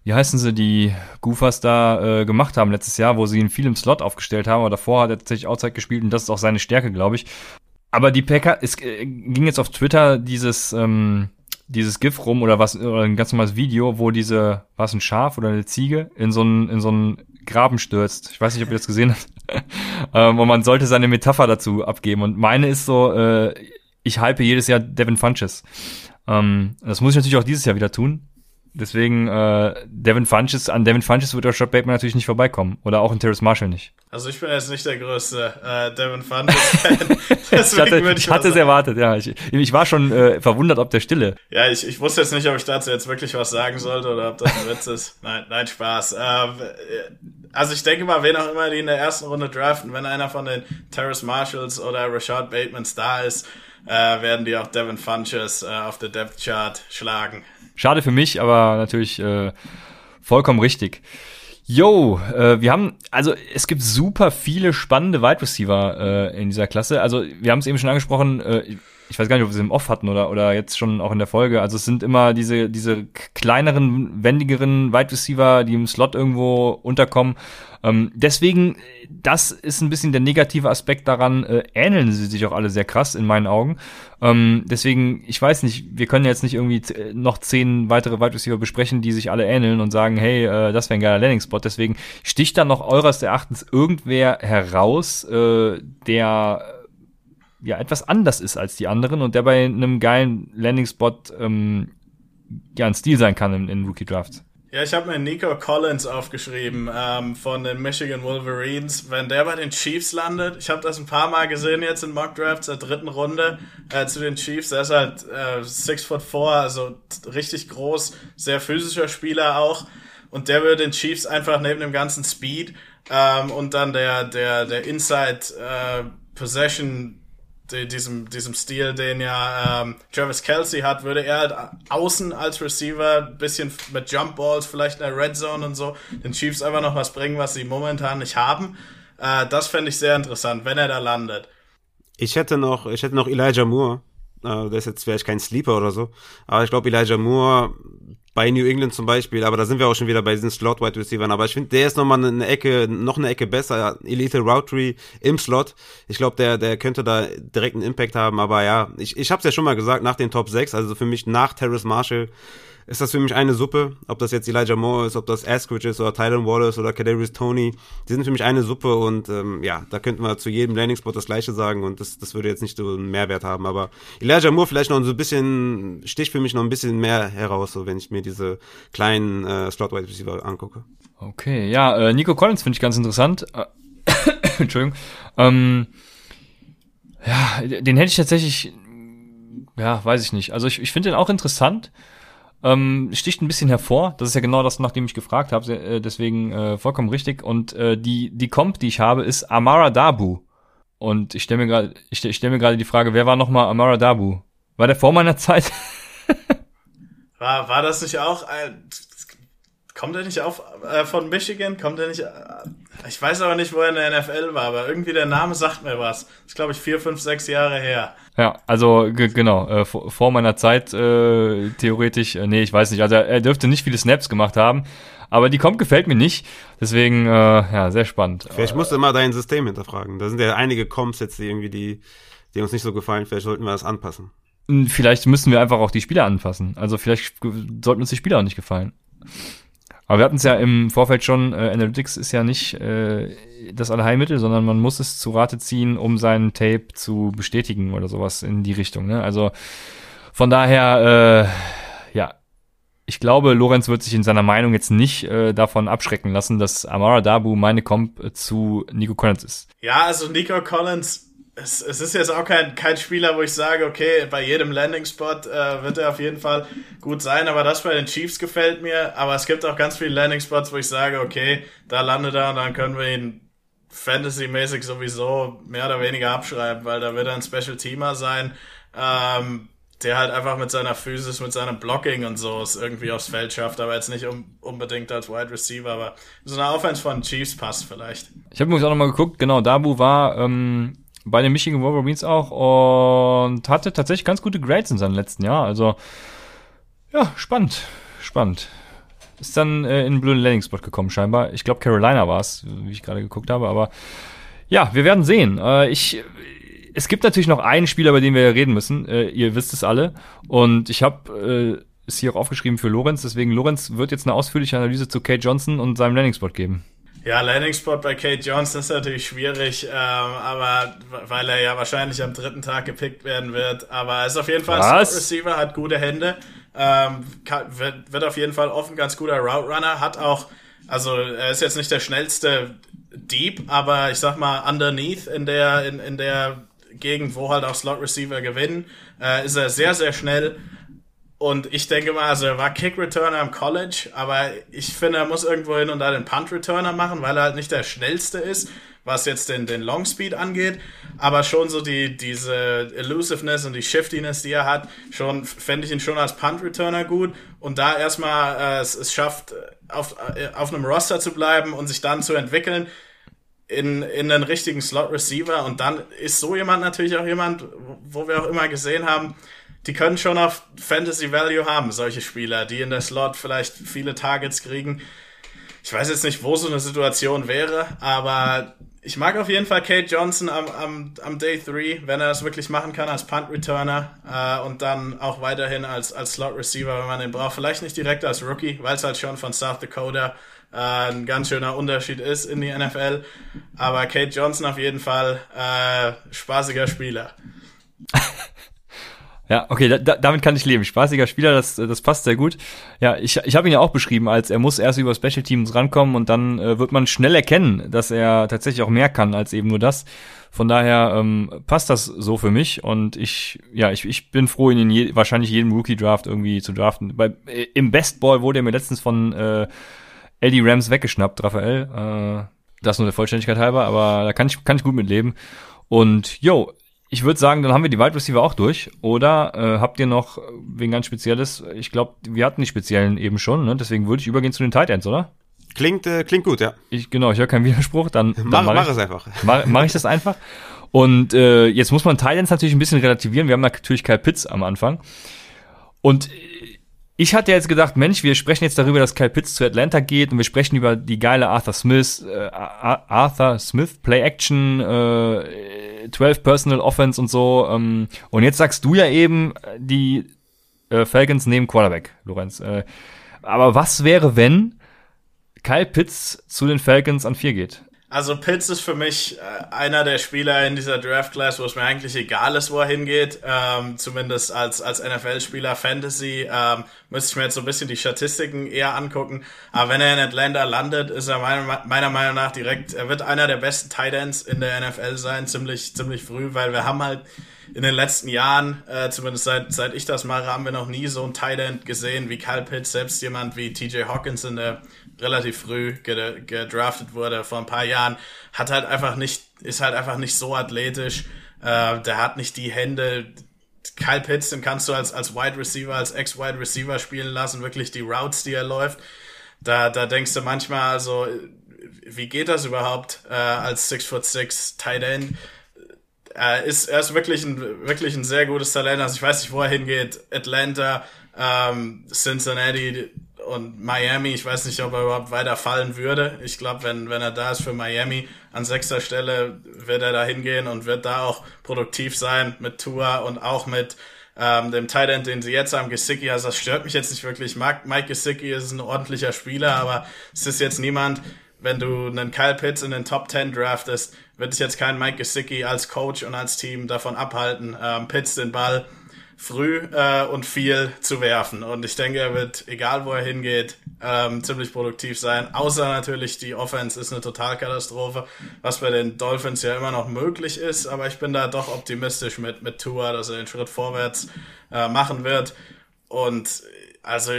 wie heißen sie, die Goofers da äh, gemacht haben letztes Jahr, wo sie ihn viel im Slot aufgestellt haben, aber davor hat er tatsächlich Outside gespielt und das ist auch seine Stärke, glaube ich. Aber die Packer, es äh, ging jetzt auf Twitter dieses, ähm, dieses GIF rum oder was, oder ein ganz normales Video, wo diese, war es ein Schaf oder eine Ziege, in so einen, in so Graben stürzt. Ich weiß nicht, ob ihr das gesehen habt. ähm, und man sollte seine Metapher dazu abgeben. Und meine ist so, äh, ich hype jedes Jahr Devin Funches. Ähm, das muss ich natürlich auch dieses Jahr wieder tun Deswegen, äh, Devin Funches, an Devin Funches wird Rashad Bateman natürlich nicht vorbeikommen. Oder auch in Terrace Marshall nicht. Also ich bin jetzt nicht der größte äh, Devin Funches-Fan. ich hatte, ich hatte es erwartet, ja. Ich, ich war schon äh, verwundert ob der Stille. Ja, ich, ich wusste jetzt nicht, ob ich dazu jetzt wirklich was sagen sollte oder ob das ein Witz ist. Nein, nein, Spaß. Ähm, also ich denke mal, wen auch immer die in der ersten Runde draften, wenn einer von den Terrace Marshalls oder Rashad Batemans da ist, äh, werden die auch Devin Funches äh, auf der Depth Chart schlagen. Schade für mich, aber natürlich äh, vollkommen richtig. Yo, äh, wir haben, also es gibt super viele spannende Wide Receiver äh, in dieser Klasse. Also wir haben es eben schon angesprochen, äh, ich weiß gar nicht, ob wir es im Off hatten oder, oder jetzt schon auch in der Folge. Also es sind immer diese, diese kleineren, wendigeren Wide Receiver, die im Slot irgendwo unterkommen. Ähm, deswegen, das ist ein bisschen der negative Aspekt daran, äh, ähneln sie sich auch alle sehr krass in meinen Augen. Ähm, deswegen, ich weiß nicht, wir können jetzt nicht irgendwie noch zehn weitere Wide Receiver besprechen, die sich alle ähneln und sagen, hey, äh, das wäre ein geiler Landing-Spot. Deswegen sticht da noch eures Erachtens irgendwer heraus, äh, der ja etwas anders ist als die anderen und der bei einem geilen Landing-Spot ähm, ja ein Stil sein kann in, in Rookie Drafts. Ja, ich habe mir Nico Collins aufgeschrieben ähm, von den Michigan Wolverines. Wenn der bei den Chiefs landet, ich habe das ein paar Mal gesehen jetzt in Mock Drafts der dritten Runde äh, zu den Chiefs. Der ist halt äh, six foot four, also richtig groß, sehr physischer Spieler auch. Und der würde den Chiefs einfach neben dem ganzen Speed ähm, und dann der der der Inside äh, Possession diesem, diesem Stil, den ja ähm, Travis Kelsey hat, würde er halt außen als Receiver bisschen mit Jump Balls, vielleicht in der Red Zone und so, den Chiefs einfach noch was bringen, was sie momentan nicht haben. Äh, das fände ich sehr interessant, wenn er da landet. Ich hätte noch, ich hätte noch Elijah Moore. Äh, der ist jetzt vielleicht kein Sleeper oder so, aber ich glaube Elijah Moore bei New England zum Beispiel, aber da sind wir auch schon wieder bei diesen Slot Wide Receivers. Aber ich finde, der ist nochmal eine Ecke, noch eine Ecke besser. Elite Route im Slot. Ich glaube, der, der könnte da direkt einen Impact haben. Aber ja, ich, ich habe es ja schon mal gesagt, nach den Top 6, also für mich nach Terrace Marshall, ist das für mich eine Suppe. Ob das jetzt Elijah Moore ist, ob das Askridge ist oder Tylen Wallace oder Kadarius Tony. Die sind für mich eine Suppe und ähm, ja, da könnten wir zu jedem Landing-Spot das Gleiche sagen und das, das würde jetzt nicht so einen Mehrwert haben. Aber Elijah Moore vielleicht noch so ein bisschen, sticht für mich noch ein bisschen mehr heraus, so wenn ich mir diese kleinen äh, Slot-Wide Receiver angucke. Okay, ja, äh, Nico Collins finde ich ganz interessant. Äh, Entschuldigung. Ähm, ja, den hätte ich tatsächlich, ja, weiß ich nicht. Also ich, ich finde den auch interessant ähm, sticht ein bisschen hervor. Das ist ja genau das, nachdem ich gefragt habe. Äh, deswegen äh, vollkommen richtig. Und äh, die die Comp, die ich habe, ist Amara Dabu. Und ich stelle mir gerade ich, ich stell mir gerade die Frage, wer war nochmal Amara Dabu? War der vor meiner Zeit? war war das nicht auch? Äh, kommt er nicht auf äh, von Michigan? Kommt er nicht? Äh, ich weiß aber nicht, wo er in der NFL war, aber irgendwie der Name sagt mir was. Das ist glaube ich vier, fünf, sechs Jahre her. Ja, also genau, äh, vor, vor, meiner Zeit äh, theoretisch, äh, nee, ich weiß nicht, also er, dürfte nicht viele Snaps gemacht haben, aber die kommt gefällt mir nicht, deswegen, äh, ja, sehr spannend. Vielleicht musst du immer dein System hinterfragen, da sind ja einige Comps jetzt die irgendwie, die, die uns nicht so gefallen, vielleicht sollten wir das anpassen. Hm, vielleicht müssen wir einfach auch die Spieler anpassen, also vielleicht sollten uns die Spieler auch nicht gefallen. Aber wir hatten es ja im Vorfeld schon, äh, Analytics ist ja nicht äh, das Allheilmittel, sondern man muss es zu Rate ziehen, um seinen Tape zu bestätigen oder sowas in die Richtung. Ne? Also von daher, äh, ja, ich glaube, Lorenz wird sich in seiner Meinung jetzt nicht äh, davon abschrecken lassen, dass Amara Dabu meine Comp zu Nico Collins ist. Ja, also Nico Collins es, es ist jetzt auch kein, kein Spieler, wo ich sage, okay, bei jedem Landing-Spot äh, wird er auf jeden Fall gut sein, aber das bei den Chiefs gefällt mir. Aber es gibt auch ganz viele Landing-Spots, wo ich sage, okay, da landet er und dann können wir ihn Fantasy-mäßig sowieso mehr oder weniger abschreiben, weil da wird er ein Special-Teamer sein, ähm, der halt einfach mit seiner Physis, mit seinem Blocking und so es irgendwie aufs Feld schafft, aber jetzt nicht um, unbedingt als Wide Receiver, aber so eine Offense von Chiefs passt vielleicht. Ich habe übrigens auch nochmal geguckt, genau, Dabu war ähm, bei den Michigan Wolverines auch und hatte tatsächlich ganz gute Grades in seinem letzten Jahr. Also, ja, spannend. Spannend. Ist dann äh, in den Blue Landing Spot gekommen, scheinbar. Ich glaube, Carolina war es, wie ich gerade geguckt habe, aber ja, wir werden sehen. Äh, ich, es gibt natürlich noch einen Spieler, über den wir reden müssen. Äh, ihr wisst es alle. Und ich habe äh, es hier auch aufgeschrieben für Lorenz. Deswegen, Lorenz wird jetzt eine ausführliche Analyse zu Kate Johnson und seinem Landing Spot geben. Ja, Landing Spot bei Kate Johnson ist natürlich schwierig, ähm, aber weil er ja wahrscheinlich am dritten Tag gepickt werden wird. Aber er ist auf jeden Fall ein Receiver, hat gute Hände. Ähm, kann, wird, wird auf jeden Fall offen ganz guter Route Runner, hat auch, also er ist jetzt nicht der schnellste Deep, aber ich sag mal, underneath in der, in, in der Gegend, wo halt auch Slot Receiver gewinnen, äh, ist er sehr, sehr schnell. Und ich denke mal, also er war Kick Returner im College, aber ich finde, er muss irgendwo hin und da den Punt Returner machen, weil er halt nicht der schnellste ist, was jetzt den, den Long Speed angeht, aber schon so die, diese Elusiveness und die Shiftiness, die er hat, schon, fände ich ihn schon als Punt Returner gut. Und da erstmal äh, es, es schafft, auf, äh, auf einem Roster zu bleiben und sich dann zu entwickeln, in, in einen richtigen Slot Receiver und dann ist so jemand natürlich auch jemand, wo wir auch immer gesehen haben, die können schon auf Fantasy Value haben, solche Spieler, die in der Slot vielleicht viele Targets kriegen. Ich weiß jetzt nicht, wo so eine Situation wäre, aber ich mag auf jeden Fall Kate Johnson am, am, am Day 3, wenn er das wirklich machen kann als Punt Returner äh, und dann auch weiterhin als, als Slot Receiver, wenn man den braucht. Vielleicht nicht direkt als Rookie, weil es halt schon von South Dakota äh, ein ganz schöner Unterschied ist in die NFL. Aber Kate Johnson auf jeden Fall äh, spaßiger Spieler. Ja, okay, da, damit kann ich leben. Spaßiger Spieler, das, das passt sehr gut. Ja, ich, ich habe ihn ja auch beschrieben, als er muss erst über Special Teams rankommen und dann äh, wird man schnell erkennen, dass er tatsächlich auch mehr kann als eben nur das. Von daher ähm, passt das so für mich und ich, ja, ich, ich bin froh, ihn in je, wahrscheinlich jedem Rookie-Draft irgendwie zu draften. Bei, äh, Im Best Ball wurde er mir letztens von äh, Eddie Rams weggeschnappt, Raphael. Äh, das nur der Vollständigkeit halber, aber da kann ich, kann ich gut mit leben. Und yo, ich würde sagen, dann haben wir die Wide Receiver auch durch. Oder äh, habt ihr noch wegen ganz Spezielles? Ich glaube, wir hatten die Speziellen eben schon, ne? deswegen würde ich übergehen zu den Tight Ends, oder? Klingt, äh, klingt gut, ja. Ich, genau, ich höre keinen Widerspruch. Dann, dann mach, mach, mach ich, es einfach. Mach, mach ich das einfach. Und äh, jetzt muss man Tight Ends natürlich ein bisschen relativieren. Wir haben natürlich Kyle Pitts am Anfang. Und ich hatte jetzt gedacht, Mensch, wir sprechen jetzt darüber, dass Kyle Pitts zu Atlanta geht und wir sprechen über die geile Arthur Smith, äh, Arthur Smith Play Action, äh, 12 Personal Offense und so. Ähm, und jetzt sagst du ja eben, die äh, Falcons nehmen Quarterback, Lorenz. Äh, aber was wäre, wenn Kyle Pitts zu den Falcons an vier geht? Also Pitts ist für mich äh, einer der Spieler in dieser Draft Class, wo es mir eigentlich egal ist, wo er hingeht. Ähm, zumindest als, als NFL-Spieler Fantasy ähm, müsste ich mir jetzt so ein bisschen die Statistiken eher angucken. Aber wenn er in Atlanta landet, ist er meiner, meiner Meinung nach direkt, er wird einer der besten Tight Ends in der NFL sein, ziemlich, ziemlich früh, weil wir haben halt in den letzten Jahren, äh, zumindest seit, seit ich das mache, haben wir noch nie so ein Tight End gesehen wie Kyle Pitts, selbst jemand wie TJ Hawkinson, der relativ früh gedraftet wurde vor ein paar Jahren, hat halt einfach nicht, ist halt einfach nicht so athletisch. Äh, der hat nicht die Hände. Kyle Pitts, den kannst du als, als Wide Receiver, als Ex-Wide Receiver spielen lassen, wirklich die Routes, die er läuft. Da, da denkst du manchmal, also, wie geht das überhaupt äh, als 6 foot 6 Tight End? Er ist, er ist wirklich ein, wirklich ein sehr gutes Talent. Also ich weiß nicht, wo er hingeht. Atlanta, ähm, Cincinnati, und Miami, ich weiß nicht, ob er überhaupt weiter fallen würde. Ich glaube, wenn, wenn er da ist für Miami an sechster Stelle, wird er da hingehen und wird da auch produktiv sein mit Tua und auch mit ähm, dem Tight End, den sie jetzt haben, Gesicki. Also das stört mich jetzt nicht wirklich. Mike Gesicki ist ein ordentlicher Spieler, aber es ist jetzt niemand, wenn du einen Kyle Pitts in den Top 10 draftest, wird dich jetzt kein Mike Gesicki als Coach und als Team davon abhalten, ähm, Pitts den Ball früh äh, und viel zu werfen. Und ich denke, er wird, egal wo er hingeht, ähm, ziemlich produktiv sein. Außer natürlich, die Offense ist eine Totalkatastrophe, was bei den Dolphins ja immer noch möglich ist. Aber ich bin da doch optimistisch mit, mit Tua, dass er den Schritt vorwärts äh, machen wird. Und also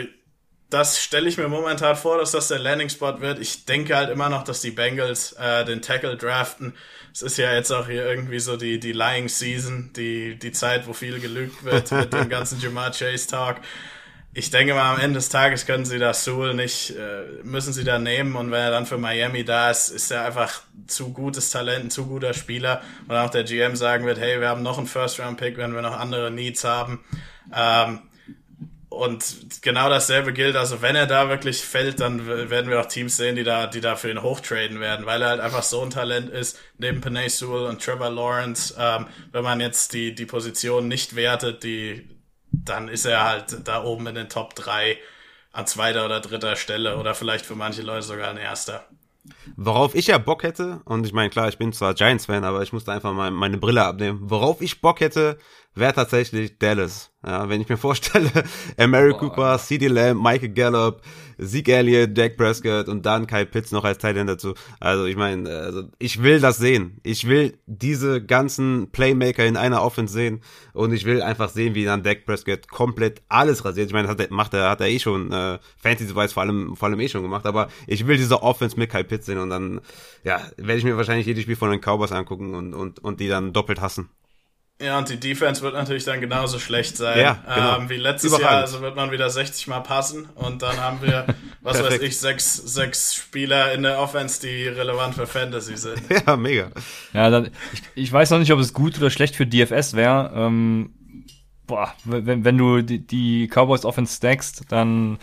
das stelle ich mir momentan vor, dass das der Landing-Spot wird. Ich denke halt immer noch, dass die Bengals äh, den Tackle draften. Es ist ja jetzt auch hier irgendwie so die, die Lying Season, die, die Zeit, wo viel gelügt wird mit dem ganzen Jamar Chase Talk. Ich denke mal, am Ende des Tages können sie das Sewell nicht, äh, müssen sie da nehmen und wenn er dann für Miami da ist, ist er einfach zu gutes Talent, ein zu guter Spieler und auch der GM sagen wird, hey, wir haben noch einen First-Round-Pick, wenn wir noch andere Needs haben. Ähm, und genau dasselbe gilt, also wenn er da wirklich fällt, dann werden wir auch Teams sehen, die da, die da für ihn hochtraden werden, weil er halt einfach so ein Talent ist, neben Panay Sewell und Trevor Lawrence. Ähm, wenn man jetzt die, die Position nicht wertet, die, dann ist er halt da oben in den Top 3 an zweiter oder dritter Stelle oder vielleicht für manche Leute sogar ein erster. Worauf ich ja Bock hätte, und ich meine, klar, ich bin zwar Giants-Fan, aber ich musste einfach mal meine Brille abnehmen. Worauf ich Bock hätte, wäre tatsächlich Dallas. Ja, wenn ich mir vorstelle, Mary Cooper, CD Lamb, Michael Gallup, Zeke Elliott, Dak Prescott und dann Kyle Pitts noch als Teil dazu. Also ich meine, also ich will das sehen. Ich will diese ganzen Playmaker in einer Offense sehen und ich will einfach sehen, wie dann Dak Prescott komplett alles rasiert. Ich meine, das hat er, macht er, hat er eh schon äh, Fantasy-Wise vor allem, vor allem eh schon gemacht, aber ich will diese Offense mit Kyle Pitts sehen und dann, ja, werde ich mir wahrscheinlich jedes Spiel von den Cowboys angucken und, und, und die dann doppelt hassen. Ja, und die Defense wird natürlich dann genauso schlecht sein Ja, genau. ähm, wie letztes Überragend. Jahr. Also wird man wieder 60 Mal passen und dann haben wir, was weiß ich, sechs, sechs Spieler in der Offense, die relevant für Fantasy sind. Ja, mega. Ja, dann, ich, ich weiß noch nicht, ob es gut oder schlecht für DFS wäre. Ähm, boah, wenn, wenn du die, die Cowboys Offense stackst, dann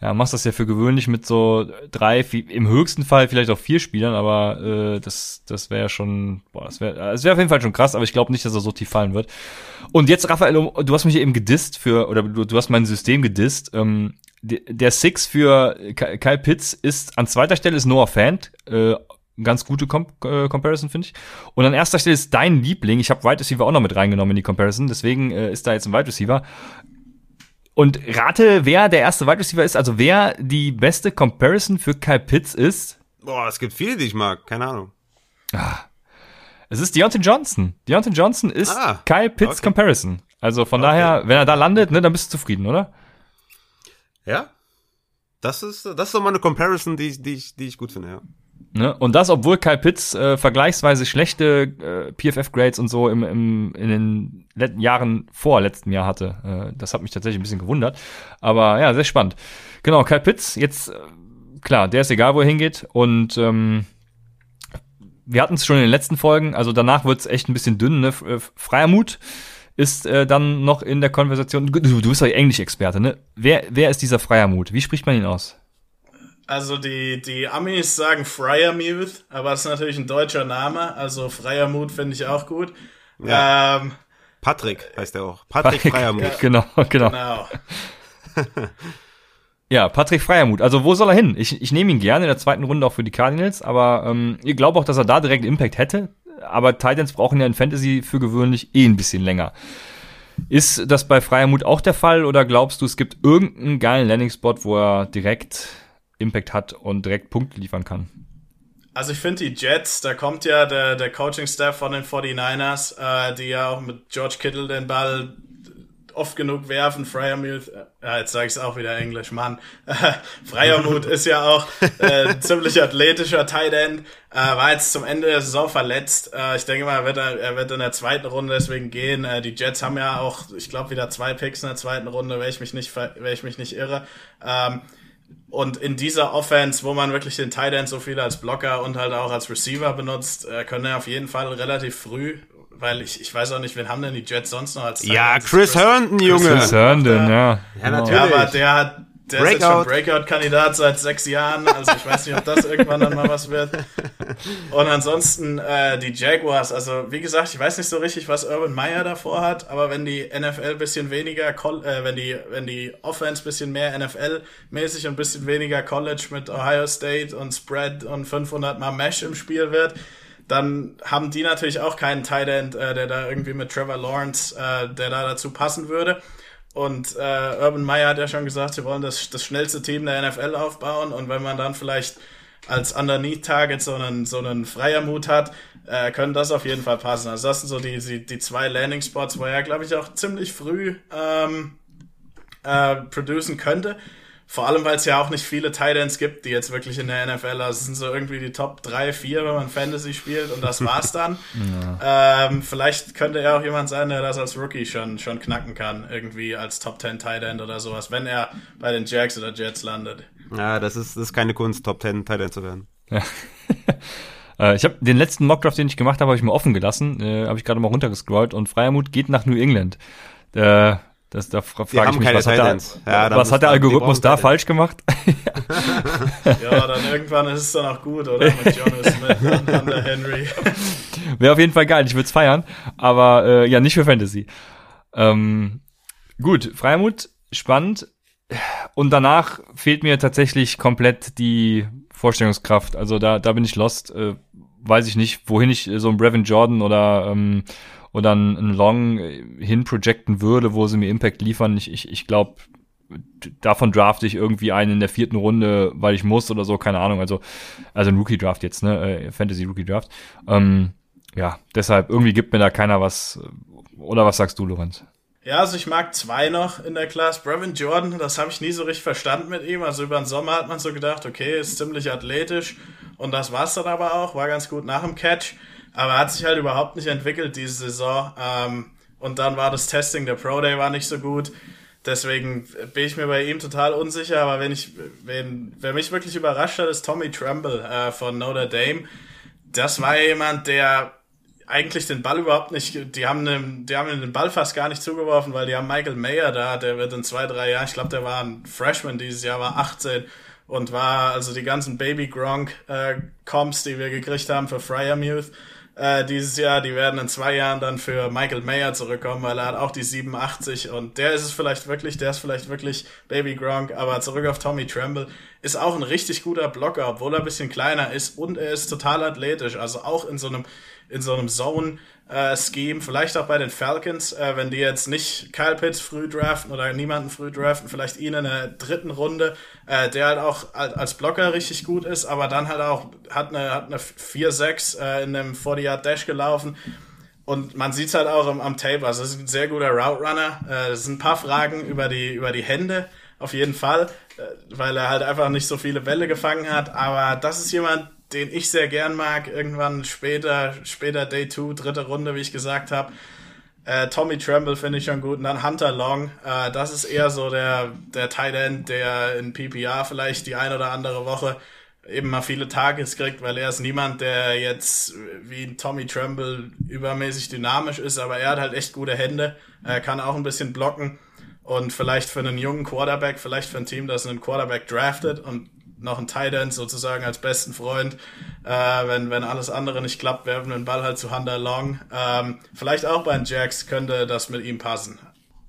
ja, machst das ja für gewöhnlich mit so drei, im höchsten Fall vielleicht auch vier Spielern, aber äh, das, das wäre schon, boah, das wäre das wäre auf jeden Fall schon krass, aber ich glaube nicht, dass er so tief fallen wird. Und jetzt, Raphael, du hast mich eben gedisst für, oder du, du hast mein System gedisst. Ähm, der, Six für Ky- Kyle Pitts ist an zweiter Stelle ist Noah Fant, äh, ganz gute Com äh, Comparison, finde ich. Und an erster Stelle ist dein Liebling. Ich habe Wide Receiver auch noch mit reingenommen in die Comparison, deswegen äh, ist da jetzt ein Wide Receiver. Und rate, wer der erste Wide Receiver ist, also wer die beste Comparison für Kyle Pitts ist. Boah, es gibt viele, die ich mag. Keine Ahnung. Es ist Deontay Johnson. Deontay Johnson ist Ah, Kyle Pitts okay. Comparison. Also von daher, wenn er da landet, ne, dann bist du zufrieden, oder? Ja? Das ist, das ist so mal eine Comparison, die ich, die ich, die ich gut finde, ja. Ne? Und das, obwohl Kyle Pitts äh, vergleichsweise schlechte äh, PFF-Grades und so im, im, in den letzten Jahren vor letztem Jahr hatte. Äh, das hat mich tatsächlich ein bisschen gewundert. Aber ja, sehr spannend. Genau, Kyle Pitts, jetzt, äh, klar, der ist egal, wo er hingeht. Und ähm, wir hatten es schon in den letzten Folgen, also danach wird's echt ein bisschen dünn. Ne? Äh, Freier Mut ist äh, dann noch in der Konversation. Du, du bist doch Englisch-Experte, ne? Wer, wer ist dieser Freier Mut? Wie spricht man ihn aus? Also die, die Amis sagen Friarmuth, aber das ist natürlich ein deutscher Name, also Freiermut finde ich auch gut. Ja. Ähm, Patrick heißt er auch. Patrick Freiermuth. Genau, genau. genau. Ja, Patrick Freiermuth. Also wo soll er hin? Ich, ich nehme ihn gerne in der zweiten Runde auch für die Cardinals, aber ähm, ich glaube auch, dass er da direkt Impact hätte. Aber Titans brauchen ja in Fantasy für gewöhnlich eh ein bisschen länger. Ist das bei Freiermuth auch der Fall oder glaubst du, es gibt irgendeinen geilen Landing-Spot, wo er direkt Impact hat und direkt Punkte liefern kann? Also ich finde die Jets, da kommt ja der, der Coaching-Staff von den 49ers, äh, die ja auch mit George Kittle den Ball oft genug werfen. Freiermuth, äh, ja, jetzt sage ich es auch wieder Englisch, Mann. Freiermuth ist ja auch äh, ziemlich athletischer Tight End, äh, war jetzt zum Ende der Saison verletzt. Äh, ich denke mal, er wird, er wird in der zweiten Runde deswegen gehen. Äh, die Jets haben ja auch, ich glaube, wieder zwei Picks in der zweiten Runde, wenn ich mich nicht, wenn ich mich nicht irre. Ähm, und in dieser Offense, wo man wirklich den Tight End so viel als Blocker und halt auch als Receiver benutzt, äh, können er auf jeden Fall relativ früh, weil ich, ich weiß auch nicht, wen haben denn die Jets sonst noch als Tight Ja, Ends? Chris Herndon, Junge. Chris Herndon, ja. Ja, natürlich. Ja, aber der hat, der ist jetzt schon Breakout. Breakout-Kandidat seit sechs Jahren, also ich weiß nicht, ob das irgendwann dann mal was wird. Und ansonsten äh, die Jaguars, also wie gesagt, ich weiß nicht so richtig, was Urban Meyer davor hat, aber wenn die NFL bisschen weniger, äh, wenn die wenn die Offense bisschen mehr NFL-mäßig und bisschen weniger College mit Ohio State und Spread und 500 mal Mesh im Spiel wird, dann haben die natürlich auch keinen Tight End, äh, der da irgendwie mit Trevor Lawrence, äh, der da dazu passen würde. Und äh, Urban Meyer hat ja schon gesagt, sie wollen das, das schnellste Team der NFL aufbauen. Und wenn man dann vielleicht als Underneath-Target so einen, so einen freier Mut hat, äh, können das auf jeden Fall passen. Also das sind so die, die, die zwei Landing-Spots, wo er, glaube ich, auch ziemlich früh ähm, äh, producen könnte. Vor allem, weil es ja auch nicht viele Titans gibt, die jetzt wirklich in der NFL, also es sind so irgendwie die Top 3, 4, wenn man Fantasy spielt und das war's dann. ähm, vielleicht könnte er auch jemand sein, der das als Rookie schon, schon knacken kann, irgendwie als Top 10 Titan oder sowas, wenn er bei den Jags oder Jets landet. Ja, das ist, das ist keine Kunst, Top 10 Tight End zu werden. Äh, ich habe den letzten Mockdraft, den ich gemacht habe, habe ich mir offen gelassen. Äh, habe ich gerade mal runtergescrollt und Freiermut geht nach New England. Äh, das, da fra frage ich haben mich, keine was, hat der. Ja, was hat der Algorithmus da falsch gemacht? Ja, dann irgendwann ist es dann auch gut, oder? Mit Jonas Smith und Hunter Henry. Wäre auf jeden Fall geil, ich würde es feiern, aber äh, ja, nicht für Fantasy. Ähm, gut, Freimut, spannend. Und danach fehlt mir tatsächlich komplett die Vorstellungskraft. Also da, da bin ich lost. Äh, weiß ich nicht, wohin ich so einen Brevin Jordan oder, ähm, oder einen Long hin projecten würde, wo sie mir Impact liefern. Ich, ich, ich glaube, davon drafte ich irgendwie einen in der vierten Runde, weil ich muss oder so, keine Ahnung. Also, also ein Rookie-Draft jetzt, ne? Äh, Fantasy-Rookie-Draft. Ähm, ja, deshalb, irgendwie gibt mir da keiner was. Oder was sagst du, Lorenz? Ja, also ich mag zwei noch in der Class. Brevin Jordan, das habe ich nie so richtig verstanden mit ihm. Also über den Sommer hat man so gedacht, okay, ist ziemlich athletisch und das war's dann aber auch, war ganz gut nach dem Catch, aber hat sich halt überhaupt nicht entwickelt diese Saison. Ähm, und dann war das Testing, der Pro Day war nicht so gut. Deswegen bin ich mir bei ihm total unsicher, aber wenn ich, wenn, wer mich wirklich überrascht hat, ist Tommy Tremble äh, von Notre Dame. Das war jemand, der eigentlich den Ball überhaupt nicht, die haben, den, die haben den Ball fast gar nicht zugeworfen, weil die haben Michael Mayer da, der wird in zwei, drei Jahren, ich glaube, der war ein Freshman dieses Jahr, war 18 und war also die ganzen Baby Gronk äh, Comps, die wir gekriegt haben für Fryermuth äh, dieses Jahr, die werden in zwei Jahren dann für Michael Mayer zurückkommen, weil er hat auch die 87 und der ist es vielleicht wirklich, der ist vielleicht wirklich Baby Gronk, aber zurück auf Tommy Tremble, ist auch ein richtig guter Blocker, obwohl er ein bisschen kleiner ist und er ist total athletisch, also auch in so einem in so einem Zone äh, Scheme, vielleicht auch bei den Falcons, äh, wenn die jetzt nicht Kyle Pitts früh draften oder niemanden früh draften, vielleicht ihn in der dritten Runde, äh, der halt auch als Blocker richtig gut ist, aber dann halt auch hat eine, hat eine 4-6 äh, in einem 40-Yard-Dash gelaufen. Und man sieht es halt auch am, am Tape, also es ist ein sehr guter Route Runner. Äh, es sind ein paar Fragen über die, über die Hände, auf jeden Fall, äh, weil er halt einfach nicht so viele Bälle gefangen hat. Aber das ist jemand, den ich sehr gern mag, irgendwann später, später Day 2, dritte Runde, wie ich gesagt habe. Äh, Tommy Tremble finde ich schon gut. Und dann Hunter Long. Äh, das ist eher so der, der Tight End, der in PPR vielleicht die ein oder andere Woche eben mal viele Tages kriegt, weil er ist niemand, der jetzt wie Tommy Tremble übermäßig dynamisch ist, aber er hat halt echt gute Hände. Er kann auch ein bisschen blocken. Und vielleicht für einen jungen Quarterback, vielleicht für ein Team, das einen Quarterback draftet und noch ein Tight End sozusagen als besten Freund. Äh, wenn, wenn alles andere nicht klappt, werfen wir den Ball halt zu Hunter Long. Ähm, vielleicht auch bei den Jacks könnte das mit ihm passen.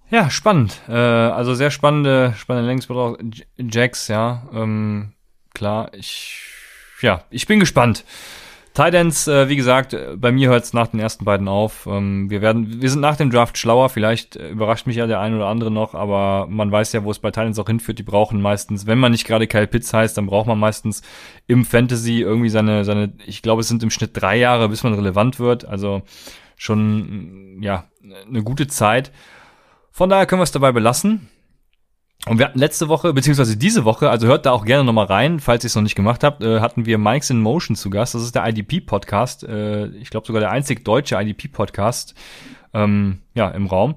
Ja, spannend. Äh, also sehr spannende, spannende Längsbetrag. Jacks, ja. Ähm, klar, ich, ja, ich bin gespannt. Tidance, äh, wie gesagt, äh, bei mir hört es nach den ersten beiden auf. Ähm, wir werden, wir sind nach dem Draft schlauer. Vielleicht äh, überrascht mich ja der ein oder andere noch, aber man weiß ja, wo es bei Tidance auch hinführt. Die brauchen meistens, wenn man nicht gerade Kyle Pitts heißt, dann braucht man meistens im Fantasy irgendwie seine, seine, ich glaube, es sind im Schnitt drei Jahre, bis man relevant wird. Also schon, ja, eine gute Zeit. Von daher können wir es dabei belassen. Und wir hatten letzte Woche, beziehungsweise diese Woche, also hört da auch gerne nochmal rein, falls ihr es noch nicht gemacht habt, äh, hatten wir Mikes in Motion zu Gast. Das ist der IDP-Podcast. Äh, ich glaube sogar der einzig deutsche IDP-Podcast ähm, ja, im Raum.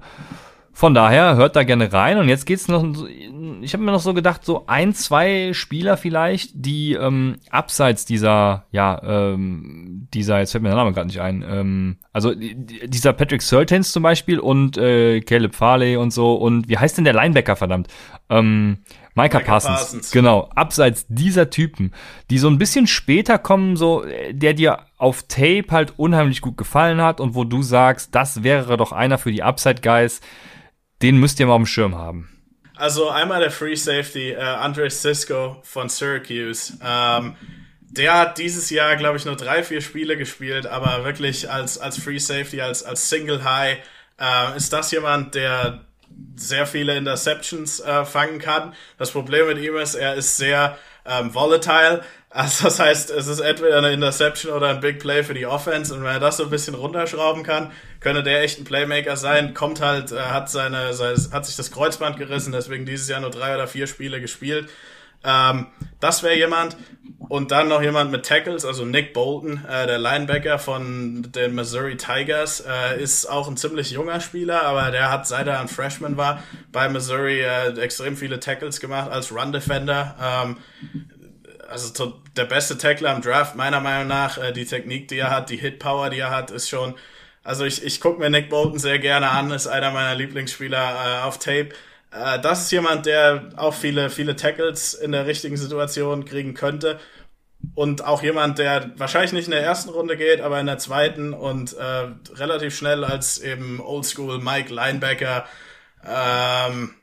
Von daher hört da gerne rein und jetzt geht's noch. Ich habe mir noch so gedacht, so ein, zwei Spieler vielleicht, die ähm, abseits dieser, ja, ähm, dieser, jetzt fällt mir der Name gerade nicht ein, ähm, also dieser Patrick Surtains zum Beispiel und äh, Caleb Farley und so und wie heißt denn der Linebacker verdammt? Ähm, Micah, Micah Parsons. Parsons. Genau, abseits dieser Typen, die so ein bisschen später kommen, so der dir auf Tape halt unheimlich gut gefallen hat und wo du sagst, das wäre doch einer für die Upside Guys den müsst ihr mal auf dem Schirm haben. Also einmal der Free Safety, äh, Andre Cisco von Syracuse. Ähm, der hat dieses Jahr, glaube ich, nur drei, vier Spiele gespielt, aber wirklich als, als Free Safety, als, als Single High, äh, ist das jemand, der sehr viele Interceptions äh, fangen kann. Das Problem mit ihm ist, er ist sehr ähm, volatile. Also das heißt, es ist entweder eine Interception oder ein Big Play für die Offense. Und wenn er das so ein bisschen runterschrauben kann, könnte der echt ein Playmaker sein. Kommt halt, äh, hat seine, hat sich das Kreuzband gerissen, deswegen dieses Jahr nur drei oder vier Spiele gespielt. Ähm, das wäre jemand. Und dann noch jemand mit Tackles, also Nick Bolton, äh, der Linebacker von den Missouri Tigers, äh, ist auch ein ziemlich junger Spieler, aber der hat, seit er ein Freshman war, bei Missouri äh, extrem viele Tackles gemacht als Run Defender. Ähm, also der beste Tackler im Draft, meiner Meinung nach. Äh, die Technik, die er hat, die Hit Power, die er hat, ist schon. Also ich, ich gucke mir Nick Bolton sehr gerne an, ist einer meiner Lieblingsspieler äh, auf Tape. Äh, das ist jemand, der auch viele, viele Tackles in der richtigen Situation kriegen könnte. Und auch jemand, der wahrscheinlich nicht in der ersten Runde geht, aber in der zweiten und äh, relativ schnell als eben Oldschool Mike Linebacker ähm,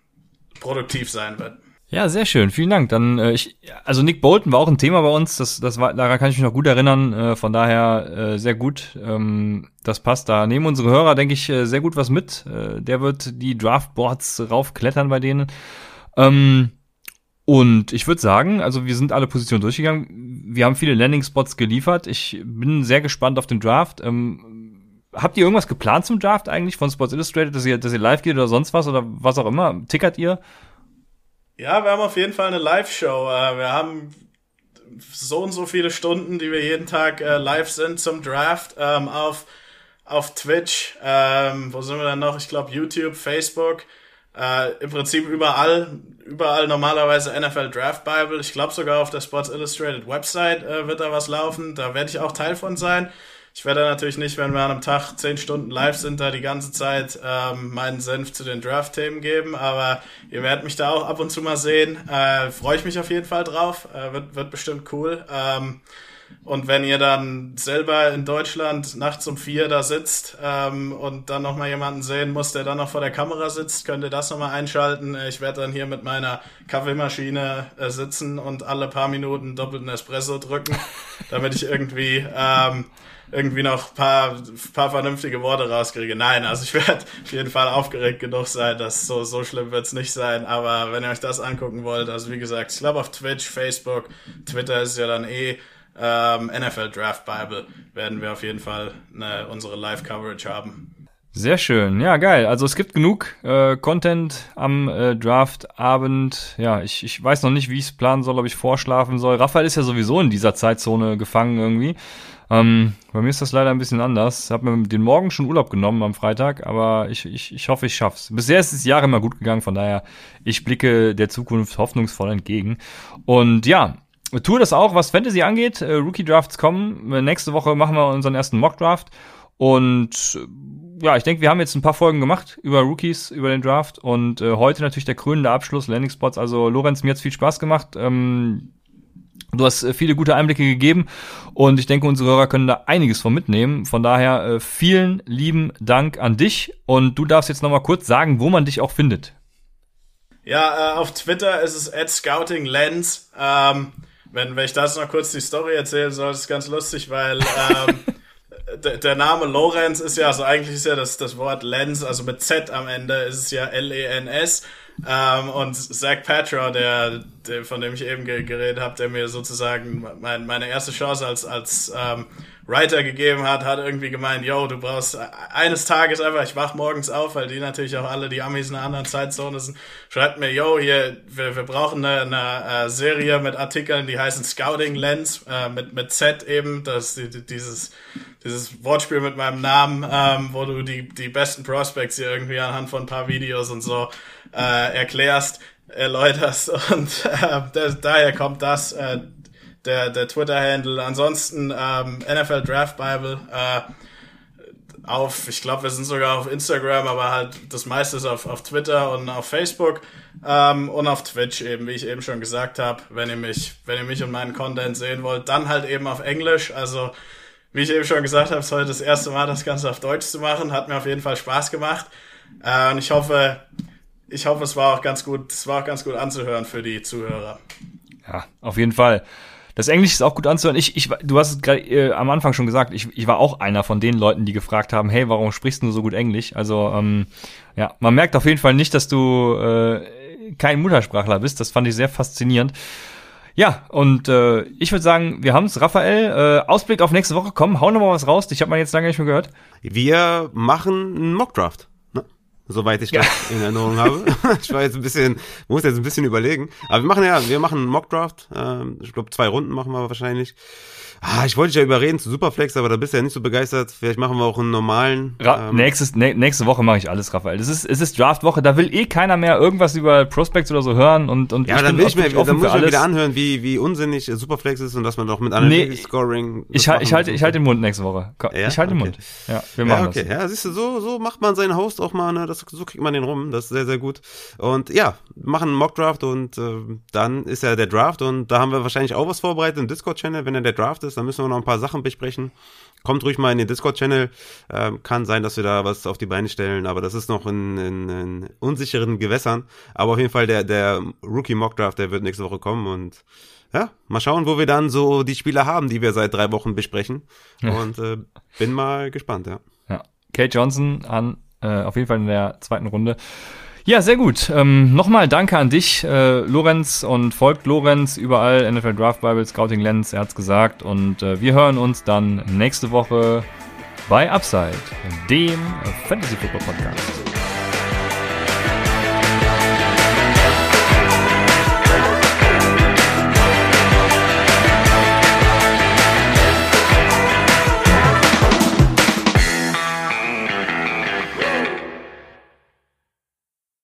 produktiv sein wird. Ja, sehr schön. Vielen Dank. Dann, äh, ich, also Nick Bolton war auch ein Thema bei uns. Das, das war, daran kann ich mich noch gut erinnern. Äh, von daher äh, sehr gut. Ähm, das passt. Da nehmen unsere Hörer, denke ich, äh, sehr gut was mit. Äh, der wird die Draftboards raufklettern bei denen. Ähm, und ich würde sagen, also wir sind alle Positionen durchgegangen. Wir haben viele Landing-Spots geliefert. Ich bin sehr gespannt auf den Draft. Ähm, habt ihr irgendwas geplant zum Draft eigentlich von Sports Illustrated, dass ihr, dass ihr live geht oder sonst was oder was auch immer? Tickert ihr? Ja, wir haben auf jeden Fall eine Live-Show. Äh, wir haben so und so viele Stunden, die wir jeden Tag äh, live sind zum Draft ähm, auf, auf Twitch. Ähm, wo sind wir dann noch? Ich glaube YouTube, Facebook. Äh, Im Prinzip überall, überall normalerweise NFL Draft Bible. Ich glaube sogar auf der Sports Illustrated Website wird da was laufen. Da werde ich auch Teil von sein. Ich werde natürlich nicht, wenn wir an einem Tag zehn Stunden live sind, da die ganze Zeit ähm, meinen Senf zu den Draft-Themen geben, aber ihr werdet mich da auch ab und zu mal sehen. Äh, Freue ich mich auf jeden Fall drauf. Äh, wird, wird bestimmt cool. Ähm, und wenn ihr dann selber in Deutschland nachts um vier da sitzt ähm, und dann nochmal jemanden sehen muss, der dann noch vor der Kamera sitzt, könnt ihr das nochmal einschalten. Ich werde dann hier mit meiner Kaffeemaschine äh, sitzen und alle paar Minuten doppelten Espresso drücken, damit ich irgendwie ähm, irgendwie noch paar, paar vernünftige Worte rauskriege. Nein, also ich werde auf jeden Fall aufgeregt genug sein, dass so, so schlimm wird's nicht sein. Aber wenn ihr euch das angucken wollt, also wie gesagt, ich glaube auf Twitch, Facebook, Twitter ist ja dann eh ähm, NFL Draft Bible, werden wir auf jeden Fall eine, unsere Live-Coverage haben. Sehr schön, ja geil. Also es gibt genug äh, Content am äh, Draftabend. Ja, ich, ich weiß noch nicht, wie ich es planen soll, ob ich vorschlafen soll. Raphael ist ja sowieso in dieser Zeitzone gefangen irgendwie. Ähm, bei mir ist das leider ein bisschen anders. Ich habe mir den Morgen schon Urlaub genommen am Freitag, aber ich, ich, ich hoffe, ich schaff's. Bisher ist das Jahr immer gut gegangen, von daher, ich blicke der Zukunft hoffnungsvoll entgegen. Und ja, tue das auch, was Fantasy angeht. Äh, Rookie Drafts kommen. Nächste Woche machen wir unseren ersten Mock Draft. Und äh, ja, ich denke, wir haben jetzt ein paar Folgen gemacht über Rookies, über den Draft. Und äh, heute natürlich der krönende Abschluss, Landing Spots. Also, Lorenz, mir hat's viel Spaß gemacht. Ähm, Du hast äh, viele gute Einblicke gegeben und ich denke, unsere Hörer können da einiges von mitnehmen. Von daher äh, vielen lieben Dank an dich und du darfst jetzt nochmal kurz sagen, wo man dich auch findet. Ja, äh, auf Twitter ist es at scoutinglens. Ähm, wenn, wenn ich das noch kurz die Story erzählen soll, ist es ganz lustig, weil ähm, der Name Lorenz ist ja, also eigentlich ist ja das, das Wort Lens, also mit Z am Ende ist es ja L-E-N-S. Ähm, und Zach Patra, der, der, von dem ich eben geredet habe, der mir sozusagen mein, meine erste Chance als, als ähm, Writer gegeben hat, hat irgendwie gemeint, yo, du brauchst eines Tages einfach, ich wach morgens auf, weil die natürlich auch alle die Amis in einer anderen Zeitzone sind, schreibt mir, yo, hier, wir, wir brauchen eine, eine äh, Serie mit Artikeln, die heißen Scouting Lens, äh, mit, mit Z eben, das dieses, dieses Wortspiel mit meinem Namen, ähm, wo du die, die besten Prospects hier irgendwie anhand von ein paar Videos und so äh, erklärst, erläuterst und äh, das, daher kommt das, äh, der, der Twitter-Handle. Ansonsten ähm, NFL Draft Bible äh, auf, ich glaube, wir sind sogar auf Instagram, aber halt das meiste ist auf, auf Twitter und auf Facebook ähm, und auf Twitch eben, wie ich eben schon gesagt habe. Wenn ihr mich, wenn ihr mich und meinen Content sehen wollt, dann halt eben auf Englisch. Also wie ich eben schon gesagt habe, ist heute das erste Mal, das Ganze auf Deutsch zu machen. Hat mir auf jeden Fall Spaß gemacht. Äh, und ich hoffe, ich hoffe, es war auch ganz gut, es war auch ganz gut anzuhören für die Zuhörer. Ja, auf jeden Fall. Das Englisch ist auch gut anzuhören. Ich, ich, du hast es gerade äh, am Anfang schon gesagt, ich, ich war auch einer von den Leuten, die gefragt haben, hey, warum sprichst du so gut Englisch? Also, ähm, ja, man merkt auf jeden Fall nicht, dass du äh, kein Muttersprachler bist. Das fand ich sehr faszinierend. Ja, und äh, ich würde sagen, wir haben's. Raphael, äh, Ausblick auf nächste Woche. Komm, hau noch mal was raus. Ich habe mal jetzt lange nicht mehr gehört. Wir machen einen Mockdraft soweit ich das ja. in Erinnerung habe. ich war jetzt ein bisschen, muss jetzt ein bisschen überlegen. Aber wir machen ja, wir machen einen Mockdraft. Ähm, ich glaube, zwei Runden machen wir wahrscheinlich. Ah, ich wollte dich ja überreden zu Superflex, aber da bist du ja nicht so begeistert. Vielleicht machen wir auch einen normalen. Ähm, nächstes, ne, nächste Woche mache ich alles, Raphael. Es ist, es ist Draftwoche, da will eh keiner mehr irgendwas über Prospects oder so hören und, und ja, ich dann will ich mir, dann muss ich mir wieder anhören, wie, wie unsinnig Superflex ist und dass man doch mit Analytics nee, Scoring. Ich, halt, ich halte, ich halte den Mund nächste Woche. Ja? Ich halte okay. den Mund. Ja, wir machen ja, okay. das. Ja, siehst du, so, so macht man seinen Host auch mal, ne, das, so kriegt man den rum. Das ist sehr, sehr gut. Und ja, machen einen Mockdraft und äh, dann ist ja der Draft und da haben wir wahrscheinlich auch was vorbereitet im Discord-Channel. Wenn er der Draft ist, dann müssen wir noch ein paar Sachen besprechen. Kommt ruhig mal in den Discord-Channel. Ähm, kann sein, dass wir da was auf die Beine stellen, aber das ist noch in, in, in unsicheren Gewässern. Aber auf jeden Fall der, der Rookie Mock Draft, der wird nächste Woche kommen und ja, mal schauen, wo wir dann so die Spieler haben, die wir seit drei Wochen besprechen. Und äh, bin mal gespannt, ja. Ja, Kate Johnson an äh, auf jeden Fall in der zweiten Runde. Ja, sehr gut. Ähm, Nochmal danke an dich, äh, Lorenz, und folgt Lorenz überall, NFL Draft Bible, Scouting Lens, er hat's gesagt. Und äh, wir hören uns dann nächste Woche bei Upside, dem Fantasy Football Podcast.